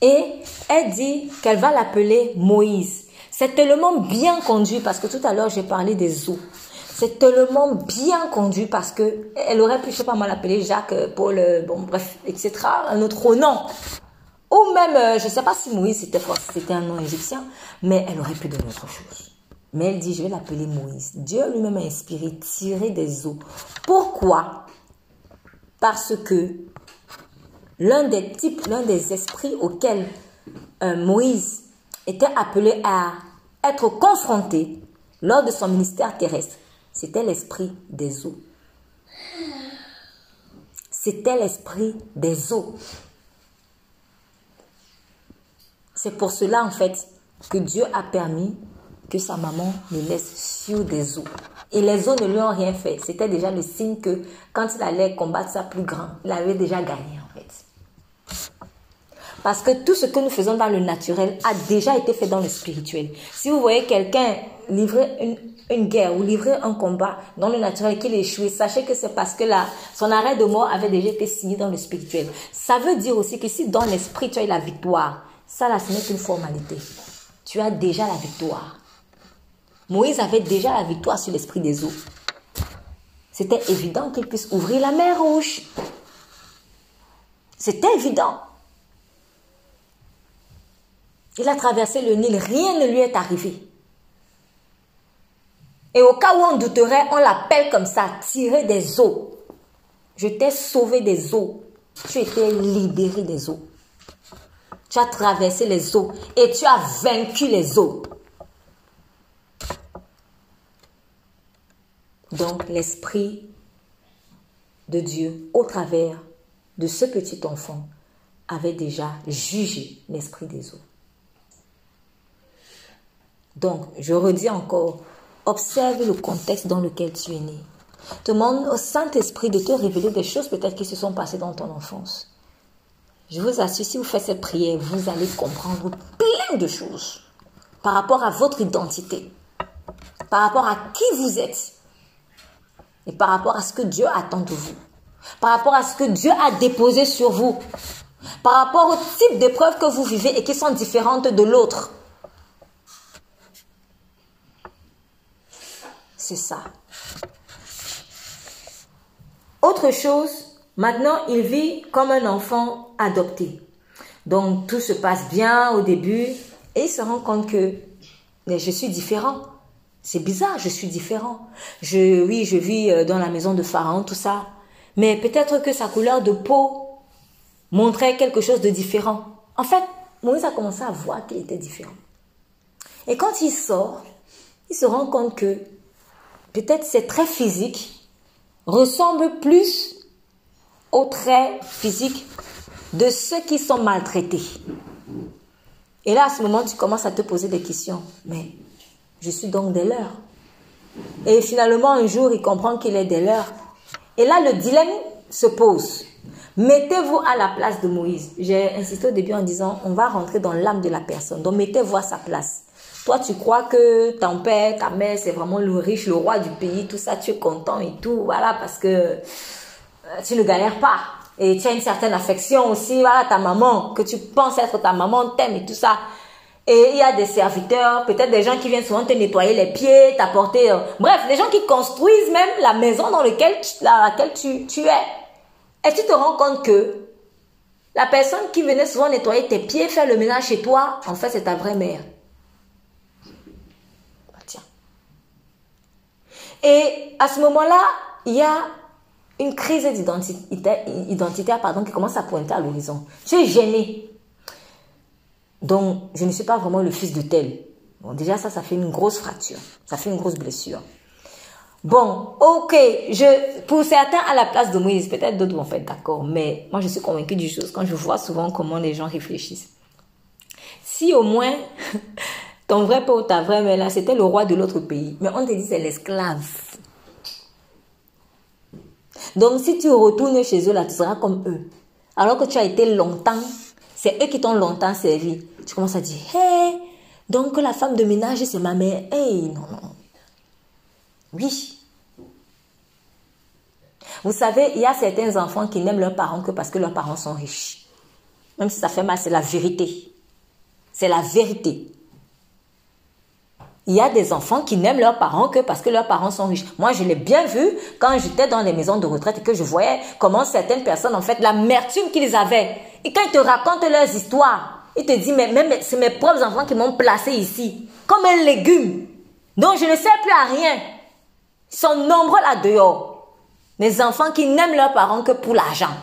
Et elle dit qu'elle va l'appeler Moïse. C'est tellement bien conduit parce que tout à l'heure j'ai parlé des eaux. C'est tellement bien conduit parce que elle aurait pu, je sais pas moi, l'appeler Jacques, Paul, bon bref, etc. Un autre nom. Ou même, euh, je ne sais pas si Moïse c'était un nom égyptien, mais elle aurait pu donner autre chose. Mais elle dit, je vais l'appeler Moïse. Dieu lui-même a inspiré, tirer des eaux. Pourquoi? Parce que l'un des types, l'un des esprits auxquels euh, Moïse était appelé à être confronté lors de son ministère terrestre, c'était l'esprit des eaux. C'était l'esprit des eaux. C'est pour cela, en fait, que Dieu a permis que sa maman le laisse sur des eaux. Et les eaux ne lui ont rien fait. C'était déjà le signe que quand il allait combattre sa plus grand, il avait déjà gagné, en fait. Parce que tout ce que nous faisons dans le naturel a déjà été fait dans le spirituel. Si vous voyez quelqu'un livrer une, une, guerre ou livrer un combat dans le naturel qu'il échoue, sachez que c'est parce que là, son arrêt de mort avait déjà été signé dans le spirituel. Ça veut dire aussi que si dans l'esprit tu as eu la victoire, ça là, ce n'est qu'une formalité. Tu as déjà la victoire. Moïse avait déjà la victoire sur l'esprit des eaux. C'était évident qu'il puisse ouvrir la mer rouge. C'était évident. Il a traversé le Nil, rien ne lui est arrivé. Et au cas où on douterait, on l'appelle comme ça, tirer des eaux. Je t'ai sauvé des eaux. Tu étais libéré des eaux. Tu as traversé les eaux et tu as vaincu les eaux. Donc l'Esprit de Dieu, au travers de ce petit enfant, avait déjà jugé l'Esprit des eaux. Donc, je redis encore, observe le contexte dans lequel tu es né. Demande au Saint-Esprit de te révéler des choses peut-être qui se sont passées dans ton enfance. Je vous assure, si vous faites cette prière, vous allez comprendre plein de choses par rapport à votre identité, par rapport à qui vous êtes et par rapport à ce que Dieu attend de vous, par rapport à ce que Dieu a déposé sur vous, par rapport au type d'épreuves que vous vivez et qui sont différentes de l'autre. C'est ça. Autre chose, maintenant il vit comme un enfant adopté. Donc tout se passe bien au début et il se rend compte que je suis différent. C'est bizarre, je suis différent. Je, oui, je vis euh, dans la maison de Pharaon, tout ça. Mais peut-être que sa couleur de peau montrait quelque chose de différent. En fait, Moïse a commencé à voir qu'il était différent. Et quand il sort, il se rend compte que peut-être ses traits physiques ressemblent plus aux traits physiques de ceux qui sont maltraités. Et là, à ce moment, tu commences à te poser des questions. Mais je suis donc des leurs. Et finalement, un jour, il comprend qu'il est des leurs. Et là, le dilemme se pose. Mettez-vous à la place de Moïse. J'ai insisté au début en disant, on va rentrer dans l'âme de la personne. Donc, mettez-vous à sa place. Toi, tu crois que ton père, ta mère, c'est vraiment le riche, le roi du pays, tout ça, tu es content et tout, voilà, parce que euh, tu ne galères pas. Et tu as une certaine affection aussi, voilà, ta maman, que tu penses être ta maman, t'aime et tout ça. Et il y a des serviteurs, peut-être des gens qui viennent souvent te nettoyer les pieds, t'apporter... Euh, bref, des gens qui construisent même la maison dans, laquelle tu, es. Et tu te rends compte que la personne qui venait souvent nettoyer tes pieds, faire le ménage chez toi, en fait, c'est ta vraie mère. Bah, tiens. Et à ce moment-là, il y a une crise identitaire pardon, qui commence à pointer à l'horizon. Tu es gêné. Donc, je ne suis pas vraiment le fils de tel. Bon, déjà, ça, ça fait une grosse fracture. Ça fait une grosse blessure. Bon, ok, je, pour certains, à la place de Moïse, peut-être d'autres vont faire d'accord, mais moi, je suis convaincue du chose quand je vois souvent comment les gens réfléchissent. Si au moins, ton vrai père ou ta vraie mère, c'était le roi de l'autre pays, mais on te dit c'est l'esclave. Donc, si tu retournes chez eux, là, tu seras comme eux. Alors que tu as été longtemps c'est eux qui t'ont longtemps servi. Tu commences à dire, hé, donc la femme de ménage, c'est ma mère. Hé, non, non. Oui. Vous savez, il y a certains enfants qui n'aiment leurs parents que parce que leurs parents sont riches. Même si ça fait mal, c'est la vérité. C'est la vérité. Il y a des enfants qui n'aiment leurs parents que parce que leurs parents sont riches. Moi, je l'ai bien vu quand j'étais dans les maisons de retraite et que je voyais comment certaines personnes, en fait, l'amertume qu'ils avaient et quand ils te racontent leurs histoires, ils te disent, mais c'est mes propres enfants qui m'ont placé ici, comme un légume. Donc je ne sers plus à rien. Ils sont nombreux là dehors. Les enfants qui n'aiment leurs parents que pour l'argent.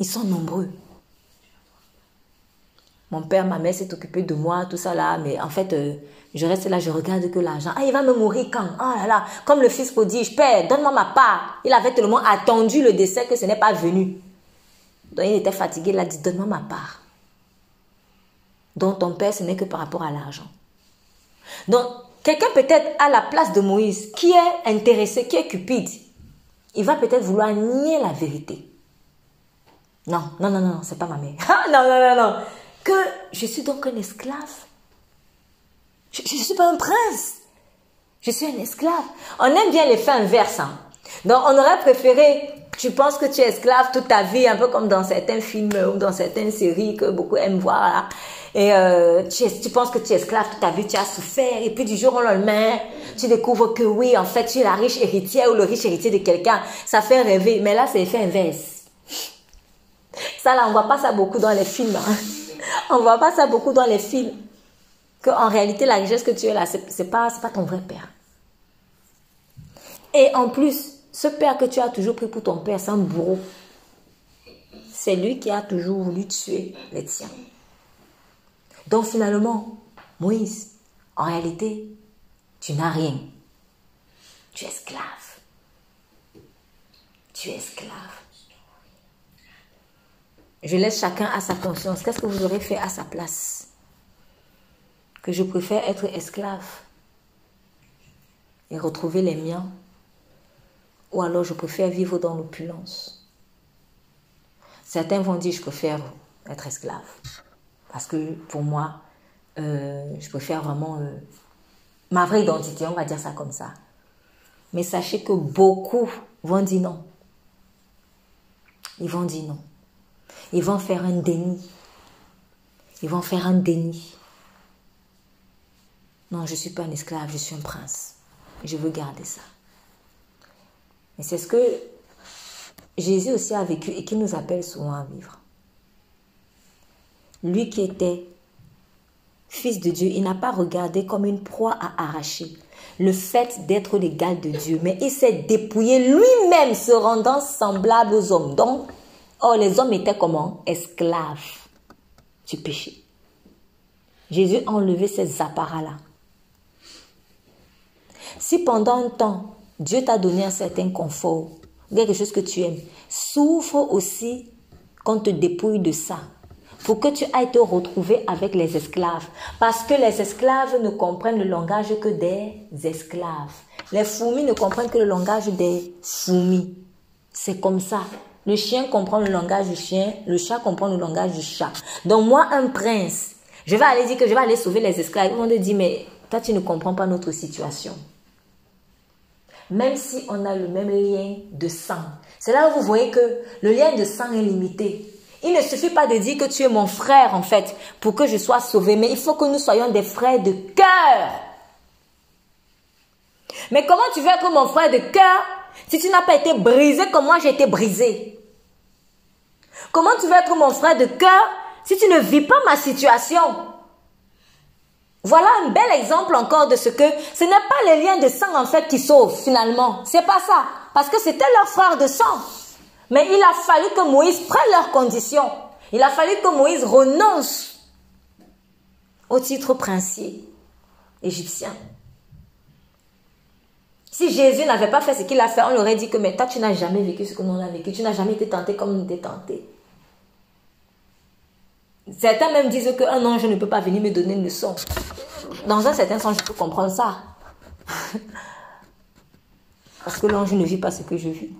Ils sont nombreux. Mon père, ma mère s'est occupé de moi, tout ça là, mais en fait, euh, je reste là, je regarde que l'argent. Ah, il va me mourir quand? Oh là là, comme le fils prodige, Père, donne-moi ma part. Il avait tellement attendu le décès que ce n'est pas venu. Donc il était fatigué, il a dit, donne-moi ma part. Donc ton père, ce n'est que par rapport à l'argent. Donc, quelqu'un peut-être à la place de Moïse, qui est intéressé, qui est cupide, il va peut-être vouloir nier la vérité. Non, non, non, non, c'est pas ma mère. Non, non, non, non. Que je suis donc un esclave. Je ne suis pas un prince. Je suis un esclave. On aime bien les faits inverses. Donc, on aurait préféré, tu penses que tu es esclave toute ta vie, un peu comme dans certains films ou dans certaines séries que beaucoup aiment voir. Et euh, tu, tu, penses que tu es esclave toute ta vie, tu as souffert. Et puis du jour au lendemain, tu découvres que oui, en fait, tu es la riche héritière ou le riche héritier de quelqu'un. Ça fait rêver. Mais là, c'est l'effet inverse. Ça, là, on voit pas ça beaucoup dans les films. Hein. On voit pas ça beaucoup dans les films. Que en réalité, la richesse que tu as là, c'est pas, pas ton vrai père. Et en plus, ce père que tu as toujours pris pour ton père, c'est un bourreau. C'est lui qui a toujours voulu tuer les tiens. Donc finalement, Moïse, en réalité, tu n'as rien. Tu es esclave. Tu es esclave. Je laisse chacun à sa conscience. Qu'est-ce que vous aurez fait à sa place? Que je préfère être esclave et retrouver les miens ou alors je préfère vivre dans l'opulence. Certains vont dire je préfère être esclave. Parce que pour moi, euh, je préfère vraiment euh, ma vraie identité, on va dire ça comme ça. Mais sachez que beaucoup vont dire non. Ils vont dire non. Ils vont faire un déni. Ils vont faire un déni. Non, je ne suis pas un esclave, je suis un prince. Je veux garder ça. Mais c'est ce que Jésus aussi a vécu et qui nous appelle souvent à vivre. Lui qui était fils de Dieu, il n'a pas regardé comme une proie à arracher le fait d'être l'égal de Dieu, mais il s'est dépouillé lui-même, se rendant semblable aux hommes. Donc, oh, les hommes étaient comment? Esclaves du péché. Jésus a enlevé ces apparats-là. Si pendant un temps, Dieu t'a donné un certain confort, quelque chose que tu aimes. Souffre aussi qu'on te dépouille de ça. Pour que tu ailles te retrouver avec les esclaves. Parce que les esclaves ne comprennent le langage que des esclaves. Les fourmis ne comprennent que le langage des fourmis. C'est comme ça. Le chien comprend le langage du chien, le chat comprend le langage du chat. Donc moi, un prince, je vais aller dire que je vais aller sauver les esclaves. Ils vont te dire, mais toi, tu ne comprends pas notre situation même si on a le même lien de sang. C'est là où vous voyez que le lien de sang est limité. Il ne suffit pas de dire que tu es mon frère, en fait, pour que je sois sauvé, mais il faut que nous soyons des frères de cœur. Mais comment tu veux être mon frère de cœur si tu n'as pas été brisé comme moi j'ai été brisé Comment tu veux être mon frère de cœur si tu ne vis pas ma situation? Voilà un bel exemple encore de ce que ce n'est pas les liens de sang en fait qui sauvent finalement. C'est pas ça. Parce que c'était leur frère de sang. Mais il a fallu que Moïse prenne leurs conditions. Il a fallu que Moïse renonce au titre princier égyptien. Si Jésus n'avait pas fait ce qu'il a fait, on aurait dit que mais toi tu n'as jamais vécu ce que nous on a vécu, tu n'as jamais été tenté comme nous étions tentés. Certains même disent qu'un ange ne peut pas venir me donner une leçon. Dans un certain sens, je peux comprendre ça. Parce que l'ange ne vit pas ce que je vis.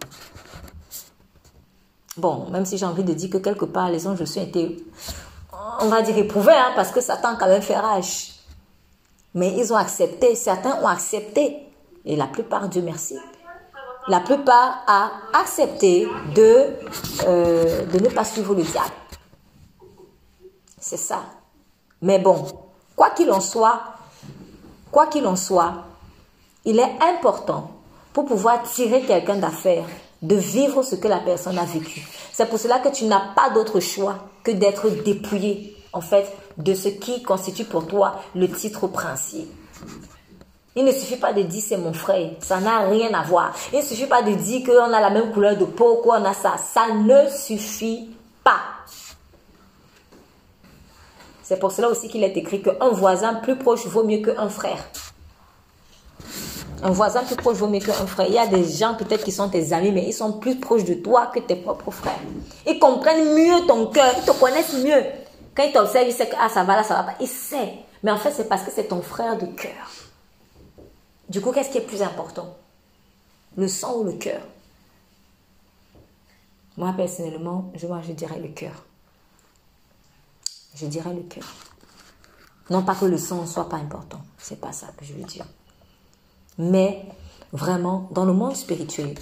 Bon, même si j'ai envie de dire que quelque part, les anges ont été, on va dire, éprouvés, hein, parce que Satan quand même fait rage. Mais ils ont accepté, certains ont accepté. Et la plupart, Dieu merci, la plupart a accepté de, euh, de ne pas suivre le diable. C'est ça. Mais bon, quoi qu'il en soit, quoi qu'il en soit, il est important pour pouvoir tirer quelqu'un d'affaire, de vivre ce que la personne a vécu. C'est pour cela que tu n'as pas d'autre choix que d'être dépouillé, en fait, de ce qui constitue pour toi le titre princier. Il ne suffit pas de dire c'est mon frère, ça n'a rien à voir. Il ne suffit pas de dire qu'on a la même couleur de peau, qu'on a ça. Ça ne suffit pas. C'est pour cela aussi qu'il est écrit qu'un voisin plus proche vaut mieux qu'un frère. Un voisin plus proche vaut mieux qu'un frère. Il y a des gens peut-être qui sont tes amis, mais ils sont plus proches de toi que tes propres frères. Ils comprennent mieux ton cœur, ils te connaissent mieux. Quand ils t'observent, ils savent que ah, ça va là, ça va pas. Ils savent. Mais en fait, c'est parce que c'est ton frère de cœur. Du coup, qu'est-ce qui est plus important? Le sang ou le cœur? Moi, personnellement, je, dirais le cœur. Je dirais le cœur. Non pas que le sang soit pas important, c'est pas ça que je veux dire. Mais vraiment, dans le monde spirituel,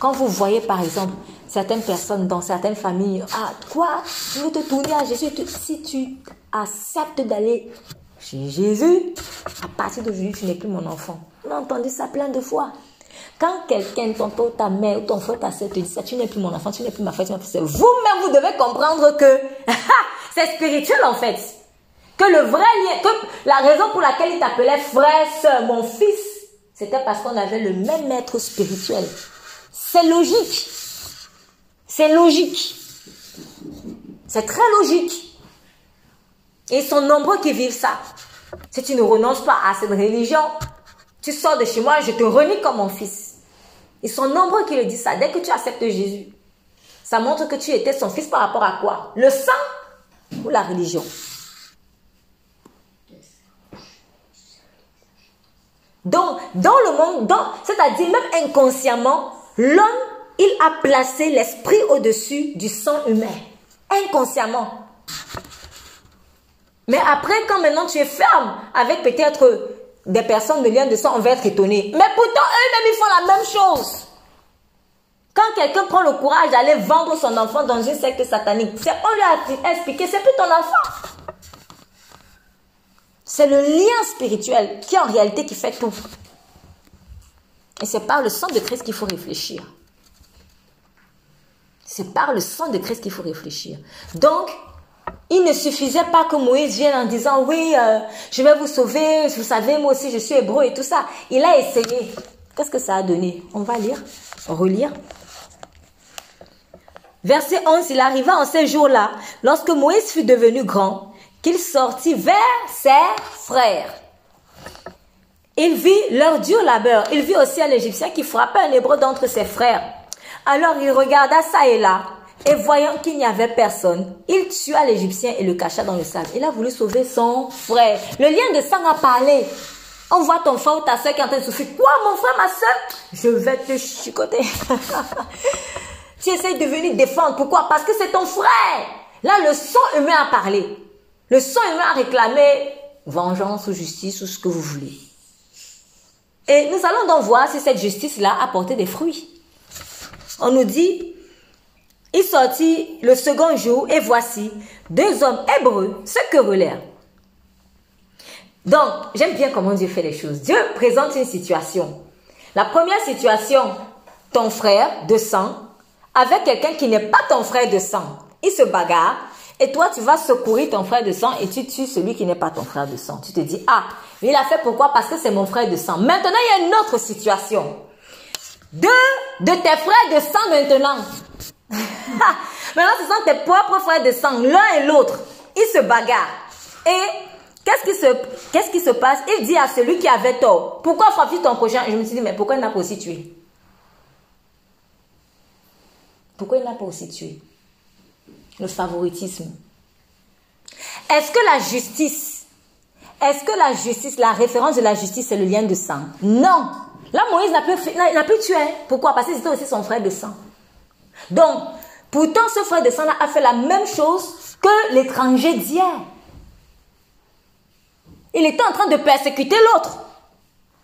quand vous voyez par exemple certaines personnes dans certaines familles, ah, quoi, tu veux te tourner à Jésus, si tu acceptes d'aller chez Jésus, à partir d'aujourd'hui, tu n'es plus mon enfant. On a entendu ça plein de fois. Quand quelqu'un, ton père, ta mère ou ton frère, ta soeur te dit ça, tu n'es plus mon enfant, tu n'es plus ma fille, c'est vous-même, vous devez comprendre que c'est spirituel en fait. Que le vrai lien, que la raison pour laquelle il t'appelait frère, soeur, mon fils, c'était parce qu'on avait le même maître spirituel. C'est logique. C'est logique. C'est très logique. Et ils sont nombreux qui vivent ça. Si tu ne renonces pas à cette religion, tu sors de chez moi, je te renie comme mon fils. Ils sont nombreux qui le disent ça. Dès que tu acceptes Jésus, ça montre que tu étais son fils par rapport à quoi? Le sang ou la religion? Donc, dans le monde, c'est-à-dire même inconsciemment, l'homme, il a placé l'esprit au-dessus du sang humain. Inconsciemment. Mais après, quand maintenant tu es ferme avec peut-être des personnes de lien de sang, on va être étonné. Mais pourtant, eux-mêmes, ils font la même chose. Quand quelqu'un prend le courage d'aller vendre son enfant dans une secte satanique, on lui a expliqué, c'est plus ton enfant. C'est le lien spirituel qui en réalité qui fait tout. Et c'est par le sang de Christ qu'il faut réfléchir. C'est par le sang de Christ qu'il faut réfléchir. Donc, il ne suffisait pas que Moïse vienne en disant oui, euh, je vais vous sauver, vous savez, moi aussi je suis hébreu et tout ça. Il a essayé. Qu'est-ce que ça a donné? On va lire, relire. Verset 11, il arriva en ces jours-là, lorsque Moïse fut devenu grand, qu'il sortit vers ses frères. Il vit leur dur labeur. Il vit aussi un Égyptien qui frappait un hébreu d'entre ses frères. Alors il regarda ça et là, et voyant qu'il n'y avait personne, il tua l'Égyptien et le cacha dans le sable. Il a voulu sauver son frère. Le lien de sang a parlé. On voit ton frère ou ta soeur qui est en train de souffrir. Quoi, mon frère, ma soeur? Je vais te chicoter. tu essayes de venir défendre. Pourquoi? Parce que c'est ton frère. Là, le sang humain a parlé. Le sang humain a réclamé vengeance ou justice ou ce que vous voulez. Et nous allons donc voir si cette justice-là a porté des fruits. On nous dit, il sortit le second jour et voici, deux hommes hébreux se querellèrent. Donc, j'aime bien comment Dieu fait les choses. Dieu présente une situation. La première situation, ton frère de sang avec quelqu'un qui n'est pas ton frère de sang. Il se bagarre et toi, tu vas secourir ton frère de sang et tu tues celui qui n'est pas ton frère de sang. Tu te dis, ah, il a fait pourquoi? Parce que c'est mon frère de sang. Maintenant, il y a une autre situation. Deux de tes frères de sang maintenant. maintenant, ce sont tes propres frères de sang, l'un et l'autre. Ils se bagarrent. Et qu'est-ce qui, se, qu'est-ce qui se passe? Il dit à celui qui avait tort, pourquoi frappes-tu ton prochain Je me suis dit, mais pourquoi il n'a pas aussi tué Pourquoi il n'a pas aussi tué? Le favoritisme. Est-ce que la justice, est-ce que la justice, la référence de la justice, c'est le lien de sang? Non. Là, Moïse n'a plus, pu tuer. Pourquoi? Parce que c'était aussi son frère de sang. Donc, pourtant, ce frère de sang a fait la même chose que l'étranger d'hier. Il était en train de persécuter l'autre.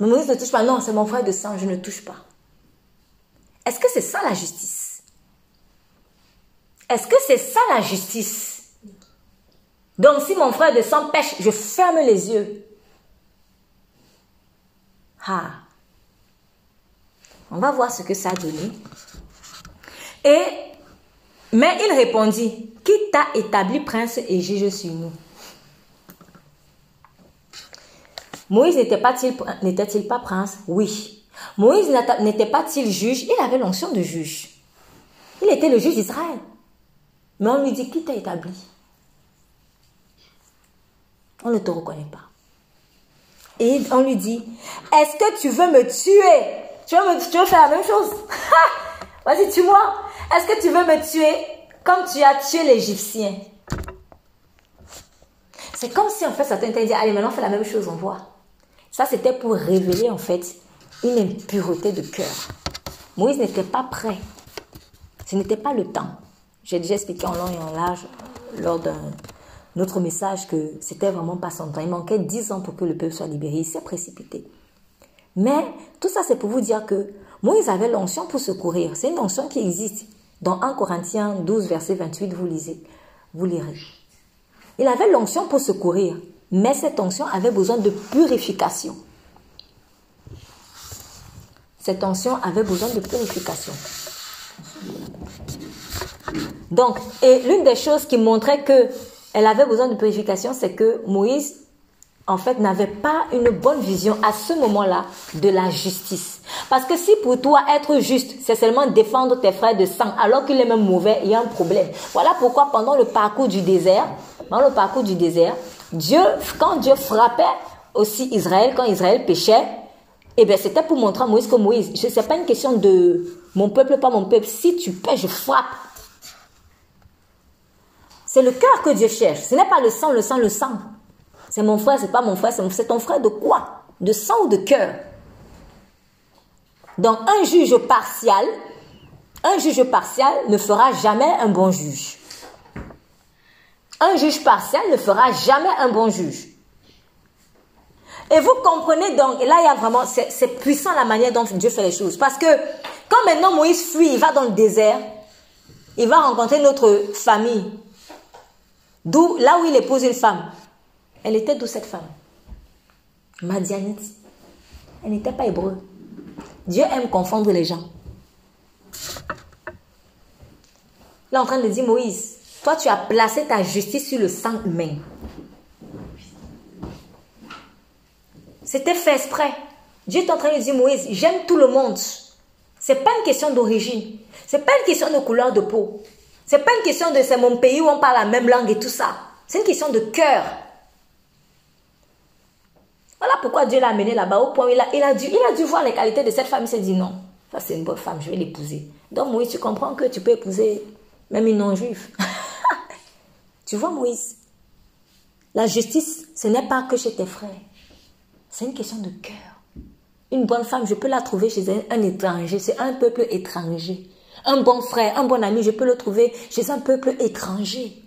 Mais Moïse ne touche pas. Non, c'est mon frère de sang, je ne touche pas. Est-ce que c'est ça la justice? Est-ce que c'est ça la justice? Donc si mon frère de sang pêche, je ferme les yeux. Ah. On va voir ce que ça a donné. Et, mais il répondit, qui t'a établi prince et juge sur nous? Moïse n'était-il pas prince? Oui. Moïse n'était pas-il juge? Il avait l'onction de juge. Il était le juge d'Israël. Mais on lui dit, qui t'a établi? On ne te reconnaît pas. Et on lui dit, est-ce que tu veux me tuer? Tu veux, tu veux faire la même chose? Vas-y, tue-moi. Est-ce que tu veux me tuer comme tu as tué l'Égyptien? C'est comme si en fait ça t'interdit, allez maintenant fais la même chose, on voit. Ça c'était pour révéler en fait une impureté de cœur. Moïse n'était pas prêt. Ce n'était pas le temps. J'ai déjà expliqué en long et en large lors d'un autre message que c'était vraiment pas son temps. Il manquait dix ans pour que le peuple soit libéré. Il s'est précipité. Mais tout ça, c'est pour vous dire que Moïse avait l'onction pour secourir. C'est une onction qui existe. Dans 1 Corinthiens 12, verset 28, vous lisez, vous lirez. Il avait l'onction pour secourir, mais cette onction avait besoin de purification. Cette onction avait besoin de purification. Donc, et l'une des choses qui montrait que elle avait besoin de purification, c'est que Moïse, en fait, n'avait pas une bonne vision à ce moment-là de la justice. Parce que si pour toi être juste, c'est seulement défendre tes frères de sang, alors qu'il est même mauvais, il y a un problème. Voilà pourquoi pendant le parcours du désert, dans le parcours du désert, Dieu, quand Dieu frappait aussi Israël, quand Israël péchait, eh bien, c'était pour montrer à Moïse que Moïse, ce n'est pas une question de mon peuple, pas mon peuple. Si tu pèches, je frappe. C'est le cœur que Dieu cherche. Ce n'est pas le sang, le sang, le sang. C'est mon frère, c'est pas mon frère, c'est ton frère de quoi? De sang ou de cœur? Donc, un juge partial, un juge partial ne fera jamais un bon juge. Un juge partial ne fera jamais un bon juge. Et vous comprenez donc, et là il y a vraiment, c'est puissant la manière dont Dieu fait les choses. Parce que quand maintenant Moïse fuit, il va dans le désert, il va rencontrer notre famille. D'où, là où il épouse une femme. Elle était d'où cette femme Madianite. Elle n'était pas hébreu. Dieu aime confondre les gens. Là, en train de dire, Moïse, toi, tu as placé ta justice sur le sang humain. C'était fait exprès. Dieu est en train de dire, Moïse, j'aime tout le monde. C'est pas une question d'origine. C'est pas une question de couleur de peau. C'est pas une question de c'est mon pays où on parle la même langue et tout ça. C'est une question de cœur. Voilà pourquoi Dieu l'a amené là-bas au point où il a, dû, voir les qualités de cette femme. Il s'est dit non, ça c'est une bonne femme, je vais l'épouser. Donc Moïse, tu comprends que tu peux épouser même une non-juive. tu vois Moïse, la justice, ce n'est pas que chez tes frères. C'est une question de cœur. Une bonne femme, je peux la trouver chez un, étranger, c'est un peuple étranger. Un bon frère, un bon ami, je peux le trouver chez un peuple étranger.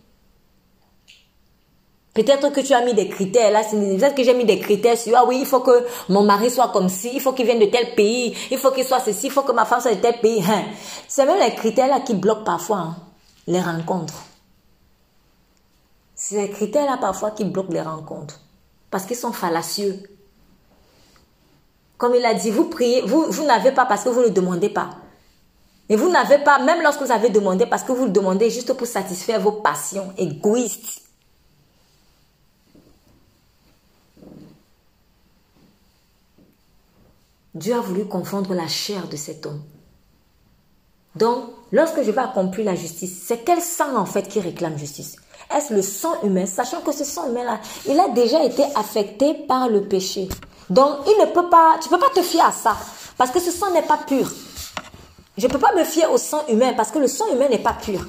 Peut-être que tu as mis des critères là, peut-être que j'ai mis des critères sur, ah oui, il faut que mon mari soit comme ci, il faut qu'il vienne de tel pays, il faut qu'il soit ceci, il faut que ma femme soit de tel pays. Hein. C'est même les critères là qui bloquent parfois hein, les rencontres. C'est les critères là parfois qui bloquent les rencontres. Parce qu'ils sont fallacieux. Comme il a dit, vous priez, vous, vous n'avez pas parce que vous ne demandez pas. Et vous n'avez pas, même lorsque vous avez demandé, parce que vous le demandez juste pour satisfaire vos passions égoïstes. Dieu a voulu confondre la chair de cet homme. Donc, lorsque je vais accomplir la justice, c'est quel sang en fait qui réclame justice? Est-ce le sang humain? Sachant que ce sang humain-là, il a déjà été affecté par le péché. Donc, tu ne peux pas te fier à ça. Parce que ce sang n'est pas pur. Je ne peux pas me fier au sang humain parce que le sang humain n'est pas pur.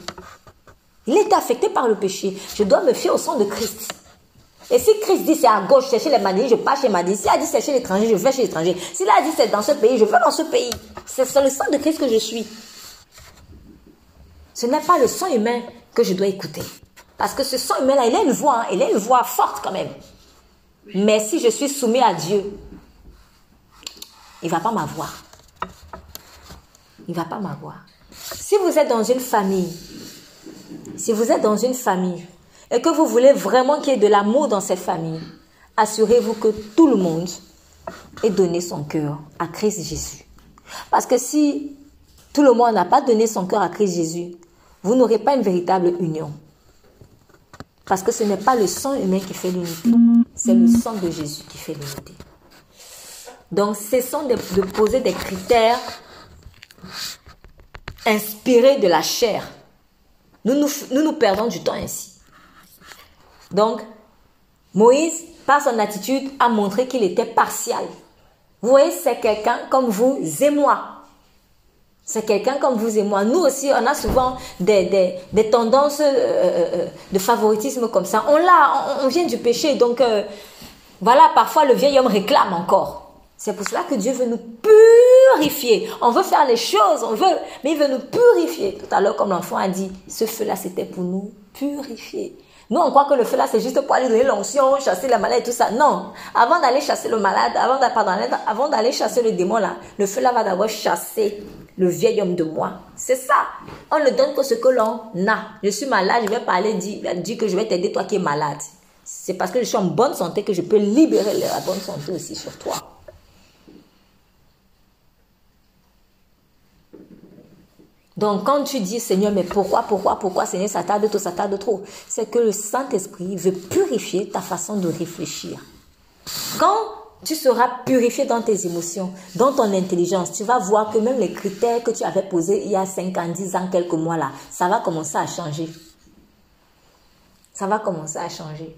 Il est affecté par le péché. Je dois me fier au sang de Christ. Et si Christ dit c'est à gauche, c'est chez les manies, je pars chez Madi. S'il a dit c'est chez l'étranger, je vais chez l'étranger. S'il a dit c'est dans ce pays, je vais dans ce pays. C'est le sang de Christ que je suis. Ce n'est pas le sang humain que je dois écouter. Parce que ce sang humain-là, il a une voix, hein. il a une voix forte quand même. Mais si je suis soumis à Dieu, il ne va pas m'avoir. Il ne va pas m'avoir. Si vous êtes dans une famille, si vous êtes dans une famille et que vous voulez vraiment qu'il y ait de l'amour dans cette famille, assurez-vous que tout le monde ait donné son cœur à Christ Jésus. Parce que si tout le monde n'a pas donné son cœur à Christ Jésus, vous n'aurez pas une véritable union. Parce que ce n'est pas le sang humain qui fait l'unité, c'est le sang de Jésus qui fait l'unité. Donc, cessons de, poser des critères inspirés de la chair. Nous, nous nous perdons du temps ainsi. Donc, Moïse, par son attitude, a montré qu'il était partial. Vous voyez, c'est quelqu'un comme vous et moi. C'est quelqu'un comme vous et moi. Nous aussi, on a souvent des, tendances euh, euh, euh, de favoritisme comme ça. On l'a, on, vient du péché. Donc, voilà, parfois le vieil homme réclame encore. C'est pour cela que Dieu veut nous purifier. On veut faire les choses, on veut, mais il veut nous purifier. Tout à l'heure, comme l'enfant a dit, ce feu-là, c'était pour nous purifier. Nous, on croit que le feu là, c'est juste pour aller donner l'onction, chasser la maladie et tout ça. Non. Avant d'aller chasser le malade, avant d'aller, avant d'aller chasser le démon là, le feu là va d'abord chasser le vieil homme de moi. C'est ça. On ne donne que ce que l'on a. Je suis malade, je vais parler, dire, dire que je vais t'aider, toi qui es malade. C'est parce que je suis en bonne santé que je peux libérer la bonne santé aussi sur toi. Donc quand tu dis Seigneur, mais pourquoi, pourquoi, pourquoi Seigneur, ça tarde trop, ça tarde trop, c'est que le Saint-Esprit veut purifier ta façon de réfléchir. Quand tu seras purifié dans tes émotions, dans ton intelligence, tu vas voir que même les critères que tu avais posés il y a 5 ans, 10 ans, quelques mois là, ça va commencer à changer. Ça va commencer à changer.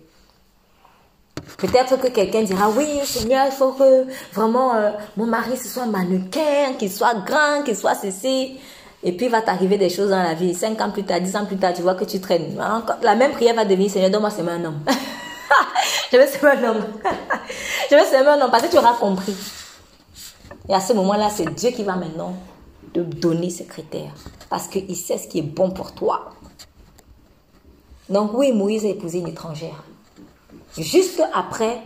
Peut-être que quelqu'un dira, oui, Seigneur, il faut que vraiment euh, mon mari ce soit mannequin, qu'il soit grand, qu'il soit ceci. Et puis, il va t'arriver des choses dans la vie. Cinq ans plus tard, dix ans plus tard, tu vois que tu traînes. La même prière va devenir, Seigneur, donne-moi c'est un homme. je veux c'est un homme. je veux c'est un homme parce que tu auras compris. Et à ce moment-là, c'est Dieu qui va maintenant te donner ses critères. Parce qu'il sait ce qui est bon pour toi. Donc oui, Moïse a épousé une étrangère. Juste après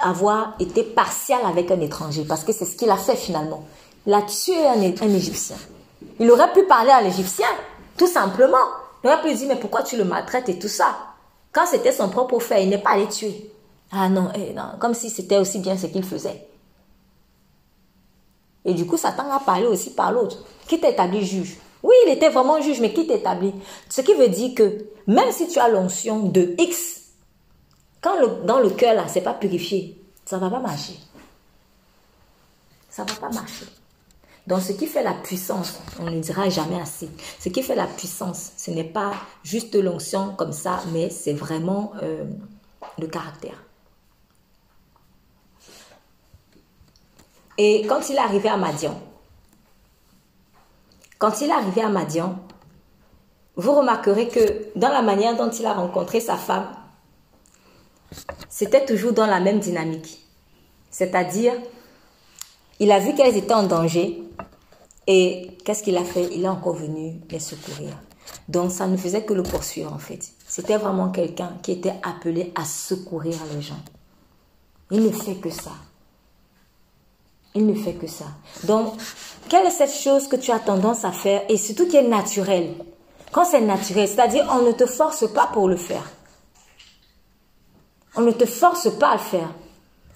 avoir été partial avec un étranger. Parce que c'est ce qu'il a fait finalement. Il a tué un Égyptien. Il aurait pu parler à l'Égyptien, tout simplement. Il aurait pu dire, mais pourquoi tu le maltraites et tout ça? Quand c'était son propre frère, il n'est pas allé tuer. Ah non, eh non, comme si c'était aussi bien ce qu'il faisait. Et du coup, Satan a parlé aussi par l'autre. Qui t'établit juge? Oui, il était vraiment juge, mais qui t'établit Ce qui veut dire que même si tu as l'onction de X, quand dans le cœur, là, c'est pas purifié, ça ne va pas marcher. Ça ne va pas marcher. Donc, ce qui fait la puissance, on ne dira jamais assez. Ce qui fait la puissance, ce n'est pas juste l'onction comme ça, mais c'est vraiment euh, le caractère. Et quand il est arrivé à Madian, quand il est arrivé à Madian, vous remarquerez que dans la manière dont il a rencontré sa femme, c'était toujours dans la même dynamique. C'est-à-dire, il a vu qu'elles étaient en danger et qu'est-ce qu'il a fait? Il est encore venu les secourir. Donc ça ne faisait que le poursuivre en fait. C'était vraiment quelqu'un qui était appelé à secourir les gens. Il ne fait que ça. Il ne fait que ça. Donc, quelle est cette chose que tu as tendance à faire? Et surtout qui est naturelle Quand c'est naturel, c'est-à-dire on ne te force pas pour le faire. On ne te force pas à le faire.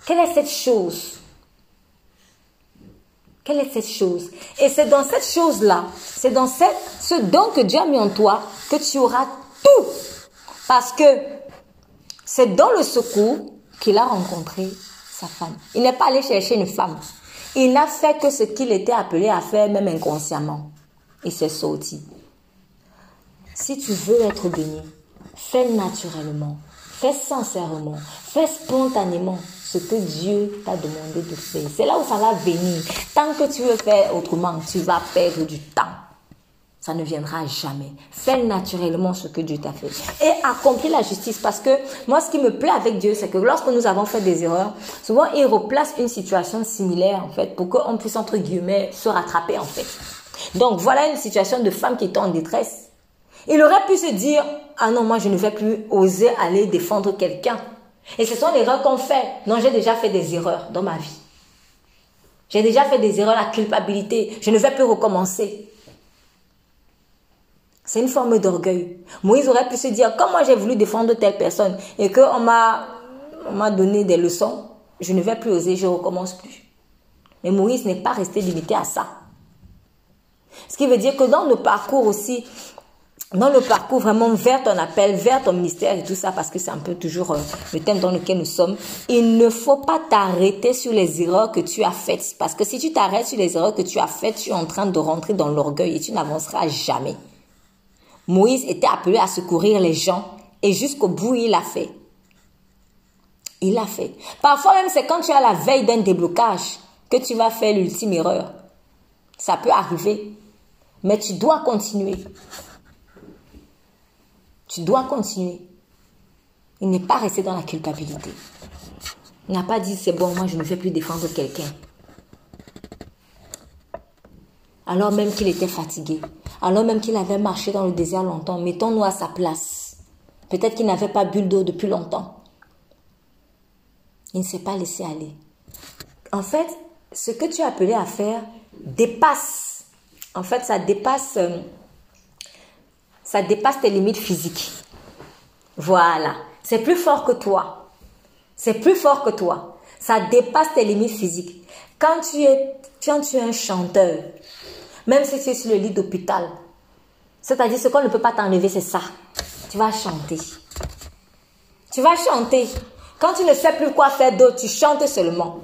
Quelle est cette chose? Quelle est cette chose? Et c'est dans cette chose-là, c'est dans cette, ce don que Dieu a mis en toi que tu auras tout. Parce que c'est dans le secours qu'il a rencontré sa femme. Il n'est pas allé chercher une femme. Il n'a fait que ce qu'il était appelé à faire, même inconsciemment. Il s'est sorti. Si tu veux être béni, fais naturellement, fais sincèrement, fais spontanément ce que Dieu t'a demandé de faire. C'est là où ça va venir. Tant que tu veux faire autrement, tu vas perdre du temps. Ça ne viendra jamais. Fais naturellement ce que Dieu t'a fait. Et accomplis la justice. Parce que moi, ce qui me plaît avec Dieu, c'est que lorsque nous avons fait des erreurs, souvent il replace une situation similaire, en fait, pour qu'on puisse, entre guillemets, se rattraper, en fait. Donc, voilà une situation de femme qui est en détresse. Il aurait pu se dire, ah non, moi, je ne vais plus oser aller défendre quelqu'un. Et ce sont les erreurs qu'on fait. Non, j'ai déjà fait des erreurs dans ma vie. J'ai déjà fait des erreurs, la culpabilité. Je ne vais plus recommencer. C'est une forme d'orgueil. Moïse aurait pu se dire, comme moi j'ai voulu défendre telle personne et qu'on m'a, m'a donné des leçons, je ne vais plus oser, je ne recommence plus. Mais Moïse n'est pas resté limité à ça. Ce qui veut dire que dans le parcours aussi, dans le parcours vraiment vers ton appel, vers ton ministère et tout ça, parce que c'est un peu toujours euh, le thème dans lequel nous sommes, il ne faut pas t'arrêter sur les erreurs que tu as faites. Parce que si tu t'arrêtes sur les erreurs que tu as faites, tu es en train de rentrer dans l'orgueil et tu n'avanceras jamais. Moïse était appelé à secourir les gens et jusqu'au bout, il l'a fait. Il l'a fait. Parfois même, c'est quand tu es à la veille d'un déblocage que tu vas faire l'ultime erreur. Ça peut arriver. Mais tu dois continuer. Tu dois continuer. Il n'est pas resté dans la culpabilité. Il n'a pas dit c'est bon, moi je ne vais plus défendre quelqu'un. alors même qu'il était fatigué, alors même qu'il avait marché dans le désert longtemps, mettons-nous à sa place. Peut-être qu'il n'avait pas bu d'eau depuis longtemps. Il ne s'est pas laissé aller. En fait, ce que tu es appelé à faire dépasse. En fait, ça dépasse, euh, ça dépasse tes limites physiques. Voilà. C'est plus fort que toi. C'est plus fort que toi. Ça dépasse tes limites physiques. Quand tu es, quand tu es un chanteur, même si tu es sur le lit d'hôpital, c'est-à-dire ce qu'on ne peut pas t'enlever, c'est ça. Tu vas chanter. Tu vas chanter. Quand tu ne sais plus quoi faire d'autre, tu chantes seulement.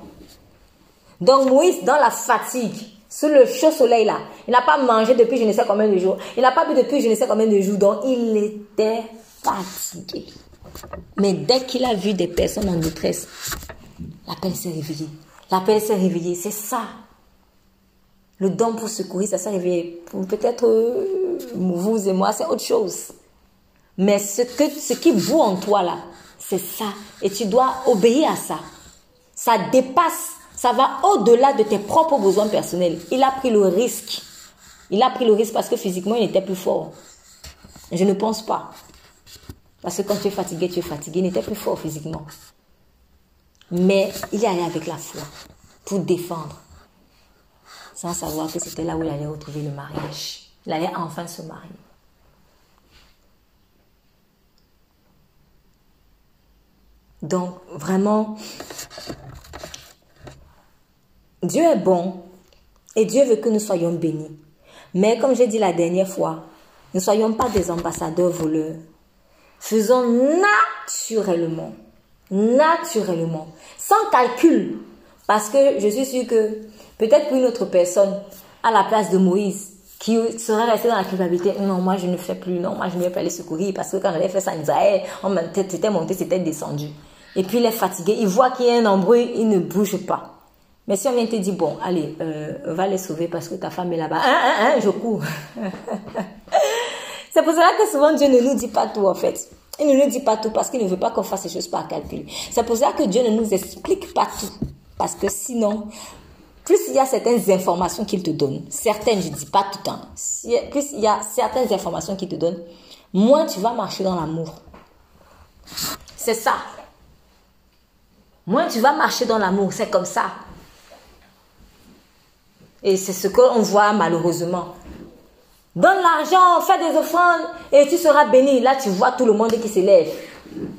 Donc Moïse, dans la fatigue, sous le chaud soleil là, il n'a pas mangé depuis je ne sais combien de jours? Il n'a pas bu depuis je ne sais combien de jours? Donc il était fatigué. Mais dès qu'il a vu des personnes en détresse, l'appel s'est réveillé. L'appel s'est réveillé. C'est ça. Le don pour secourir, ça s'est réveillé. Peut-être euh, vous et moi, c'est autre chose. Mais ce, que, ce qui bout en toi là, c'est ça. Et tu dois obéir à ça. Ça dépasse, ça va au-delà de tes propres besoins personnels. Il a pris le risque. Il a pris le risque parce que physiquement, il était plus fort. Je ne pense pas. Parce que quand tu es fatigué, tu es fatigué. Il n'était plus fort physiquement. Mais il est allé avec la foi pour défendre. Sans savoir que c'était là où il allait retrouver le mariage. Il allait enfin se marier. Donc, vraiment, Dieu est bon et Dieu veut que nous soyons bénis. Mais comme j'ai dit la dernière fois, ne soyons pas des ambassadeurs voleurs. Faisons naturellement, naturellement, sans calcul. Parce que je suis sûre que peut-être pour une autre personne, à la place de Moïse, qui serait resté dans la culpabilité, non, moi je ne fais plus, non, moi je ne vais pas aller secourir parce que quand j'avais fait ça en Israël, c'était monté, c'était descendu. Et puis il est fatigué, il voit qu'il y a un embrouille, il ne bouge pas. Mais si on vient te dire, bon, allez, euh, va les sauver parce que ta femme est là-bas, hein, hein, hein, je cours. C'est pour cela que souvent Dieu ne nous dit pas tout en fait. Il ne nous dit pas tout parce qu'il ne veut pas qu'on fasse ces choses par calcul. C'est pour cela que Dieu ne nous explique pas tout. Parce que sinon, plus il y a certaines informations qu'il te donne, certaines, je ne dis pas tout le temps, plus il y a certaines informations qu'il te donne, moins tu vas marcher dans l'amour. C'est ça. Moins tu vas marcher dans l'amour, c'est comme ça. Et c'est ce qu'on voit malheureusement. Donne l'argent, fais des offrandes et tu seras béni. Là, tu vois tout le monde qui s'élève.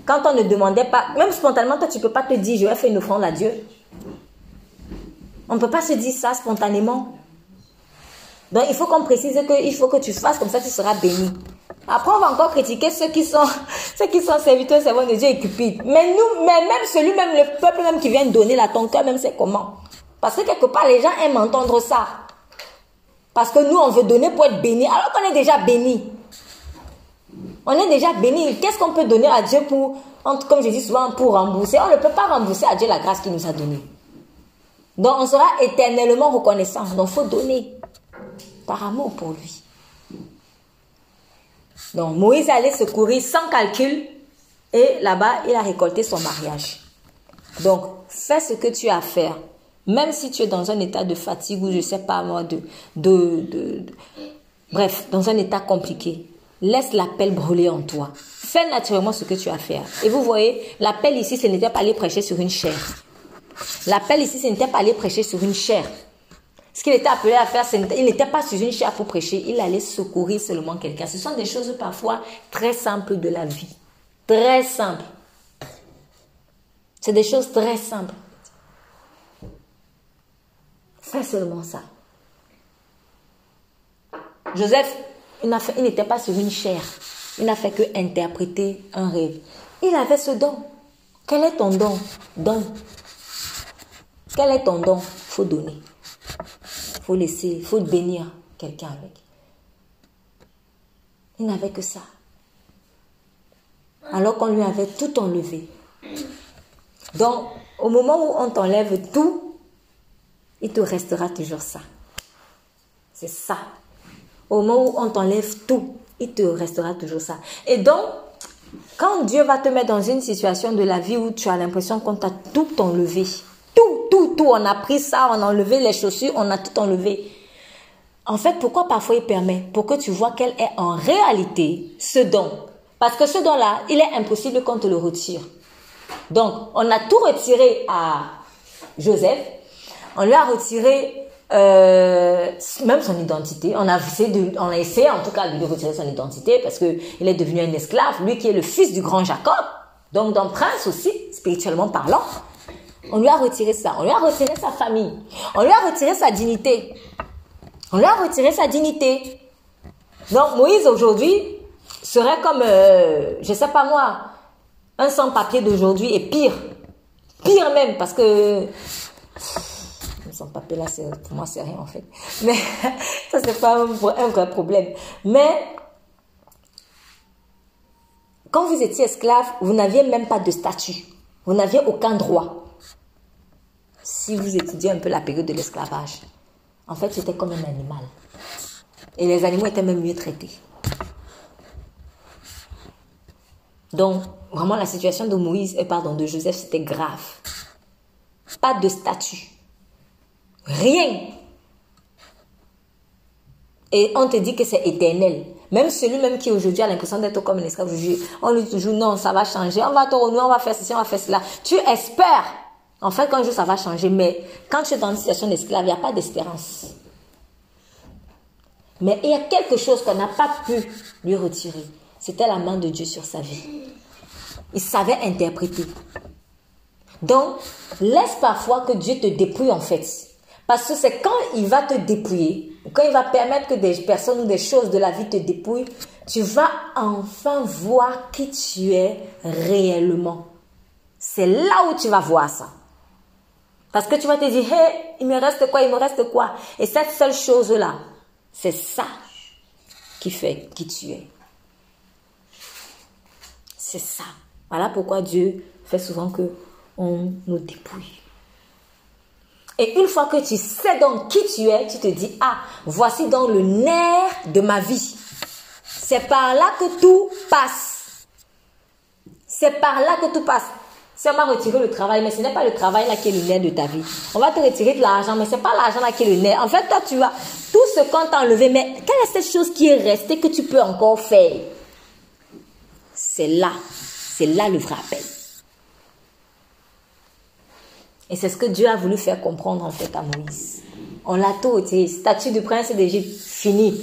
Quand on ne demandait pas, même spontanément, toi, tu ne peux pas te dire, je vais faire une offrande à Dieu. On ne peut pas se dire ça spontanément. Donc, il faut qu'on précise qu'il faut que tu fasses comme ça, tu seras béni. Après, on va encore critiquer ceux qui sont, ceux qui sont serviteurs, servants de Dieu et cupides. Mais nous, mais même celui, même le peuple même qui vient donner la ton cœur, même c'est comment? Parce que quelque part, les gens aiment entendre ça. Parce que nous, on veut donner pour être béni, alors qu'on est déjà béni. On est déjà béni. Qu'est-ce qu'on peut donner à Dieu pour, comme je dis souvent, pour rembourser? On ne peut pas rembourser à Dieu la grâce qu'il nous a donnée. Donc, on sera éternellement reconnaissant. Donc, il faut donner par amour pour lui. Donc, Moïse allait secourir sans calcul et là-bas, il a récolté son mariage. Donc, fais ce que tu as à faire. Même si tu es dans un état de fatigue ou je sais pas moi, de, de, de, bref, dans un état compliqué, laisse l'appel brûler en toi. Fais naturellement ce que tu as à faire. Et vous voyez, l'appel ici, ce n'était pas aller prêcher sur une chair. L'appel ici, ce n'était pas aller prêcher sur une chair. Ce qu'il était appelé à faire, il n'était pas sur une chair pour prêcher, il allait secourir seulement quelqu'un. Ce sont des choses parfois très simples de la vie. Très simples. C'est des choses très simples. Fais seulement ça. Joseph, il n'était pas sur une chair. Il n'a fait que interpréter un rêve. Il avait ce don. Quel est ton don? Donne. Quel est ton don? Faut donner. faut laisser, faut bénir quelqu'un avec. Il n'avait que ça. Alors qu'on lui avait tout enlevé. Donc, au moment où on t'enlève tout, il te restera toujours ça. C'est ça. Au moment où on t'enlève tout, il te restera toujours ça. Et donc, quand Dieu va te mettre dans une situation de la vie où tu as l'impression qu'on t'a tout enlevé, tout, tout, tout, on a pris ça, on a enlevé les chaussures, on a tout enlevé. En fait, pourquoi parfois il permet? Pour que tu vois quel est en réalité ce don. Parce que ce don-là, il est impossible qu'on te le retire. Donc, on a tout retiré à Joseph. On lui a retiré euh, même son identité. On a, essayé on a essayé en tout cas de lui retirer son identité parce qu'il est devenu un esclave, lui qui est le fils du grand Jacob, donc d'un prince aussi, spirituellement parlant. On lui a retiré ça, on lui a retiré sa famille, on lui a retiré sa dignité. On lui a retiré sa dignité. Donc Moïse aujourd'hui serait comme, euh, je sais pas moi, un sans-papier d'aujourd'hui et pire. Pire même parce que sans-papier là, pour moi c'est rien en fait. Mais ça c'est pas un, vrai problème. Mais quand vous étiez esclave, vous n'aviez même pas de statut. Vous n'aviez aucun droit. Si vous étudiez un peu la période de l'esclavage, en fait, c'était comme un animal. Et les animaux étaient même mieux traités. Donc, vraiment, la situation de Moïse, euh, pardon, de Joseph, c'était grave. Pas de statut. Rien. Et on te dit que c'est éternel. Même celui-même qui aujourd'hui a l'impression d'être comme un esclave, on lui dit toujours non, ça va changer, on va te renouer, on va faire ceci, on va faire cela. Tu espères en fait, qu'un jour ça va changer, mais quand tu es dans une situation d'esclave, il n'y a pas d'espérance. Mais il y a quelque chose qu'on n'a pas pu lui retirer. C'était la main de Dieu sur sa vie. Il savait interpréter. Donc, laisse parfois que Dieu te dépouille en fait. Parce que c'est quand il va te dépouiller, quand il va permettre que des personnes ou des choses de la vie te dépouillent, tu vas enfin voir qui tu es réellement. C'est là où tu vas voir ça. Parce que tu vas te dire, hé, il me reste quoi, il me reste quoi? Et cette seule chose-là, c'est ça qui fait qui tu es. C'est ça. Voilà pourquoi Dieu fait souvent que on nous dépouille. Et une fois que tu sais donc qui tu es, tu te dis, ah, voici donc le nerf de ma vie. C'est par là que tout passe. C'est par là que tout passe. Si on va retirer le travail, mais ce n'est pas le travail là qui est le nerf de ta vie. On va te retirer de l'argent, mais ce n'est pas l'argent là qui est le nerf. En fait, toi, tu as tout ce qu'on t'a enlevé, mais quelle est cette chose qui est restée que tu peux encore faire? C'est là, c'est là le vrai appel. Et c'est ce que Dieu a voulu faire comprendre en fait à Moïse. On l'a tout. Statut du prince d'Égypte, fini.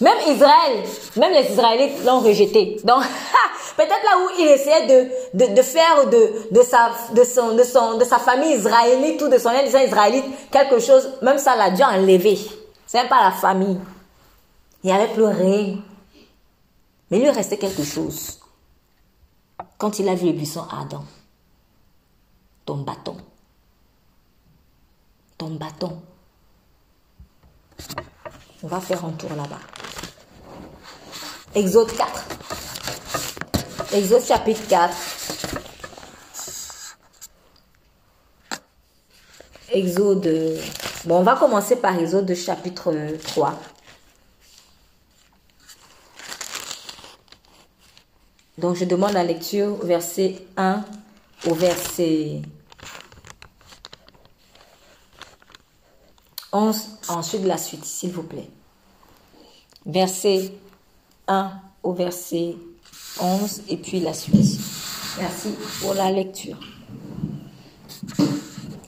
Même Israël, même les Israélites l'ont rejeté. Donc, peut-être là où il essayait de, de, faire de, de, sa, de, son, de, son, de sa famille israélite ou de son ancien israélite quelque chose, même ça l'a dû enlever. C'est même pas la famille. Il avait plus rien. Mais il lui restait quelque chose. Quand il a vu le buisson Adam, ton bâton, ton bâton. On va faire un tour là-bas. Exode 4. Exode chapitre 4. Exode. Bon, on va commencer par Exode chapitre 3. Donc, je demande la lecture verset 1 au verset 11. Ensuite, la suite, s'il vous plaît. Verset 1 au verset 11 et puis la suite. Merci pour la lecture.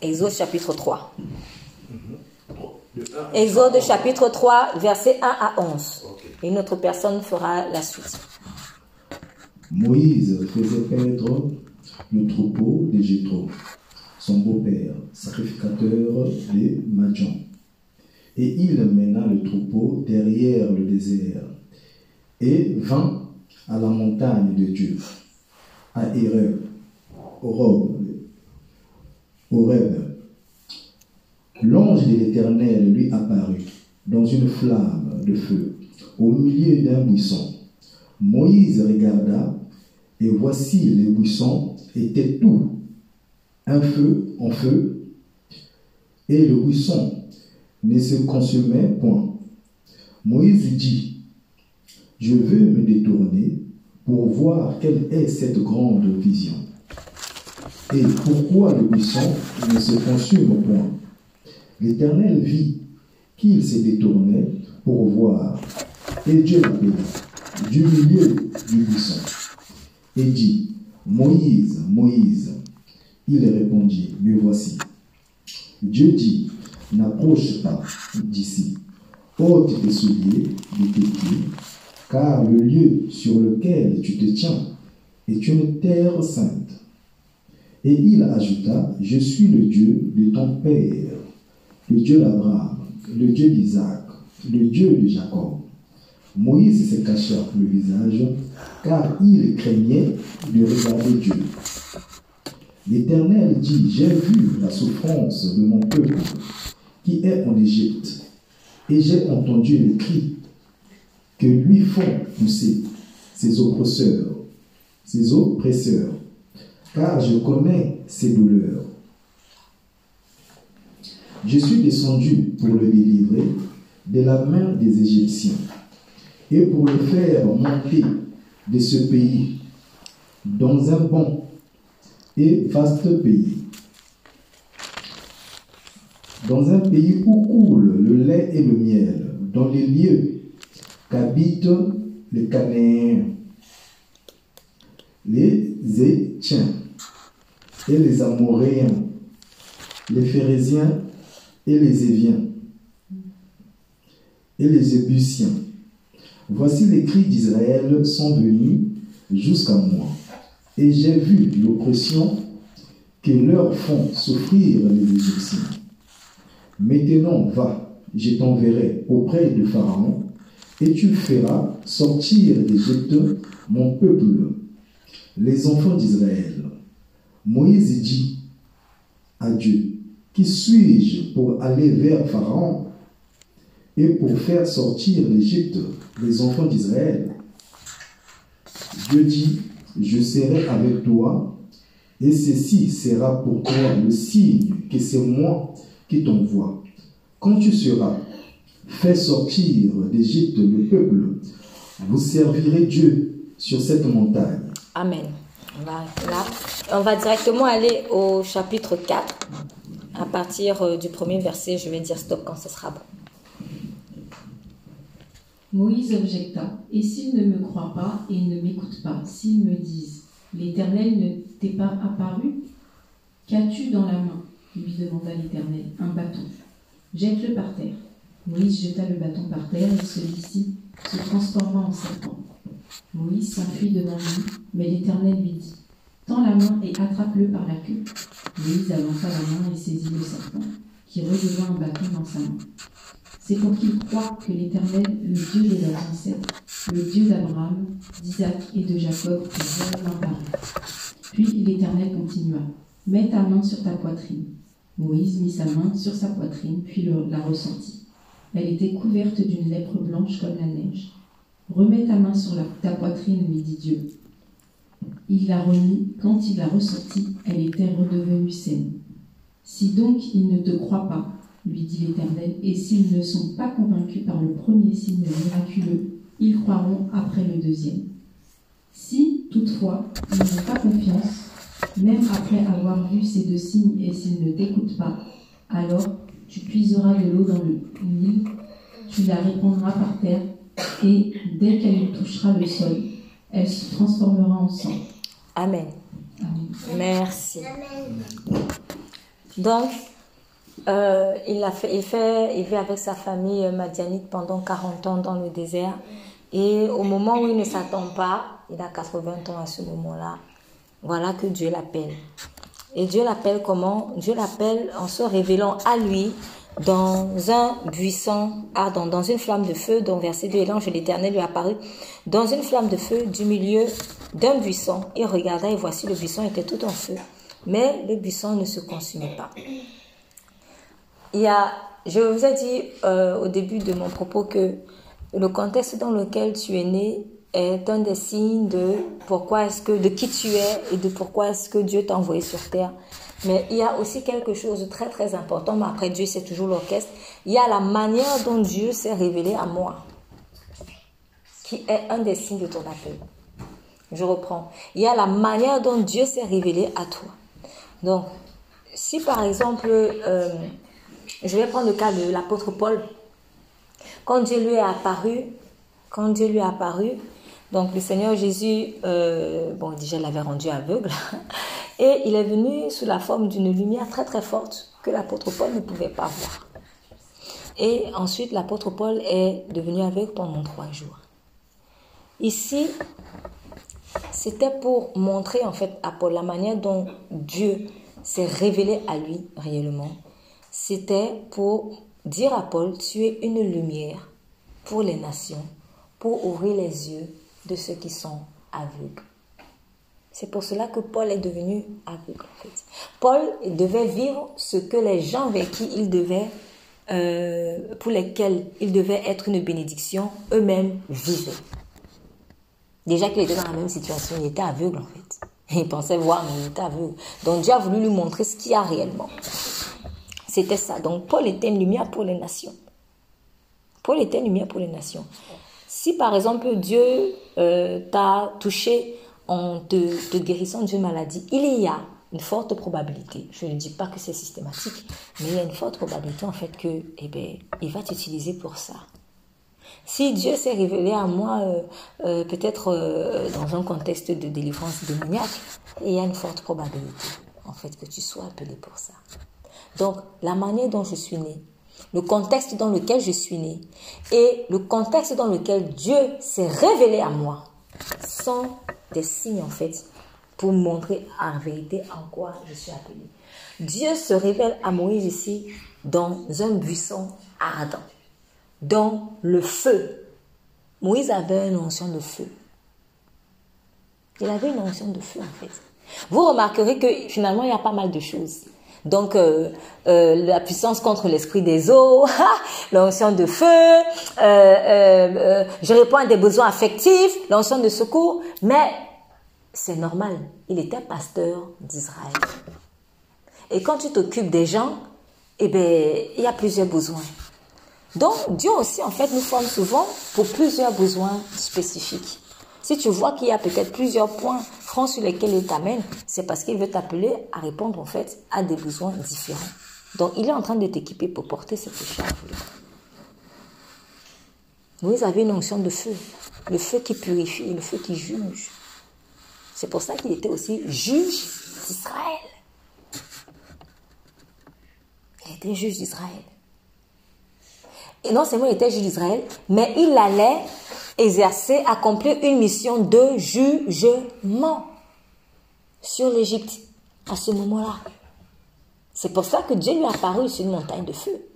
Exode chapitre 3. Exode chapitre 3, verset 1 à 11. Et notre personne fera la suite. Moïse faisait perdre le troupeau des Jétro, son beau-père, sacrificateur des Madjan. Et il mena le troupeau derrière le désert et vint à la montagne de Dieu, à Horeb, Horeb. L'ange de l'Éternel lui apparut dans une flamme de feu au milieu d'un buisson. Moïse regarda et voici les buissons étaient tout un feu en feu et le buisson ne se consumait point. Moïse dit, je veux me détourner pour voir quelle est cette grande vision. Et pourquoi le buisson ne se consume point? L'Éternel vit qu'il se détournait pour voir. Et Dieu l'appela du milieu du buisson et dit, Moïse, Moïse. Il répondit, me voici. Dieu dit, n'approche pas d'ici, ôte tes souliers de tes pieds, car le lieu sur lequel tu te tiens est une terre sainte. Et il ajouta, je suis le Dieu de ton Père, le Dieu d'Abraham, le Dieu d'Isaac, le Dieu de Jacob. Moïse se cacha le visage, car il craignait de regarder Dieu. L'Éternel dit, j'ai vu la souffrance de mon peuple qui est en Égypte, et j'ai entendu les cris que lui font pousser ses oppresseurs, ses oppresseurs, car je connais ses douleurs. Je suis descendu pour le délivrer de la main des Égyptiens et pour le faire monter de ce pays dans un bon et vaste pays, dans un pays où coule le lait et le miel, dans les lieux qu'habitent les Canéens, les Étiens et les Amoréens, les Phérésiens et les Éviens et les Ébusiens. Voici les cris d'Israël sont venus jusqu'à moi, et j'ai vu l'oppression que leur font souffrir les Égyptiens. Maintenant, va, je t'enverrai auprès de Pharaon, et tu feras sortir d'Égypte mon peuple, les enfants d'Israël. Moïse dit à Dieu, Qui suis-je pour aller vers Pharaon et pour faire sortir d'Égypte les enfants d'Israël? Dieu dit, Je serai avec toi, et ceci sera pour toi le signe que c'est moi qui t'envoie. Quand tu seras fait sortir d'Égypte le peuple, vous servirez Dieu sur cette montagne. Amen. On va, là, on va directement aller au chapitre 4. À partir euh, du premier verset, je vais dire stop quand ce sera bon. Moïse objecta, Et s'ils ne me croient pas et ne m'écoutent pas, s'ils me disent, L'Éternel ne t'est pas apparu Qu'as-tu dans la main? Lui demanda l'Éternel. Un bâton. Jette-le par terre. Moïse jeta le bâton par terre et celui-ci se transforma en serpent. Moïse s'enfuit devant lui, mais l'Éternel lui dit Tends la main et attrape-le par la queue. Moïse avança la main et saisit le serpent, qui redevint un bâton dans sa main. C'est pour qu'il croie que l'Éternel, le Dieu de leurs ancêtres, le Dieu d'Abraham, d'Isaac et de Jacob, est réellement parlé. Puis l'Éternel continua Mets ta main sur ta poitrine. Moïse mit sa main sur sa poitrine, puis la ressentit. Elle était couverte d'une lèpre blanche comme la neige. Remets ta main sur ta poitrine, lui dit Dieu. Il la remit. Quand il la ressortit, elle était redevenue saine. Si donc ils ne te croient pas, lui dit l'Éternel, et s'ils ne sont pas convaincus par le premier signe miraculeux, ils croiront après le deuxième. Si, toutefois, ils n'ont pas confiance, même après avoir vu ces deux signes et s'ils ne t'écoutent pas, alors tu puiseras de l'eau dans le Nil, tu la répandras par terre, et dès qu'elle touchera le sol, elle se transformera en sang. Amen. Amen. Merci. Donc, euh, il, a fait, il, fait, il vit avec sa famille euh, madianite pendant 40 ans dans le désert. Et au moment où il ne s'attend pas, il a 80 ans à ce moment-là, voilà que Dieu l'appelle. Et Dieu l'appelle comment? Dieu l'appelle en se révélant à lui dans un buisson ardent, dans une flamme de feu, dont verset 2, et l'ange de l'Éternel lui apparut dans une flamme de feu du milieu d'un buisson. Il regarda et voici le buisson était tout en feu, mais le buisson ne se consumait pas. Il je vous ai dit euh, au début de mon propos que le contexte dans lequel tu es né est un des signes de pourquoi est-ce que de qui tu es et de pourquoi est-ce que Dieu t'a envoyé sur terre. Mais il y a aussi quelque chose de très très important, mais après Dieu c'est toujours l'orchestre. Il y a la manière dont Dieu s'est révélé à moi, qui est un des signes de ton appel. Je reprends. Il y a la manière dont Dieu s'est révélé à toi. Donc, si par exemple, euh, je vais prendre le cas de l'apôtre Paul. quand Dieu lui est apparu, quand Dieu lui est apparu, donc le Seigneur Jésus, euh, bon déjà l'avait rendu aveugle, et il est venu sous la forme d'une lumière très très forte que l'apôtre Paul ne pouvait pas voir. Et ensuite l'apôtre Paul est devenu aveugle pendant trois jours. Ici, c'était pour montrer en fait à Paul la manière dont Dieu s'est révélé à lui réellement. C'était pour dire à Paul, tu es une lumière pour les nations, pour ouvrir les yeux de ceux qui sont aveugles. C'est pour cela que Paul est devenu aveugle. En. Paul devait vivre ce que les gens avec qui il devait, euh, pour lesquels il devait être une bénédiction, eux-mêmes vivaient. Déjà qu'il était dans la même situation, il était aveugle en fait. Il pensait voir, mais il était aveugle. Donc Dieu a voulu lui montrer ce qu'il y a réellement. C'était ça. Donc Paul était une lumière pour les nations. Paul était une lumière pour les nations. Si par exemple Dieu euh, t'a touché en te, guérissant d'une maladie, il y a une forte probabilité, je ne dis pas que c'est systématique, mais il y a une forte probabilité en fait que, eh ben, il va t'utiliser pour ça. Si Dieu s'est révélé à moi, euh, euh, peut-être dans un contexte de délivrance démoniaque, il y a une forte probabilité en fait que tu sois appelé pour ça. Donc, la manière dont je suis né, le contexte dans lequel je suis né et le contexte dans lequel Dieu s'est révélé à moi sont des signes en fait pour montrer en vérité en quoi je suis appelé. Dieu se révèle à Moïse ici dans un buisson ardent, dans le feu. Moïse avait une notion de feu. Il avait une notion de feu en fait. Vous remarquerez que finalement il y a pas mal de choses. Donc, euh, euh, la puissance contre l'esprit des eaux, l'onction de feu, euh, je réponds à des besoins affectifs, l'onction de secours, mais c'est normal, il était pasteur d'Israël. Et quand tu t'occupes des gens, eh bien, il y a plusieurs besoins. Donc, Dieu aussi, en fait, nous forme souvent pour plusieurs besoins spécifiques. Si tu vois qu'il y a peut-être plusieurs points francs sur lesquels il t'amène, c'est parce qu'il veut t'appeler à répondre en fait à des besoins différents. Donc il est en train de t'équiper pour porter cette charge-là. Vous avez une onction de feu, le feu qui purifie, le feu qui juge. C'est pour ça qu'il était aussi juge d'Israël. Il était juge d'Israël. Et non seulement il était juge d'Israël, mais il allait exercer, accomplir une mission de jugement sur l'Égypte à ce moment-là. C'est pour ça que Dieu lui a apparu sur une montagne de feu.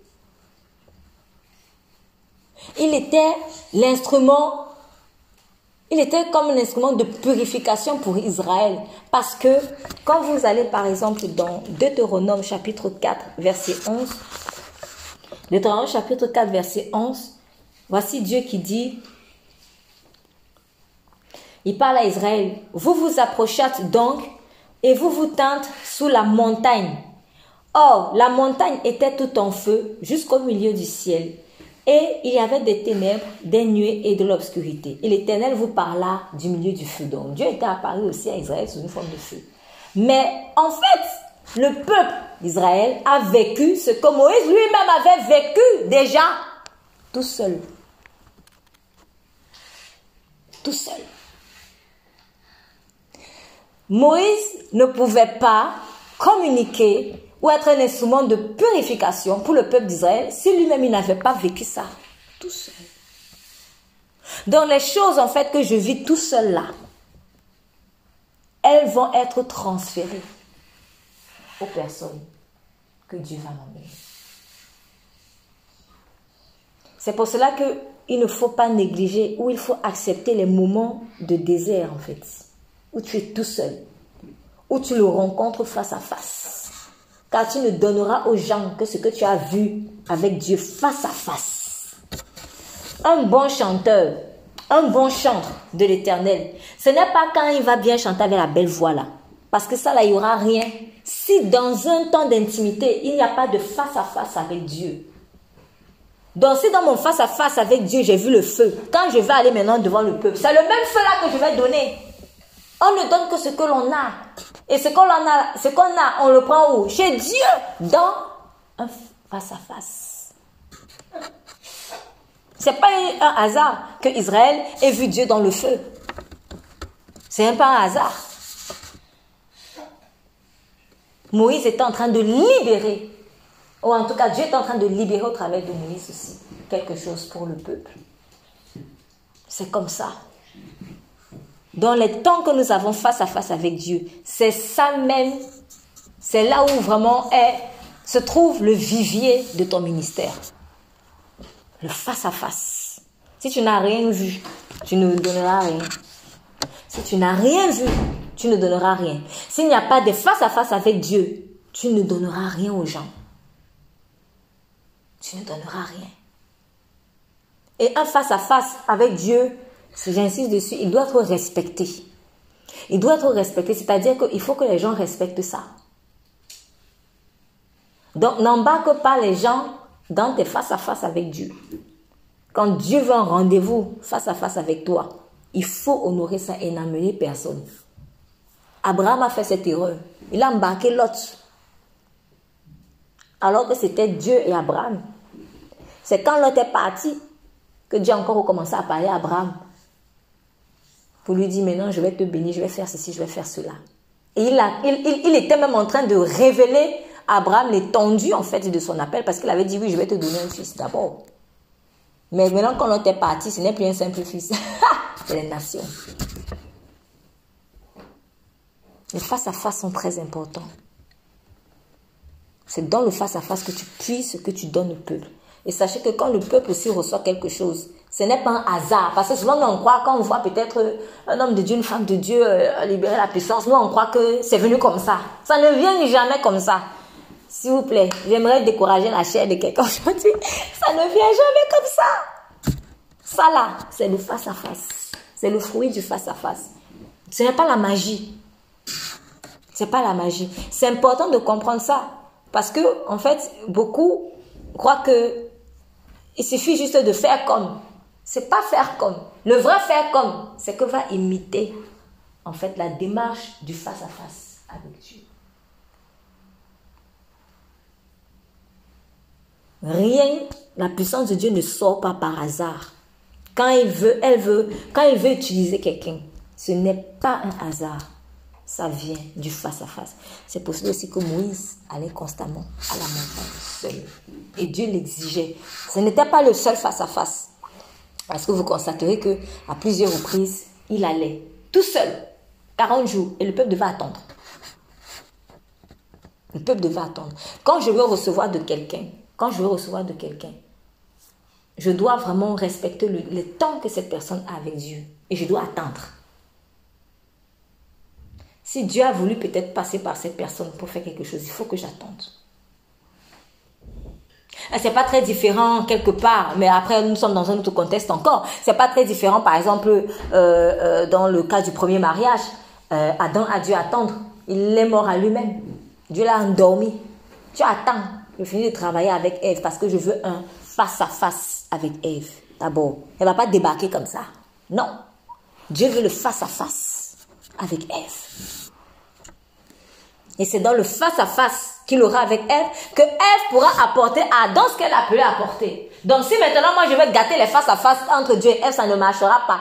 Il était l'instrument, il était comme un instrument de purification pour Israël. Parce que quand vous allez par exemple dans Deutéronome chapitre 4 verset 11, Deutéronome chapitre 4 verset 11, voici Dieu qui dit, il parle à Israël. Vous vous approchâtes donc et vous vous tentez sous la montagne. Or, la montagne était tout en feu jusqu'au milieu du ciel. Et il y avait des ténèbres, des nuées et de l'obscurité. Et l'Éternel vous parla du milieu du feu. Donc Dieu était apparu aussi à Israël sous une forme de feu. Mais en fait, le peuple d'Israël a vécu ce que Moïse lui-même avait vécu déjà tout seul. Tout seul. Moïse ne pouvait pas communiquer ou être un instrument de purification pour le peuple d'Israël si lui-même il n'avait pas vécu ça tout seul. Donc les choses en fait que je vis tout seul là, elles vont être transférées aux personnes que Dieu va m'emmener. C'est pour cela qu'il ne faut pas négliger ou il faut accepter les moments de désert en fait où tu es tout seul, où tu le rencontres face à face. Car tu ne donneras aux gens que ce que tu as vu avec Dieu face à face. Un bon chanteur, un bon chant de l'éternel, ce n'est pas quand il va bien chanter avec la belle voix là. Parce que ça là, il n'y aura rien. Si dans un temps d'intimité, il n'y a pas de face à face avec Dieu, donc si dans mon face à face avec Dieu, j'ai vu le feu, quand je vais aller maintenant devant le peuple, c'est le même feu là que je vais donner. On ne donne que ce que l'on a. Et ce qu'on a, ce qu'on a, on le prend où? Chez Dieu, dans un face à face. C'est pas un hasard que Israël ait vu Dieu dans le feu. C'est pas un hasard. Moïse était en train de libérer, ou en tout cas Dieu est en train de libérer au travers de Moïse aussi quelque chose pour le peuple. C'est comme ça. Dans les temps que nous avons face à face avec Dieu, c'est ça même, c'est là où vraiment se trouve le vivier de ton ministère. Le face à face. Si tu n'as rien vu, tu ne donneras rien. Si tu n'as rien vu, tu ne donneras rien. S'il n'y a pas de face à face avec Dieu, tu ne donneras rien aux gens. Tu ne donneras rien. Et un face à face avec Dieu, j'insiste dessus, il doit être respecté. Il doit être respecté, c'est-à-dire qu'il faut que les gens respectent ça. Donc n'embarque pas les gens dans tes face à face avec Dieu. Quand Dieu veut un rendez-vous face à face avec toi, il faut honorer ça et n'amener personne. Abraham a fait cette erreur. Il a embarqué Lot. Alors que c'était Dieu et Abraham. C'est quand Lot est parti que Dieu a encore recommencé à parler à Abraham. Pour lui dire, maintenant je vais te bénir, je vais faire ceci, je vais faire cela. Et il, était même en train de révéler à Abraham l'étendue en fait de son appel parce qu'il avait dit, oui, je vais te donner un fils d'abord. Mais maintenant, quand Lot est parti, ce n'est plus un simple fils. C'est les nations. Les face-à-face sont très importants. C'est dans le face-à-face que tu puisses, que tu donnes au peuple. Et sachez que quand le peuple aussi reçoit quelque chose, ce n'est pas un hasard. Parce que souvent, on croit, quand on voit peut-être un homme de Dieu, une femme de Dieu euh, libérer la puissance, nous, on croit que c'est venu comme ça. Ça ne vient jamais comme ça. S'il vous plaît, j'aimerais décourager la chair de quelqu'un aujourd'hui. Ça ne vient jamais comme ça. Ça là, c'est le face-à-face. C'est le fruit du face-à-face. Ce n'est pas la magie. C'est pas la magie. C'est important de comprendre ça. Parce que, en fait, beaucoup croient que il suffit juste de faire comme. C'est pas faire comme. Le vrai faire comme, c'est que va imiter, en fait, la démarche du face-à-face avec Dieu. Rien, la puissance de Dieu ne sort pas par hasard. Quand il veut, elle veut, quand il veut utiliser quelqu'un, ce n'est pas un hasard ça vient du face-à-face. C'est possible aussi que Moïse allait constamment à la montagne seul. Et Dieu l'exigeait. Ce n'était pas le seul face-à-face. Parce que vous constaterez que à plusieurs reprises, il allait tout seul, 40 jours, et le peuple devait attendre. Le peuple devait attendre. Quand je veux recevoir de quelqu'un, quand je veux recevoir de quelqu'un, je dois vraiment respecter le, le temps que cette personne a avec Dieu. Et je dois attendre. Si Dieu a voulu peut-être passer par cette personne pour faire quelque chose, il faut que j'attende. C'est pas très différent quelque part, mais après nous sommes dans un autre contexte encore. C'est pas très différent, par exemple, euh, euh, dans le cas du premier mariage, euh, Adam a dû attendre. Il est mort à lui-même. Dieu l'a endormi. Tu attends. Je finis de travailler avec Ève parce que je veux un face à face avec Ève. D'abord, elle va pas débarquer comme ça. Non. Dieu veut le face à face avec Ève. Et c'est dans le face-à-face qu'il aura avec Ève que Ève pourra apporter à Adam ce qu'elle a pu apporter. Donc si maintenant moi je vais gâter les face-à-face entre Dieu et Ève, ça ne marchera pas.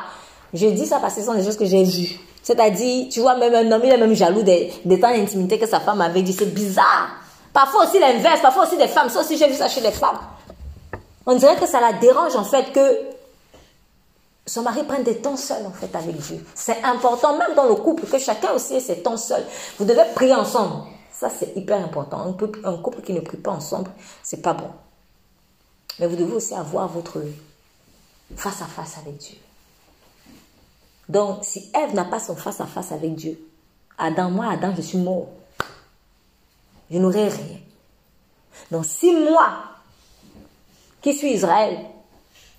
Je dis ça parce que ce sont des choses que j'ai vues. C'est-à-dire, tu vois, même un homme, il est même jaloux des, des temps d'intimité que sa femme avait dit. C'est bizarre. Parfois aussi l'inverse, parfois aussi des femmes. Ça aussi, j'ai vu ça chez les femmes. On dirait que ça la dérange en fait que son mari prenne des temps seuls en fait avec Dieu. C'est important même dans le couple que chacun aussi ait ses temps seuls. Vous devez prier ensemble. Ça c'est hyper important. Un, couple qui ne prie pas ensemble, c'est pas bon. Mais vous devez aussi avoir votre face à face avec Dieu. Donc si Ève n'a pas son face à face avec Dieu, Adam, moi Adam, je suis mort. Je n'aurai rien. Donc si moi, qui suis Israël,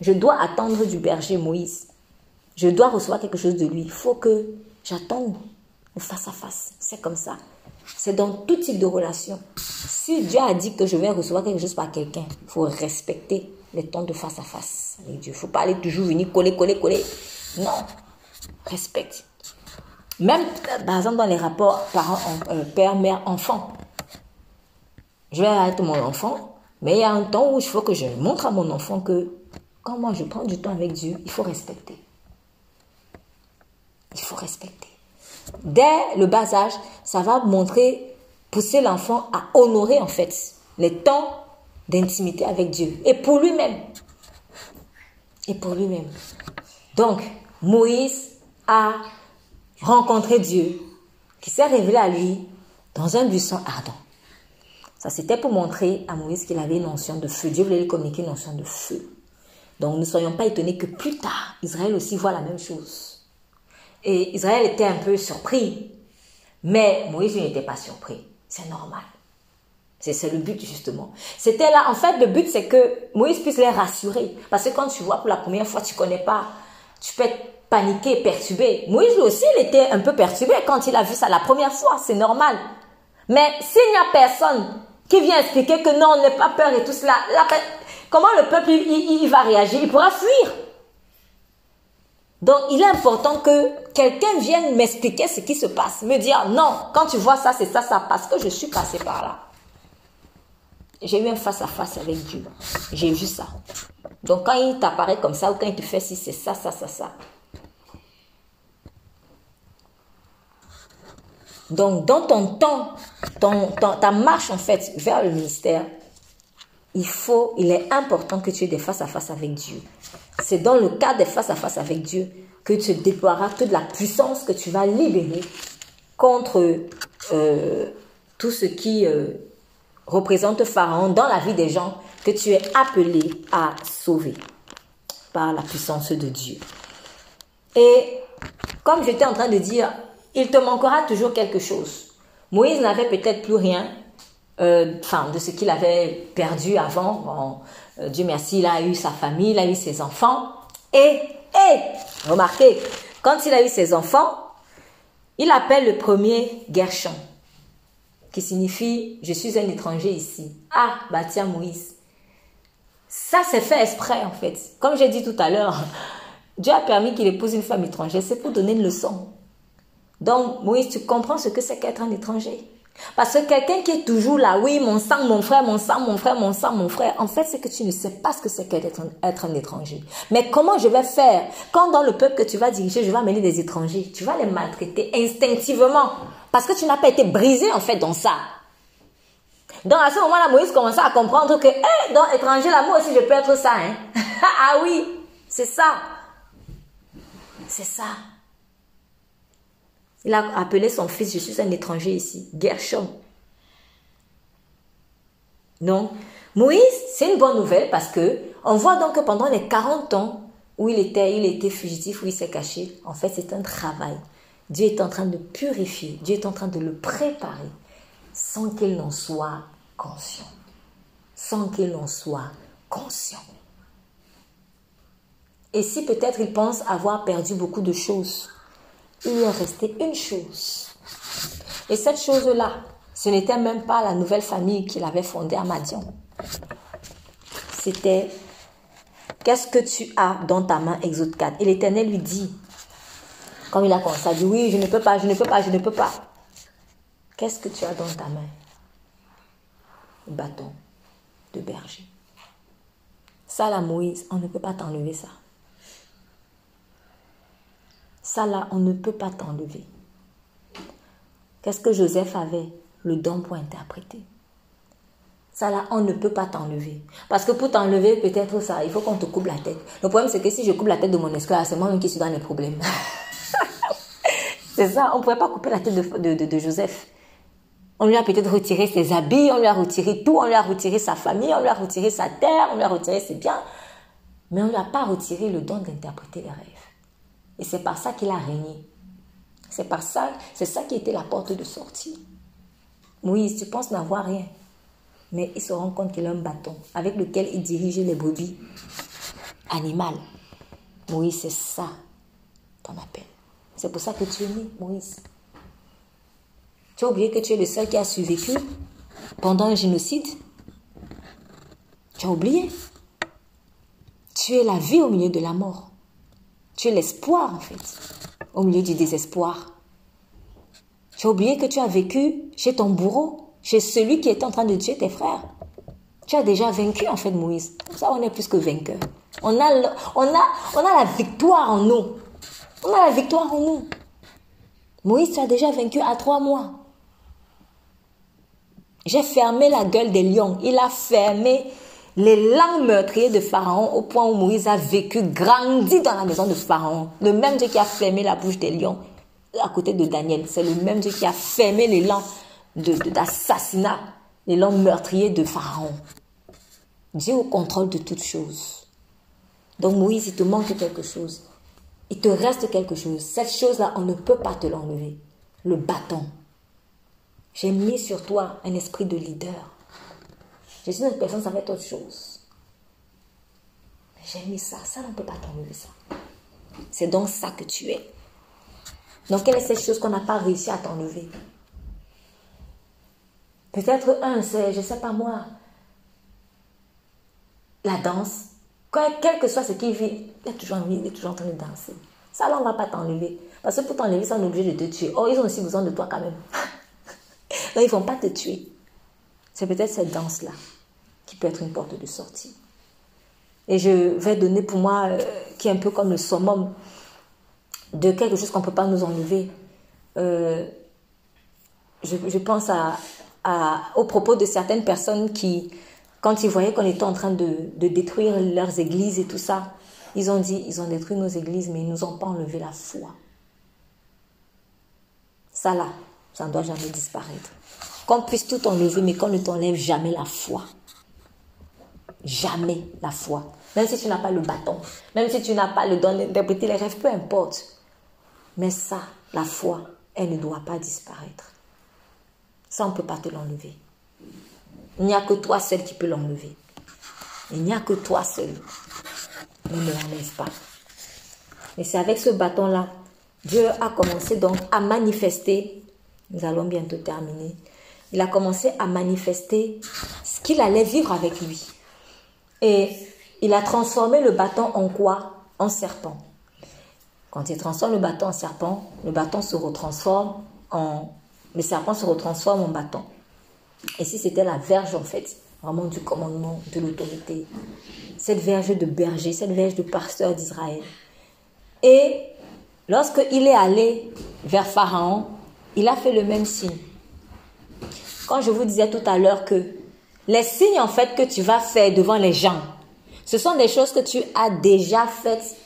je dois attendre du berger Moïse. Je dois recevoir quelque chose de lui. Il faut que j'attende face à face. C'est comme ça. C'est dans tout type de relation. Si Dieu a dit que je vais recevoir quelque chose par quelqu'un, il faut respecter les temps de face à face avec Dieu. Il ne faut pas aller toujours venir coller, coller, coller. Non. Respecte. Même, par exemple, dans les rapports euh, père, mère, enfant. Je vais arrêter mon enfant, mais il y a un temps où il faut que je montre à mon enfant que quand moi je prends du temps avec Dieu, il faut respecter. Il faut respecter. Dès le bas âge, ça va montrer, pousser l'enfant à honorer en fait les temps d'intimité avec Dieu. Et pour lui-même. Et pour lui-même. Donc, Moïse a rencontré Dieu, qui s'est révélé à lui dans un buisson ardent. Ça, c'était pour montrer à Moïse qu'il avait une notion de feu. Dieu voulait lui communiquer une notion de feu. Donc, ne soyons pas étonnés que plus tard, Israël aussi voit la même chose. Et Israël était un peu surpris. Mais Moïse n'était pas surpris. C'est normal. C'est le but justement. C'était là, en fait, le but c'est que Moïse puisse les rassurer. Parce que quand tu vois pour la première fois, tu connais pas, tu peux être paniqué, perturbé. Moïse lui aussi, il était un peu perturbé quand il a vu ça la première fois, c'est normal. Mais s'il n'y a personne qui vient expliquer que non, n'aie pas peur et tout cela, comment le peuple il va réagir? Il pourra fuir. Donc, il est important que quelqu'un vienne m'expliquer ce qui se passe, me dire non, quand tu vois ça, c'est ça, ça, parce que je suis passé par là. J'ai eu un face-à-face avec Dieu. J'ai vu ça. Donc, quand il t'apparaît comme ça, ou quand il te fait si c'est ça, ça, ça, ça. Donc, dans ton temps, ta marche en fait vers le ministère, il faut, il est important que tu aies des face-à-face avec Dieu. C'est dans le cadre des face-à-face avec Dieu que tu déploieras toute la puissance que tu vas libérer contre euh, tout ce qui euh, représente Pharaon dans la vie des gens que tu es appelé à sauver par la puissance de Dieu. Et comme j'étais en train de dire, il te manquera toujours quelque chose. Moïse n'avait peut-être plus rien, enfin, de ce qu'il avait perdu avant. Euh, Dieu merci, il a eu sa famille, il a eu ses enfants. Et, et, remarquez, quand il a eu ses enfants, il appelle le premier Gershon, qui signifie je suis un étranger ici. Ah, bah tiens, Moïse. Ça, c'est fait exprès, en fait. Comme j'ai dit tout à l'heure, Dieu a permis qu'il épouse une femme étrangère, c'est pour donner une leçon. Donc, Moïse, tu comprends ce que c'est qu'être un étranger. Parce que quelqu'un qui est toujours là, oui, mon sang, mon frère, mon sang, mon frère, mon sang, mon frère, en fait, c'est que tu ne sais pas ce que c'est qu'être être un étranger. Mais comment je vais faire? Quand dans le peuple que tu vas diriger, je vais amener des étrangers Tu vas les maltraiter instinctivement parce que tu n'as pas été brisé en fait dans ça. Donc à ce moment-là, Moïse commençait à comprendre que, eh, dans étranger, là, moi aussi, je peux être ça. Hein? ah oui, c'est ça. C'est ça. Il a appelé son fils, je suis un étranger ici, Gershom. Non. Moïse, c'est une bonne nouvelle parce que on voit donc que pendant les 40 ans où il était, il était fugitif, où il s'est caché, en fait, c'est un travail. Dieu est en train de purifier, Dieu est en train de le préparer sans qu'il n'en soit conscient. Sans qu'il en soit conscient. Et si peut-être il pense avoir perdu beaucoup de choses, il est resté une chose. Et cette chose-là, ce n'était même pas la nouvelle famille qu'il avait fondée à Madian. C'était Qu'est-ce que tu as dans ta main, Exode 4 Et l'Éternel lui dit, comme il a commencé à dire, oui, je ne peux pas, je ne peux pas, je ne peux pas. Qu'est-ce que tu as dans ta main? Bâton de berger. Ça, la Moïse, on ne peut pas t'enlever ça. Ça là, on ne peut pas t'enlever. Qu'est-ce que Joseph avait Le don pour interpréter? Ça là, on ne peut pas t'enlever. Parce que pour t'enlever, peut-être ça, il faut qu'on te coupe la tête. Le problème, c'est que si je coupe la tête de mon esclave, c'est moi-même qui suis dans les problèmes. c'est ça, on ne pourrait pas couper la tête de, Joseph. On lui a peut-être retiré ses habits, on lui a retiré tout, on lui a retiré sa famille, on lui a retiré sa terre, on lui a retiré ses biens. Mais on ne lui a pas retiré le don d'interpréter les rêves. Et c'est par ça qu'il a régné. C'est par ça, c'est ça qui était la porte de sortie. Moïse, tu penses n'avoir rien. Mais il se rend compte qu'il a un bâton avec lequel il dirigeait les brebis animales. Moïse, c'est ça ton appel. C'est pour ça que tu es né, Moïse. Tu as oublié que tu es le seul qui a survécu pendant un génocide? Tu as oublié? Tu es la vie au milieu de la mort. Tu es l'espoir, en fait, au milieu du désespoir. Tu as oublié que tu as vécu chez ton bourreau, chez celui qui est en train de tuer tes frères. Tu as déjà vaincu en fait Moïse. Ça, on est plus que vainqueur. On a, on, a, on a la victoire en nous. On a la victoire en nous. Moïse, tu as déjà vaincu à trois mois. J'ai fermé la gueule des lions. Il a fermé les langues de Pharaon au point où Moïse a vécu, grandi dans la maison de Pharaon. Le même Dieu qui a fermé la bouche des lions à côté de Daniel. C'est le même Dieu qui a fermé les langues d'assassinat, les langues meurtriers de Pharaon. Dieu au contrôle de toutes choses. Donc Moïse, il te manque quelque chose. Il te reste quelque chose. Cette chose-là, on ne peut pas te l'enlever. Le bâton. J'ai mis sur toi un esprit de leader. Je suis une personne, ça va être autre chose. J'ai mis ça. Ça, on ne peut pas t'enlever ça. C'est donc ça que tu es. Donc, quelle est cette chose qu'on n'a pas réussi à t'enlever? Peut-être un, c'est, je ne sais pas moi, la danse. Quel que soit ce qu'il vit, il a toujours envie, il est toujours en train de danser. Ça, là, on ne va pas t'enlever. Parce que pour t'enlever, ça, on est obligé de te tuer. Oh, ils ont aussi besoin de toi quand même. Donc, ils ne vont pas te tuer. C'est peut-être cette danse-là qui peut être une porte de sortie. Et je vais donner pour moi, euh, qui est un peu comme le summum de quelque chose qu'on ne peut pas nous enlever. Euh, je, pense à, au propos de certaines personnes qui, quand ils voyaient qu'on était en train de, de, détruire leurs églises et tout ça, ils ont dit, ils ont détruit nos églises, mais ils ne nous ont pas enlevé la foi. Ça là, ça ne doit jamais disparaître. Qu'on puisse tout enlever, mais qu'on ne t'enlève jamais la foi. Jamais la foi. Même si tu n'as pas le bâton, même si tu n'as pas le don d'interpréter les rêves, peu importe. Mais ça, la foi, elle ne doit pas disparaître. Ça, on ne peut pas te l'enlever. Il n'y a que toi seul qui peux l'enlever. Il n'y a que toi seul. Ne l'enlève pas. Et c'est avec ce bâton-là, Dieu a commencé donc à manifester, nous allons bientôt terminer, il a commencé à manifester ce qu'il allait vivre avec lui. Et il a transformé le bâton en quoi? En serpent. Quand il transforme le bâton en serpent, le bâton se retransforme en... Le serpent se retransforme en bâton. Et si c'était la verge, en fait, vraiment du commandement, de l'autorité. Cette verge de berger, cette verge de pasteur d'Israël. Et lorsqu'il est allé vers Pharaon, il a fait le même signe. Quand je vous disais tout à l'heure que les signes en fait que tu vas faire devant les gens, ce sont des choses que tu as déjà faites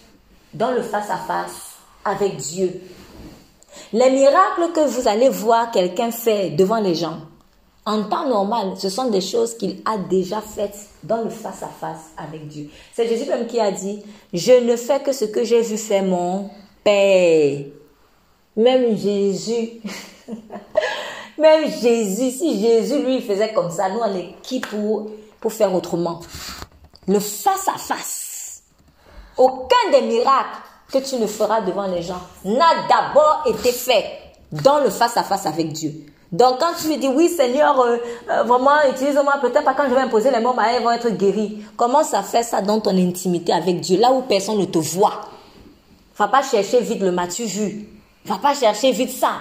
dans le face-à-face avec Dieu. Les miracles que vous allez voir quelqu'un faire devant les gens, en temps normal, ce sont des choses qu'il a déjà faites dans le face-à-face avec Dieu. C'est Jésus même qui a dit, je ne fais que ce que j'ai vu faire mon Père. Même Jésus. Même Jésus, si Jésus lui faisait comme ça, nous on est qui pour, pour faire autrement? Le face-à-face. Aucun des miracles que tu ne feras devant les gens n'a d'abord été fait dans le face-à-face avec Dieu. Donc quand tu lui dis oui Seigneur, euh, euh, vraiment utilise-moi peut-être pas quand je vais imposer les mots, mais ils vont être guéris. Commence à faire ça dans ton intimité avec Dieu, là où personne ne te voit? Va pas chercher vite le m'as-tu vu. Va pas chercher vite ça.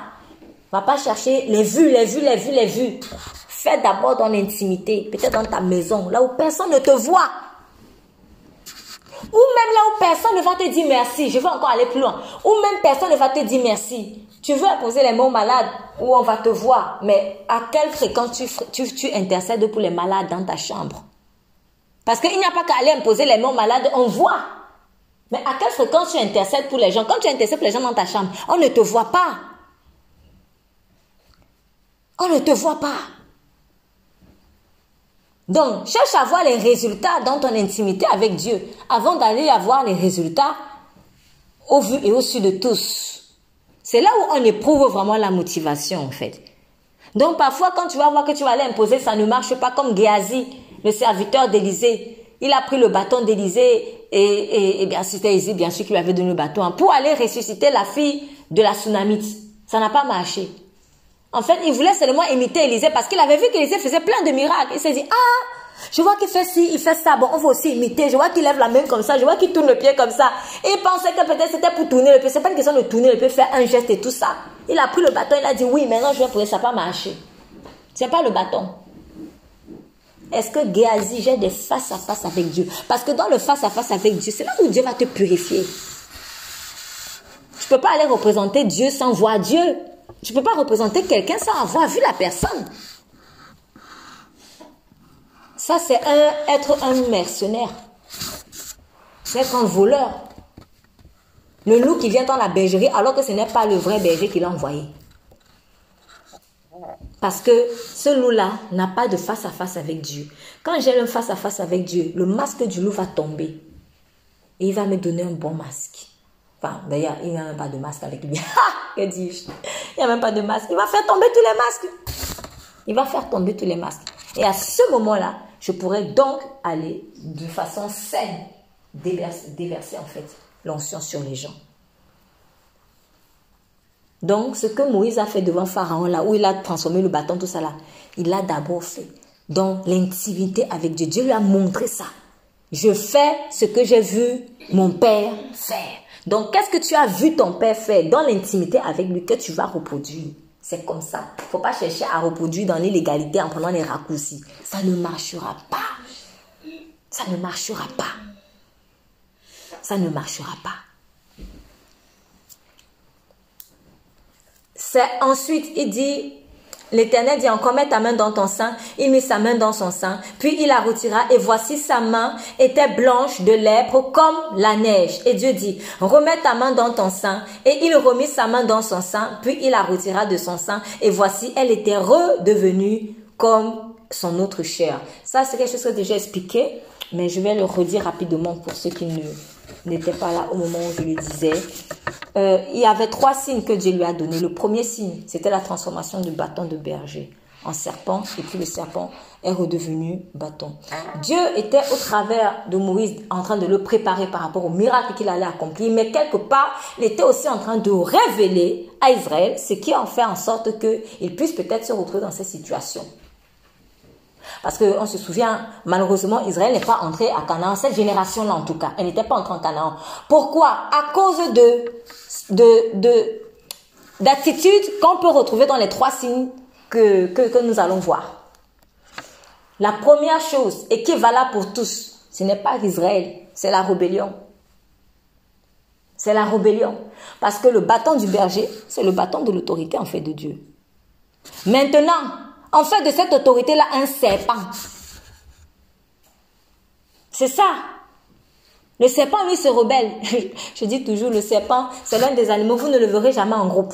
Va pas chercher les vues, les vues, les vues, les vues. Fais d'abord dans l'intimité, peut-être dans ta maison, là où personne ne te voit. Ou même là où personne ne va te dire merci. Je veux encore aller plus loin. Ou même personne ne va te dire merci. Tu veux imposer les mots malades où on va te voir. Mais à quelle fréquence tu, tu, intercèdes pour les malades dans ta chambre? Parce qu'il n'y a pas qu'à aller imposer les mots malades, on voit. Mais à quelle fréquence tu intercèdes pour les gens? Quand tu intercèdes pour les gens dans ta chambre, on ne te voit pas. On ne te voit pas. Donc, cherche à voir les résultats dans ton intimité avec Dieu avant d'aller avoir les résultats au vu et au su de tous. C'est là où on éprouve vraiment la motivation, en fait. Donc, parfois, quand tu vas voir que tu vas aller imposer, ça ne marche pas comme Géasi, le serviteur d'Élysée. Il a pris le bâton d'Élysée et, bien c'était Élysée, bien sûr, qui lui avait donné le bâton pour aller ressusciter la fille de la tsunamite. Ça n'a pas marché. En fait, il voulait seulement imiter Élisée parce qu'il avait vu qu'Élisée faisait plein de miracles. Il s'est dit, ah, je vois qu'il fait ci, il fait ça, bon, on va aussi imiter. Je vois qu'il lève la main comme ça, je vois qu'il tourne le pied comme ça. Et il pensait que peut-être c'était pour tourner le pied. C'est pas une question de tourner le pied, faire un geste et tout ça. Il a pris le bâton, il a dit, oui, maintenant je vais pouvoir, ça pas marché. C'est pas le bâton. Est-ce que Géasi, j'ai des face à face avec Dieu? Parce que dans le face à face avec Dieu, c'est là où Dieu va te purifier. Tu peux pas aller représenter Dieu sans voir Dieu. Tu peux pas représenter quelqu'un sans avoir vu la personne. Ça, c'est être un mercenaire. C'est être un voleur. Le loup qui vient dans la bergerie alors que ce n'est pas le vrai berger qui l'a envoyé. Parce que ce loup-là n'a pas de face à face avec Dieu. Quand j'ai un face à face avec Dieu, le masque du loup va tomber. Et il va me donner un bon masque. Enfin, d'ailleurs, il n'y a même pas de masque avec lui. que dis-je? Il n'y a même pas de masque. Il va faire tomber tous les masques. Il va faire tomber tous les masques. Et à ce moment-là, je pourrais donc aller de façon saine déverser, en fait l'onction sur les gens. Donc, ce que Moïse a fait devant Pharaon, là où il a transformé le bâton, tout ça là, il l'a d'abord fait dans l'intimité avec Dieu. Dieu lui a montré ça. Je fais ce que j'ai vu mon père faire. Donc, qu'est-ce que tu as vu ton père faire dans l'intimité avec lui que tu vas reproduire? C'est comme ça. Il ne faut pas chercher à reproduire dans l'illégalité en prenant les raccourcis. Ça ne marchera pas. Ça ne marchera pas ça ne marchera pas. C'est ensuite, il dit, L'Éternel dit encore, mets ta main dans ton sein. Il mit sa main dans son sein, puis il la retira, et voici sa main était blanche de lèpre comme la neige. Et Dieu dit, remets ta main dans ton sein. Et il remit sa main dans son sein, puis il la retira de son sein, et voici, elle était redevenue comme son autre chair. Ça, c'est quelque chose que j'ai déjà expliqué, mais je vais le redire rapidement pour ceux qui ne n'était pas là au moment où je le disais. Euh, il y avait trois signes que Dieu lui a donnés. Le premier signe, c'était la transformation du bâton de berger en serpent, et puis le serpent est redevenu bâton. Dieu était au travers de Moïse en train de le préparer par rapport au miracle qu'il allait accomplir, mais quelque part, il était aussi en train de révéler à Israël ce qui en fait en sorte qu'il puisse peut-être se retrouver dans cette situation. Parce qu'on se souvient, malheureusement, Israël n'est pas entré à Canaan, cette génération-là en tout cas, elle n'était pas entrée en Canaan. Pourquoi? À cause de, de, de, d'attitudes qu'on peut retrouver dans les trois signes que, que, que nous allons voir. La première chose, et qui est valable pour tous, ce n'est pas Israël, c'est la rébellion. C'est la rébellion. Parce que le bâton du berger, c'est le bâton de l'autorité en fait de Dieu. Maintenant, on fait de cette autorité-là un serpent. C'est ça. Le serpent, lui, se rebelle. Je dis toujours, le serpent, c'est l'un des animaux, vous ne le verrez jamais en groupe.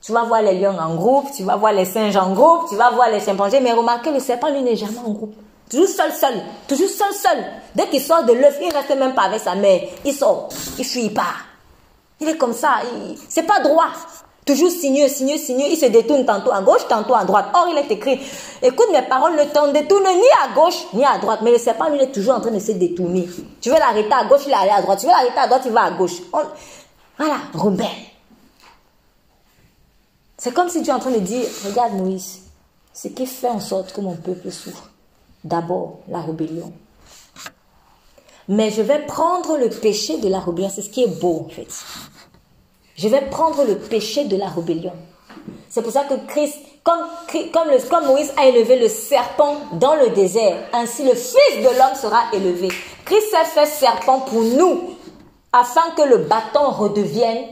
Tu vas voir les lions en groupe, tu vas voir les singes en groupe, tu vas voir les chimpanzés, mais remarquez, le serpent, lui, n'est jamais en groupe. Toujours seul, seul. Toujours seul, seul. Dès qu'il sort de l'œuf, il reste même pas avec sa mère. Il sort. Il fuit pas. Il est comme ça. C'est pas droit. Toujours sinueux, sinueux, sinueux. Il se détourne tantôt à gauche, tantôt à droite. Or, il est écrit, écoute mes paroles, ne t'en détourne ni à gauche, ni à droite. Mais le serpent, lui, il est toujours en train de se détourner. Tu veux l'arrêter à gauche, il va aller à droite. Tu veux l'arrêter à droite, il va à gauche. Voilà, rebelle. C'est comme si tu es en train de dire, regarde Moïse, ce qui fait en sorte que mon peuple souffre. D'abord, la rébellion. Mais je vais prendre le péché de la rébellion. C'est ce qui est beau, en fait. Je vais prendre le péché de la rébellion. C'est pour ça que Christ, comme, comme, Moïse a élevé le serpent dans le désert, ainsi le Fils de l'homme sera élevé. Christ s'est fait serpent pour nous, afin que le bâton redevienne,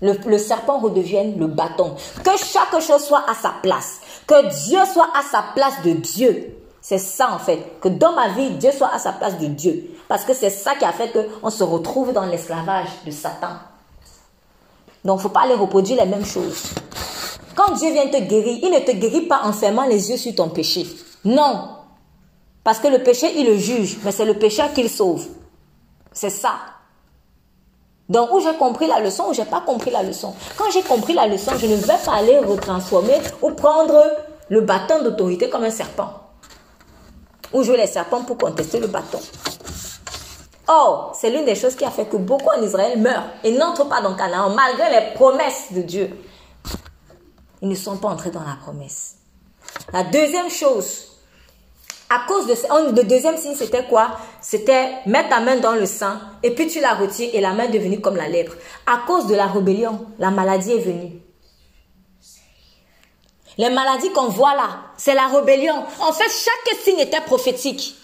le, le serpent redevienne le bâton. Que chaque chose soit à sa place. Que Dieu soit à sa place de Dieu. C'est ça en fait. Que dans ma vie, Dieu soit à sa place de Dieu. Parce que c'est ça qui a fait qu'on se retrouve dans l'esclavage de Satan. Donc, faut pas aller reproduire les mêmes choses. Quand Dieu vient te guérir, il ne te guérit pas en fermant les yeux sur ton péché. Non. Parce que le péché, il le juge, mais c'est le péché qu'il sauve. C'est ça. Donc, où j'ai compris la leçon, ou j'ai pas compris la leçon? Quand j'ai compris la leçon, je ne vais pas aller retransformer ou prendre le bâton d'autorité comme un serpent. Ou jouer les serpents pour contester le bâton. Or, c'est l'une des choses qui a fait que beaucoup en Israël meurent et n'entrent pas dans Canaan malgré les promesses de Dieu. Ils ne sont pas entrés dans la promesse. La deuxième chose, à cause de le deuxième signe, c'était quoi? C'était mettre ta main dans le sang et puis tu la retires et la main est devenue comme la lèpre. À cause de la rébellion, la maladie est venue. Les maladies qu'on voit là, c'est la rébellion. En fait, chaque signe était prophétique.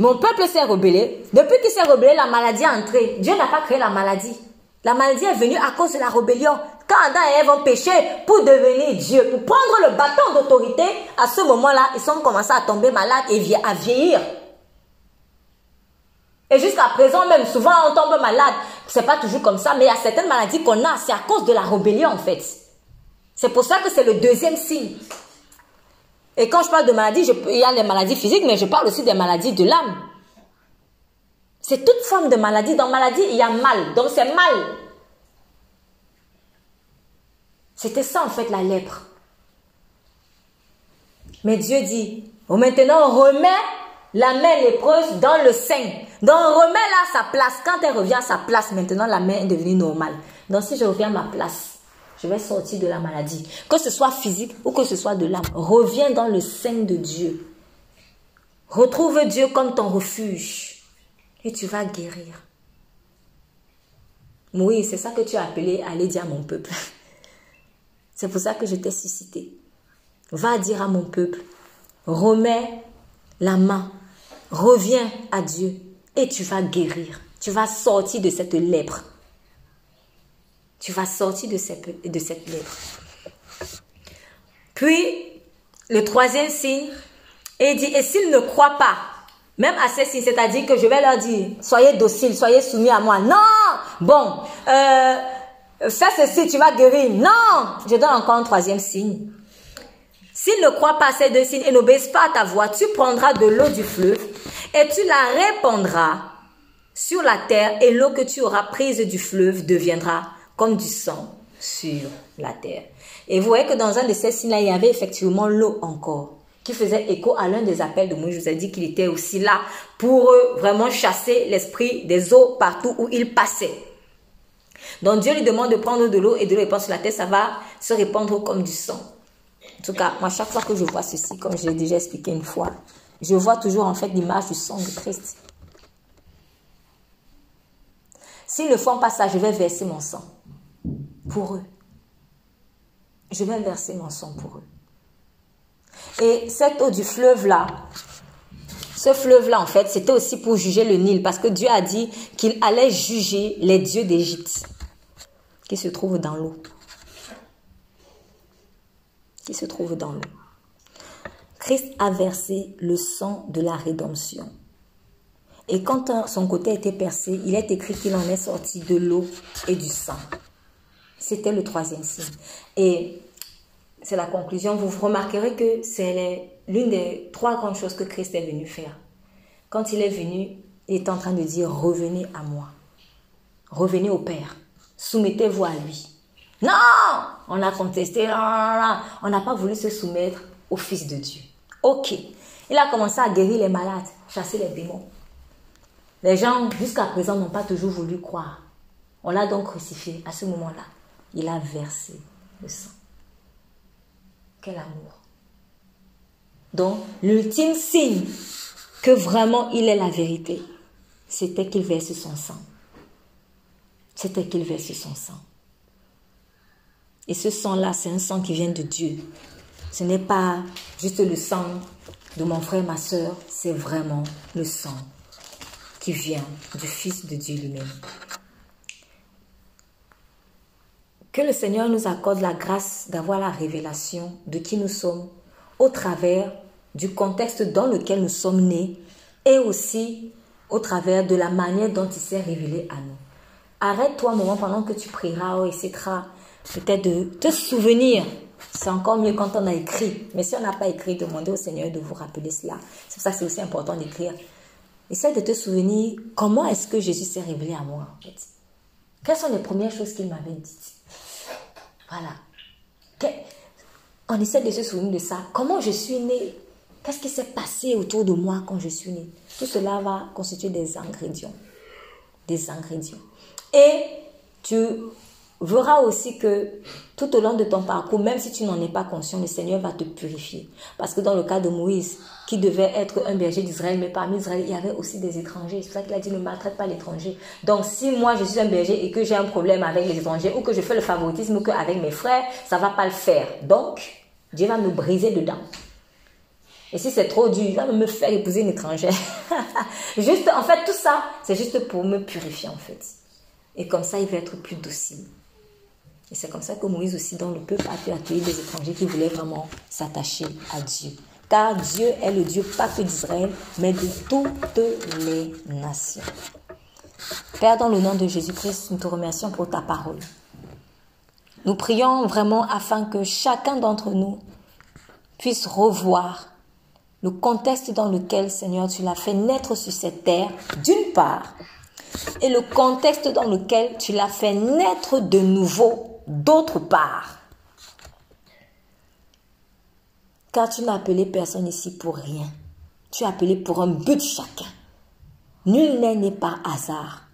Mon peuple s'est rebellé. Depuis qu'il s'est rebellé, la maladie est entrée. Dieu n'a pas créé la maladie. La maladie est venue à cause de la rébellion. Quand Adam et Ève ont péché pour devenir Dieu, pour prendre le bâton d'autorité, à ce moment-là, ils sont commencés à tomber malades et à vieillir. Et jusqu'à présent même, souvent on tombe malade. C'est pas toujours comme ça, mais il y a certaines maladies qu'on a, c'est à cause de la rébellion en fait. C'est pour ça que c'est le deuxième signe. Et quand je parle de maladies, il y a les maladies physiques, mais je parle aussi des maladies de l'âme. C'est toute forme de maladie. Dans maladie, il y a mal. Donc c'est mal. C'était ça en fait la lèpre. Mais Dieu dit, oh, maintenant on remet la main lépreuse dans le sein. Donc on remet là sa place. Quand elle revient à sa place, maintenant la main est devenue normale. Donc si je reviens à ma place, je vais sortir de la maladie. Que ce soit physique ou que ce soit de l'âme. Reviens dans le sein de Dieu. Retrouve Dieu comme ton refuge. Et tu vas guérir. Oui, c'est ça que tu as appelé aller dire à mon peuple. C'est pour ça que je t'ai suscité. Va dire à mon peuple, remets la main, reviens à Dieu et tu vas guérir. Tu vas sortir de cette lèpre. Tu vas sortir de cette, de cette lèpre. Puis, le troisième signe, il dit, et s'ils ne croient pas, même à ces signes, c'est-à-dire que je vais leur dire, soyez dociles, soyez soumis à moi. Non Bon, euh, fais ceci, tu vas guérir. Non Je donne encore un troisième signe. S'ils ne croient pas à ces deux signes et n'obéissent pas à ta voix, tu prendras de l'eau du fleuve et tu la répandras sur la terre et l'eau que tu auras prise du fleuve deviendra comme du sang sur la terre. Et vous voyez que dans un de ces signes-là, il y avait effectivement l'eau encore, qui faisait écho à l'un des appels de Moïse. Je vous ai dit qu'il était aussi là pour vraiment chasser l'esprit des eaux partout où il passait. Donc Dieu lui demande de prendre de l'eau et de le répandre sur la terre, ça va se répandre comme du sang. En tout cas, moi, chaque fois que je vois ceci, comme je l'ai déjà expliqué une fois, je vois toujours en fait l'image du sang de Christ. S'ils ne font pas ça, je vais verser mon sang pour eux. Je vais verser mon sang pour eux. Et cette eau du fleuve-là, ce fleuve-là, en fait, c'était aussi pour juger le Nil, parce que Dieu a dit qu'il allait juger les dieux d'Égypte qui se trouvent dans l'eau. Qui se trouvent dans l'eau. Christ a versé le sang de la rédemption. Et quand son côté était percé, il est écrit qu'il en est sorti de l'eau et du sang. C'était le troisième signe. Et c'est la conclusion. Vous remarquerez que c'est l'une des trois grandes choses que Christ est venu faire. Quand il est venu, il est en train de dire revenez à moi. Revenez au Père. Soumettez-vous à lui. Non On a contesté. On n'a pas voulu se soumettre au Fils de Dieu. Ok. Il a commencé à guérir les malades, chasser les démons. Les gens, jusqu'à présent, n'ont pas toujours voulu croire. On l'a donc crucifié. À ce moment-là, il a versé le sang. Quel amour. Donc, l'ultime signe que vraiment il est la vérité, c'était qu'il verse son sang. C'était qu'il verse son sang. Et ce sang-là, c'est un sang qui vient de Dieu. Ce n'est pas juste le sang de mon frère, ma soeur, c'est vraiment le sang qui vient du Fils de Dieu lui-même. Que le Seigneur nous accorde la grâce d'avoir la révélation de qui nous sommes au travers du contexte dans lequel nous sommes nés et aussi au travers de la manière dont il s'est révélé à nous. Arrête-toi un moment pendant que tu prieras, etc. Peut-être de te souvenir. C'est encore mieux quand on a écrit. Mais si on n'a pas écrit, demandez au Seigneur de vous rappeler cela. C'est pour ça que c'est aussi important d'écrire. Essaie de te souvenir comment est-ce que Jésus s'est révélé à moi en fait. Quelles sont les premières choses qu'il m'avait dites? Voilà. On essaie de se souvenir de ça. Comment je suis né Qu'est-ce qui s'est passé autour de moi quand je suis né Tout cela va constituer des ingrédients. Des ingrédients. Et tu verras aussi que tout au long de ton parcours, même si tu n'en es pas conscient, le Seigneur va te purifier. Parce que dans le cas de Moïse, qui devait être un berger d'Israël, mais parmi Israël, il y avait aussi des étrangers. C'est pour ça qu'il a dit ne maltraite pas l'étranger. Donc si moi je suis un berger et que j'ai un problème avec les étrangers ou que je fais le favoritisme ou qu'avec mes frères, ça va pas le faire. Donc, Dieu va me briser dedans. Et si c'est trop dur, il va me faire épouser une étrangère. juste, en fait, tout ça, c'est juste pour me purifier, en fait. Et comme ça, il va être plus docile. Et c'est comme ça que Moïse aussi, dans le peuple, a pu accueillir des étrangers qui voulaient vraiment s'attacher à Dieu. Car Dieu est le Dieu pas que d'Israël, mais de toutes les nations. Père, dans le nom de Jésus-Christ, nous te remercions pour ta parole. Nous prions vraiment afin que chacun d'entre nous puisse revoir le contexte dans lequel, Seigneur, tu l'as fait naître sur cette terre, d'une part, et le contexte dans lequel tu l'as fait naître de nouveau, d'autre part. Car tu n'as appelé personne ici pour rien. Tu as appelé pour un but chacun. Nul n'est né par hasard.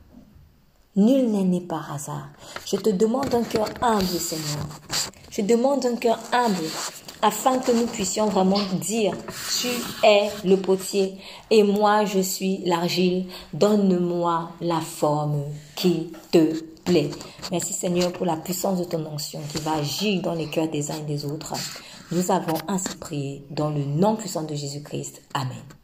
Nul n'est né par hasard. Je te demande un cœur humble, Seigneur. Je demande un cœur humble afin que nous puissions vraiment dire, tu es le potier et moi je suis l'argile, donne-moi la forme qui te Merci Seigneur pour la puissance de ton onction qui va agir dans les cœurs des uns et des autres. Nous avons ainsi prié dans le nom puissant de Jésus-Christ. Amen.